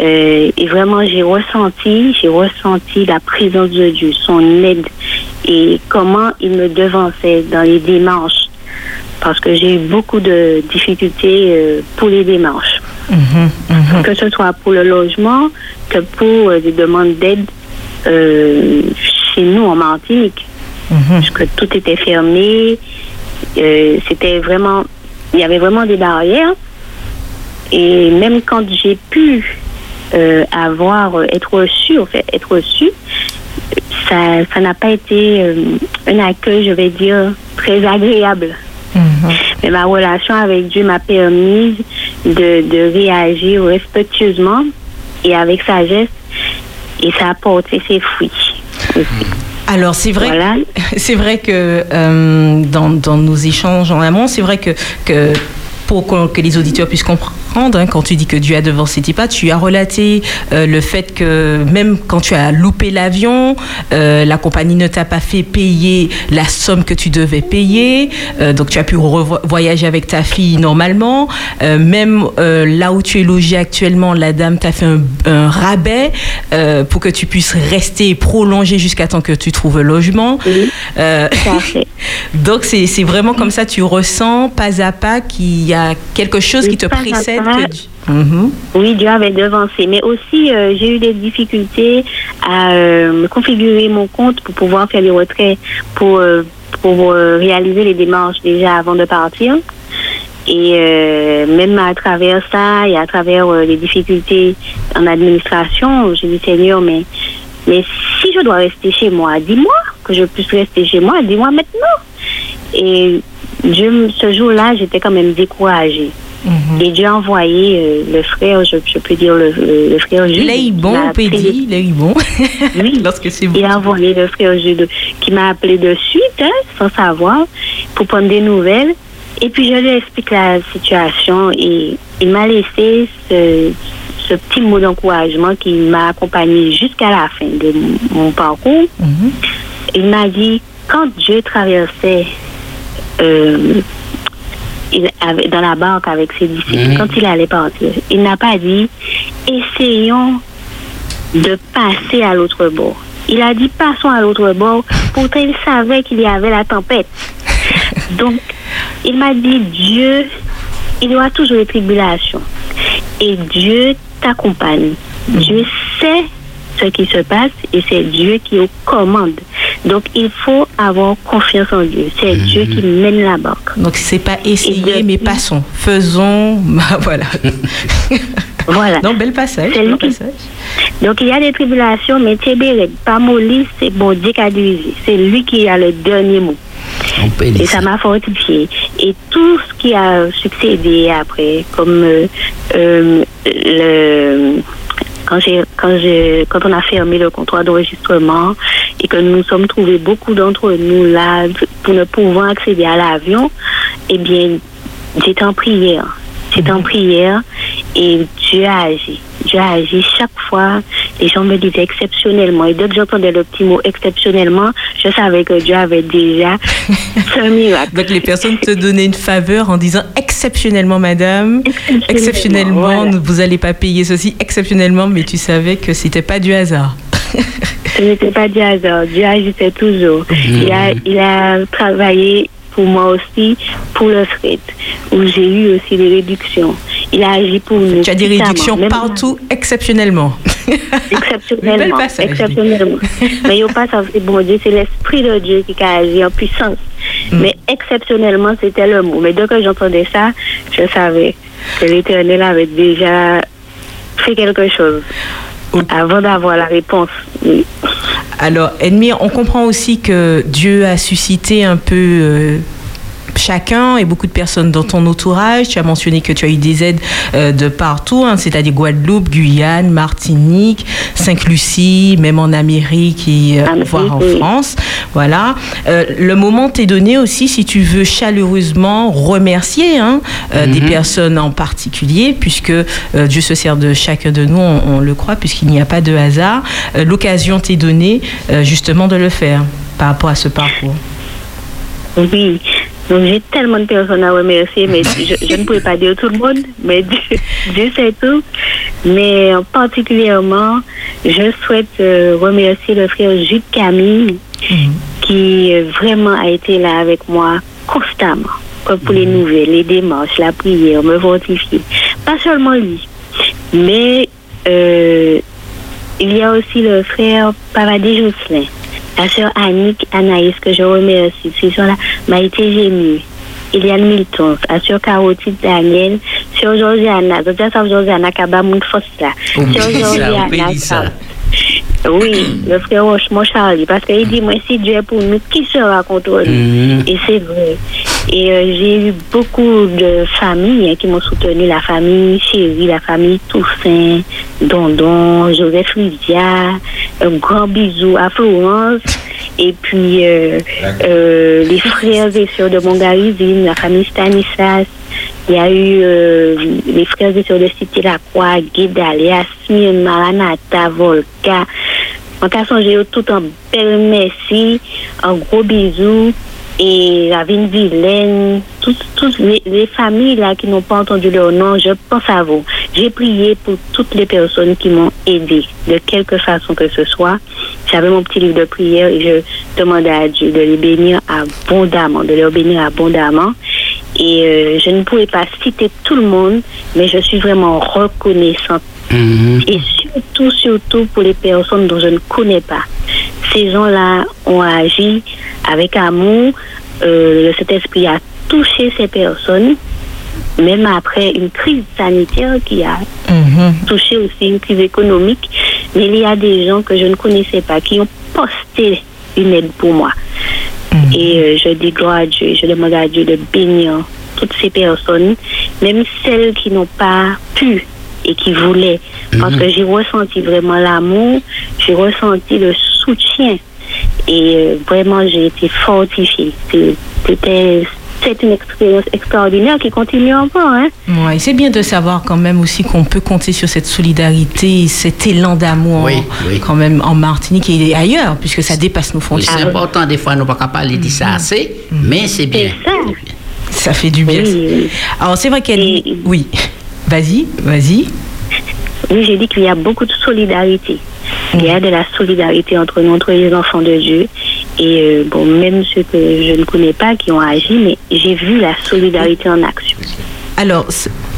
Euh, et vraiment, j'ai ressenti, j'ai ressenti la présence de Dieu, son aide et comment il me devançait dans les démarches. Parce que j'ai eu beaucoup de difficultés euh, pour les démarches que ce soit pour le logement, que pour euh, des demandes d'aide euh, chez nous en Martinique. Parce que tout était fermé. euh, C'était vraiment. Il y avait vraiment des barrières. Et même quand j'ai pu euh, avoir, euh, être reçu, en fait, être reçu, ça ça n'a pas été euh, un accueil, je vais dire, très agréable. Mais ma relation avec Dieu m'a permis de, de réagir respectueusement et avec sagesse. Et ça a porté ses fruits. Alors c'est vrai, c'est vrai que euh, dans, dans nos échanges en amont, c'est vrai que, que pour que les auditeurs puissent comprendre surprendre hein, quand tu dis que Dieu a devancé tes pas. Tu as relaté euh, le fait que même quand tu as loupé l'avion, euh, la compagnie ne t'a pas fait payer la somme que tu devais payer. Euh, donc tu as pu voyager avec ta fille normalement. Même là où tu es logé actuellement, la dame t'a fait un, un rabais pour que tu puisses rester et prolonger jusqu'à temps que tu trouves logement. Donc c'est vraiment comme ça, tu ressens pas à pas qu'il y a quelque chose qui te pas Dieu- Mhm. Oui, Dieu avait devancé. Mais aussi, euh, j'ai eu des difficultés à euh, configurer mon compte pour pouvoir faire les retraits, pour, euh, pour euh, réaliser les démarches déjà avant de partir. Et euh, même à travers ça et à travers euh, les difficultés en administration, j'ai dit Seigneur, mais, mais si je dois rester chez moi, dis-moi que je puisse rester chez moi, dis-moi maintenant. Et Dieu, ce jour-là, j'étais quand même découragée. Et Dieu a envoyé euh, le frère, je, je peux dire le, le, le frère Jude. L'œil qui bon, m'a on peut dire, bon. Oui, lorsque c'est bon. Il a envoyé le frère Jude qui m'a appelé de suite, hein, sans savoir, pour prendre des nouvelles. Et puis je lui explique la situation et il m'a laissé ce, ce petit mot d'encouragement qui m'a accompagné jusqu'à la fin de mon, parcours. Il m'a dit, quand Dieu traversait euh, il avait- dans la barque avec ses disciples, Mhm. quand il allait partir, il n'a pas dit, essayons de passer à l'autre bord. Il a dit, passons à l'autre bord. Pourtant, il savait qu'il y avait la tempête. Donc, il m'a dit, Dieu, il y aura toujours des tribulations. Et Dieu t'accompagne. Dieu sait ce qui se passe et c'est Dieu qui aux commandes. Donc, il faut avoir confiance en Dieu. C'est Dieu qui mène la barque. Donc c'est pas essayer, mais passons. Faisons. Bah, voilà. Voilà. Non, bel passage. C'est bel lui qui- passage. Donc il y a des tribulations, mais Tébéret, pas molli, c'est bon Dieu qui a dirigé. C'est lui qui a le dernier mot. Et ça m'a fortifié. Et tout ce qui a succédé après, comme euh, euh, le quand quand quand on a fermé le comptoir d'enregistrement et que nous nous sommes trouvés beaucoup d'entre nous là pour ne pouvoir accéder à l'avion, eh bien j'étais en prière. J'étais en prière et Dieu a agi. Dieu a agi chaque fois. Les gens me disaient exceptionnellement. Et dès que j'entendais le petit mot exceptionnellement, je savais que Dieu avait déjà fait un miracle. Donc les personnes te donnaient une faveur en disant exceptionnellement, madame, exceptionnellement, voilà. vous allez pas payer ceci, exceptionnellement, mais tu savais que c'était pas du hasard. Ce n'était pas du hasard. Dieu agissait toujours. Il, a, il a travaillé pour moi aussi, pour le fret, où j'ai eu aussi des réductions. Il a agi pour nous. Tu as des réductions partout, exceptionnellement. Exceptionnellement. passage, exceptionnellement. Mais il n'y a pas ça, c'est bon Dieu, c'est l'Esprit de Dieu qui a agi en puissance. Mm. Mais exceptionnellement, c'était le mot. Mais dès que j'entendais ça, je savais que l'Éternel avait déjà fait quelque chose avant d'avoir la réponse. Oui. Alors, Edmire, on comprend aussi que Dieu a suscité un peu euh, chacun et beaucoup de personnes dans ton entourage. Tu as mentionné que tu as eu des aides euh, de partout, hein, c'est-à-dire Guadeloupe, Guyane, Martinique, Sainte-Lucie, même en Amérique et euh, voire en. France. Voilà. Euh, le moment t'est donné aussi si tu veux chaleureusement remercier hein, euh, des Mhm. personnes en particulier, puisque euh, Dieu se sert de chacun de nous, on, on le croit, puisqu'il n'y a pas de hasard. Euh, L'occasion t'est donnée euh, justement de le faire par rapport à ce parcours. Oui. Donc j'ai tellement de personnes à remercier, mais je, je ne pourrais pas dire tout le monde, mais Dieu, Dieu sait tout. Mais en particulièrement, je souhaite euh, remercier le frère Jules Camille, qui euh, vraiment a été là avec moi constamment, comme pour les nouvelles, les démarches, la prière, me fortifier. Pas seulement lui, mais euh, il y a aussi le frère Paradis Jocelyn, la sœur Annick Anaïs, que je remercie. Ces gens-là m'a été gémue. Eliane Milton, la sœur Carotide Daniel, sœur Georgiana, donc ça, Georgiana, Kaba Mounfos là. On Sœur dit oui, le frère Rochemont Charlie, parce qu'il dit, moi, si Dieu est pour nous, qui sera contre nous Mhm. Et c'est vrai. Et euh, j'ai eu beaucoup de familles hein, qui m'ont soutenu, la famille Chérie, la famille Toussaint, Dondon, Joseph Lydia, un grand bisou à Florence, et puis euh, euh, les frères et sœurs de Mongarizine, la famille Stanislas, Il y a eu euh, les frères et sœurs de Cité La Croix, Guy Dalia, Smyrne, Maranatha, Volca. En cas songé tout en bel merci, un gros bisou. Et Ravine Vilaine, toutes les, les familles là qui n'ont pas entendu leur nom, je pense à vous. J'ai prié pour toutes les personnes qui m'ont aidé, de quelque façon que ce soit. J'avais mon petit livre de prière et je demandais à Dieu de les bénir abondamment, de leur bénir abondamment. Et euh, je ne pouvais pas citer tout le monde, mais je suis vraiment reconnaissante. Et surtout, surtout pour les personnes dont je ne connais pas. Ces gens-là ont agi avec amour. Euh, cet esprit a touché ces personnes, même après une crise sanitaire qui a touché aussi une crise économique. Mais il y a des gens que je ne connaissais pas qui ont posté une aide pour moi. Et euh, je dis gloire à Dieu, je demande à Dieu de bénir toutes ces personnes, même celles qui n'ont pas pu et qui voulaient. Parce que j'ai ressenti vraiment l'amour, j'ai ressenti le soutien et euh, vraiment j'ai été fortifiée. C'était c'est une expérience extraordinaire qui continue encore. Hein? Ouais, c'est bien de savoir quand même aussi qu'on peut compter sur cette solidarité, cet élan d'amour Oui, oui. quand même en Martinique et ailleurs, puisque ça dépasse nos Oui, frontières. c'est important, des fois, nous ne pouvons pas parler de ça assez, mais c'est bien. Ça fait du bien. Alors c'est vrai qu'elle... Oui, vas-y, vas-y. Oui, j'ai dit qu'il y a beaucoup de solidarité. Il y a de la solidarité entre nous, entre les enfants de Dieu. Et euh, bon, même ceux que je ne connais pas qui ont agi, mais j'ai vu la solidarité en action. Alors,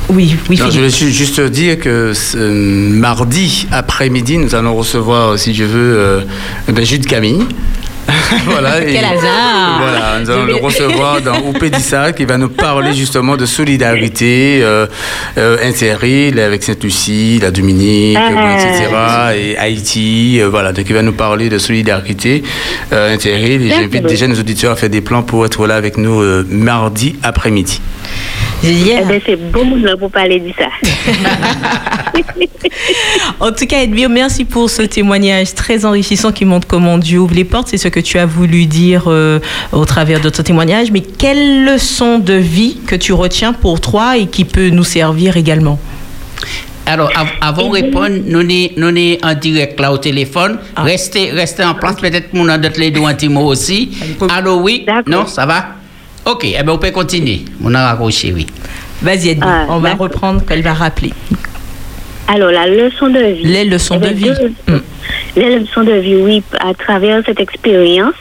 oui, oui, Non, je voulais ju- juste dire que ce mardi après-midi, nous allons recevoir, si je veux, euh, ben, Jude Camille. voilà, et- Quel hasard Voilà, nous allons le recevoir dans Oupédissa qui va nous parler justement de solidarité euh, euh, interîle avec Sainte-Lucie, la Dominique, Ah. bon, etc. et Haïti. euh, voilà, donc il va nous parler de solidarité euh, interîle et j'invite déjà nos auditeurs à faire des plans pour être là avec nous euh, mardi après-midi. Eh ben, c'est monde là pour parler de ça. En tout cas, Edmure, merci pour ce témoignage très enrichissant qui montre comment Dieu ouvre les portes. C'est ce que tu as voulu dire euh, au travers de ton témoignage. Mais quelle leçon de vie que tu retiens pour toi et qui peut nous servir également? Alors, av- avant de répondre, nous sommes nous en direct là au téléphone. Restez, restez en place, peut-être mon d'autres les deux un petit mot aussi. Allô, oui? Non, ça va? Ok, eh ben, on peut continuer. On a raccroché, oui. Vas-y, Ah, on va reprendre qu'elle va rappeler. Alors, la leçon de vie. Les leçons Eh de vie. deux- Les leçons de vie, oui. À travers cette expérience,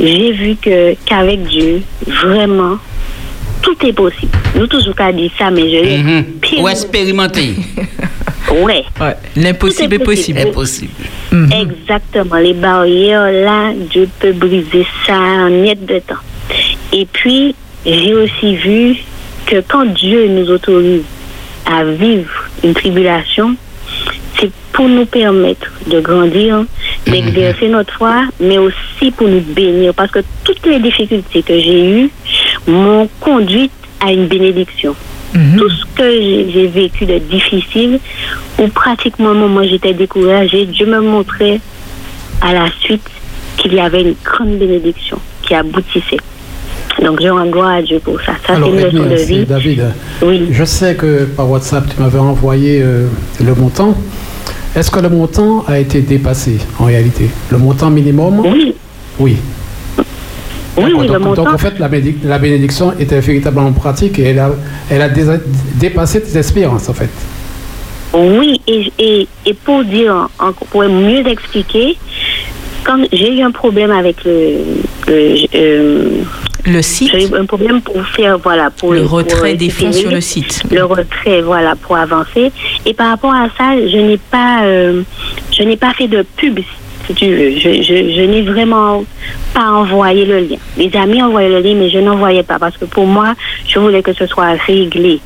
j'ai vu que qu'avec Dieu, vraiment, tout est possible. Nous toujours qu'à dire ça, mais je l'ai Mhm. pire- Ou expérimenter. Ouais. L'impossible est possible. Impossible. Exactement. Les barrières, là, Dieu peut briser ça en net de temps. Et puis, j'ai aussi vu que quand Dieu nous autorise à vivre une tribulation, pour nous permettre de grandir, d'exercer notre foi, mais aussi pour nous bénir. Parce que toutes les difficultés que j'ai eues m'ont conduite à une bénédiction. Tout ce que j'ai vécu de difficile, ou pratiquement au moment où j'étais découragée, Dieu me montrait à la suite qu'il y avait une grande bénédiction qui aboutissait. Donc je rends gloire à Dieu pour ça. Ça, c'est une leçon de vie. David, Oui. je sais que par WhatsApp, tu m'avais envoyé euh, le montant. Est-ce que le montant a été dépassé en réalité? Le montant minimum? Oui. Oui. Oui, le donc, donc, montant. en fait, la, bénédic- la bénédiction était véritablement pratique et elle a, elle a dé- dépassé tes espérances en fait. Oui, et, et, et pour dire, pour mieux expliquer, quand j'ai eu un problème avec le, le, euh, le site, j'ai eu un problème pour faire, voilà, pour Le pour retrait des fonds sur le site. Le retrait, voilà, pour avancer. Et par rapport à ça, je n'ai pas, euh, je n'ai pas fait de pub, si tu veux. Je, je, je n'ai vraiment pas envoyé le lien. Les amis envoyaient le lien, mais je n'envoyais pas parce que pour moi, je voulais que ce soit réglé.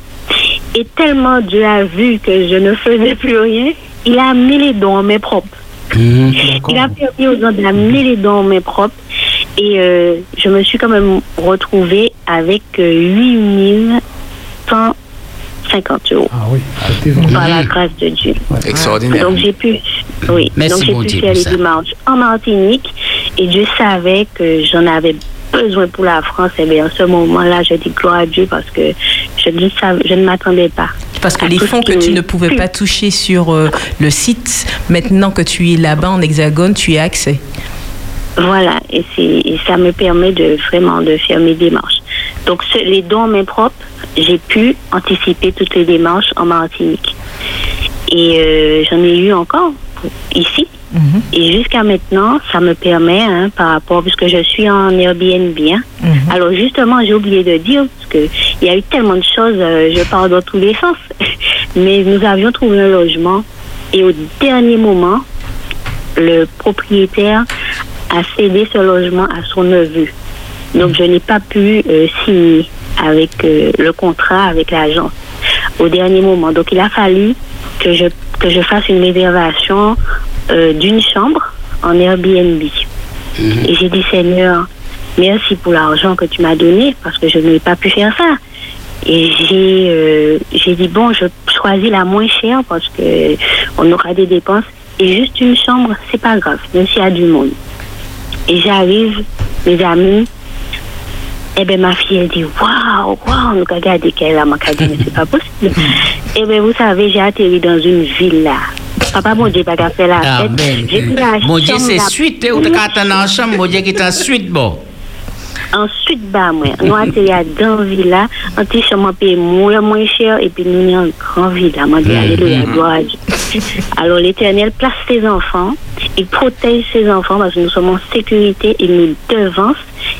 Et tellement Dieu a vu que je ne faisais plus rien, il a mis les dons en main propres. Il a permis aux gens d'amener les dons en main propres. Et euh, je me suis quand même retrouvée avec euh, 8150 euros. Ah oui, Par la grâce de Dieu. Extraordinaire. Donc j'ai pu, oui, Merci, donc j'ai bon pu faire les ça. démarches en Martinique et Dieu savait que j'en avais besoin pour la France. Et bien, en ce moment-là, je dis gloire à Dieu parce que Je ne, sav- je ne m'attendais pas. Parce que les fonds que tu ne pouvais pas toucher sur euh, le site, maintenant que tu es là-bas en hexagone, tu y as accès. Voilà, et, c'est, et ça me permet de vraiment de faire mes démarches. Donc ce- les dons en main propre, j'ai pu anticiper toutes les démarches en Martinique. Et euh, j'en ai eu encore ici. Et jusqu'à maintenant, ça me permet, hein, par rapport, puisque je suis en Airbnb. hein. Alors justement, j'ai oublié de dire, parce que il y a eu tellement de choses, euh, je parle dans tous les sens. Mais nous avions trouvé un logement et au dernier moment, le propriétaire a cédé ce logement à son neveu. Donc je n'ai pas pu euh, signer avec euh, le contrat avec l'agence au dernier moment. Donc il a fallu que je que je fasse une réservation euh, d'une chambre en Airbnb. Et j'ai dit Seigneur, merci pour l'argent que tu m'as donné parce que je n'ai pas pu faire ça. Et j'ai euh, j'ai dit bon, je choisis la moins chère parce que on aura des dépenses et juste une chambre, c'est pas grave, même s'il y a du monde. Et j'arrive, mes amis, et ben ma fille elle dit waouh waouh nous regardé qu'elle a m'a dit mais c'est pas possible. et ben vous savez j'ai atterri dans une villa. Papa mon Dieu pas faire la fête. Amen. J'ai pris la Mon Dieu, c'est suite, ou plus t'as attendre en chambre, mon Dieu, qui t'a suite, bon. Ensuite, bah, moi, nous atterri dans villa, un petit chambre payé moins, moins cher, et puis nous sommes en grand villa. Moi, dit, Mhm. alléluia, gloire à Dieu. Alors, l'éternel place ses enfants, il protège ses enfants parce que nous sommes en sécurité, il nous devance,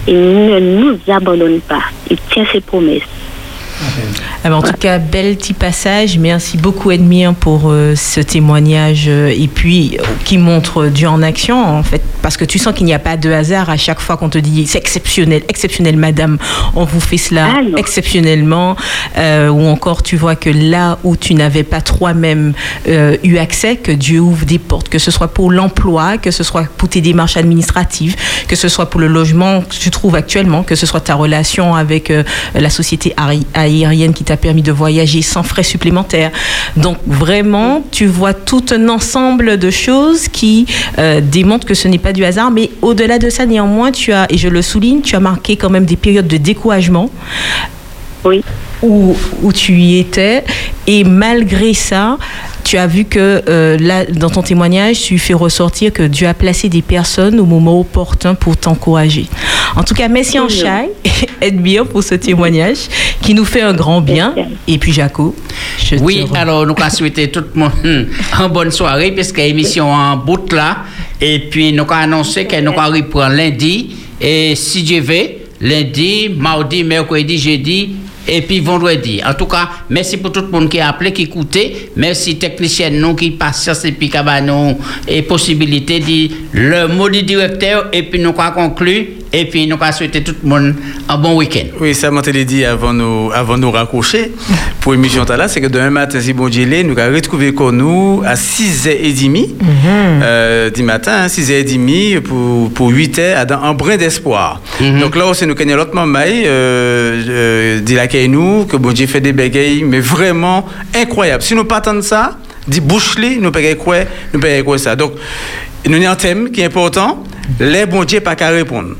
il ne nous abandonne pas. Il tient ses promesses. Ah ben, en tout cas, bel petit passage. Merci beaucoup, Edmire, pour euh, ce témoignage euh, et puis euh, qui montre Dieu en action, en fait, parce que tu sens qu'il n'y a pas de hasard à chaque fois qu'on te dit c'est exceptionnel, exceptionnel, madame, on vous fait cela exceptionnellement, ou encore tu vois que là où tu n'avais pas toi-même eu accès, que Dieu ouvre des portes, que ce soit pour l'emploi, que ce soit pour tes démarches administratives, que ce soit pour le logement que tu trouves actuellement, que ce soit ta relation avec la société aéri- aérienne qui t'a permis de voyager sans frais supplémentaires. Donc vraiment, tu vois tout un ensemble de choses qui euh, démontrent que ce n'est pas du hasard, mais au-delà de ça, néanmoins, tu as, et je le souligne, tu as marqué quand même des périodes de découragement. Oui. Où, où tu y étais. Et malgré ça, tu as vu que euh, là, dans ton témoignage, tu fais ressortir que Dieu a placé des personnes au moment opportun pour t'encourager. En tout cas, merci en chai, Edmire, pour ce témoignage qui nous fait un grand bien. Et puis, Jaco, je te Oui, alors nous allons souhaiter tout le monde une bonne soirée, puisque l'émission en bout là. Et puis nous allons annoncer que nous allons reprendre lundi. Et si Dieu veut, lundi, mardi, mercredi, jeudi. Et puis vendredi. En tout cas, merci pour tout le monde qui a appelé, qui écoutait. Merci technicien nous qui patience et puis qui nous et possibilité de le mot du directeur. Et puis nous allons conclure. Et puis nous allons souhaiter tout le monde un bon week-end. Oui, ça m'a été dit avant nous, avant nous raccrocher pour l'émission là, c'est que demain matin, si bon Dieu nous allons retrouver nous à 6h30 euh, du matin, hein, 6h30 pour, pour 8h à dans un brin d'espoir. Donc là aussi, nous connaissons l'autre maman, euh, euh, dit qu'il nous, que bon Dieu fait des bégayes, mais vraiment incroyable. Si nous partons de ça, dit bouche-li, nous payons quoi, nous payons quoi ça. Donc, nous avons un thème qui est important, les bon Dieu pas qu'à répondre.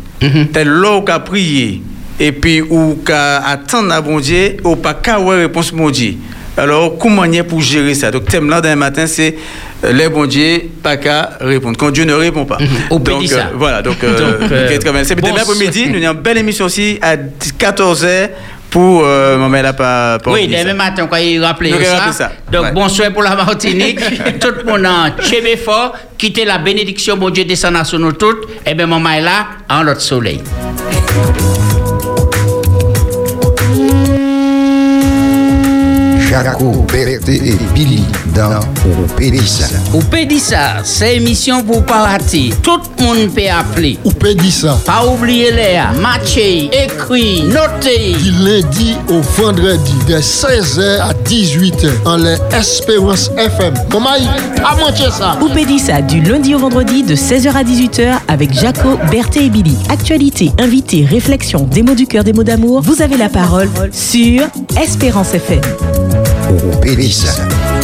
Tel l'eau qu'a prié, et puis ou qu'à attendre à bon Dieu, ou pas qu'à avoir réponse bon Dieu. Alors, comment y est pour gérer ça? Donc, thème là d'un matin, c'est euh, les bon Dieu, pas qu'à répondre. Quand Dieu ne répond pas. Pays Donc, euh, voilà, donc, euh, Donc, euh. C'est bon, demain après-midi, nous avons une belle émission aussi à 14h pour. Euh, maman, a pas. Oui, demain matin, quand il rappelait ça. ça. Donc, Ouais. bonsoir pour la Martinique. tout le monde en fort. Quittez la bénédiction, bon Dieu descend sur nous toutes. Et bien, maman est là, en l'autre soleil. Jaco, Berté et Billy dans Pédissa. Ou dire ça, c'est émission pour pas rater. Tout le monde peut appeler. Ou ça. Pas oublier les matcher, écrit, noter. Du lundi au vendredi, de 16h à 18h, en les Espérance FM. Comment à manger ça? Oupédissa du lundi au vendredi de 16h à 18h avec Jaco, Berthé et Billy. Actualité, invité, réflexion, des mots du cœur, des mots d'amour. Vous avez la parole sur Espérance FM. Pédissa.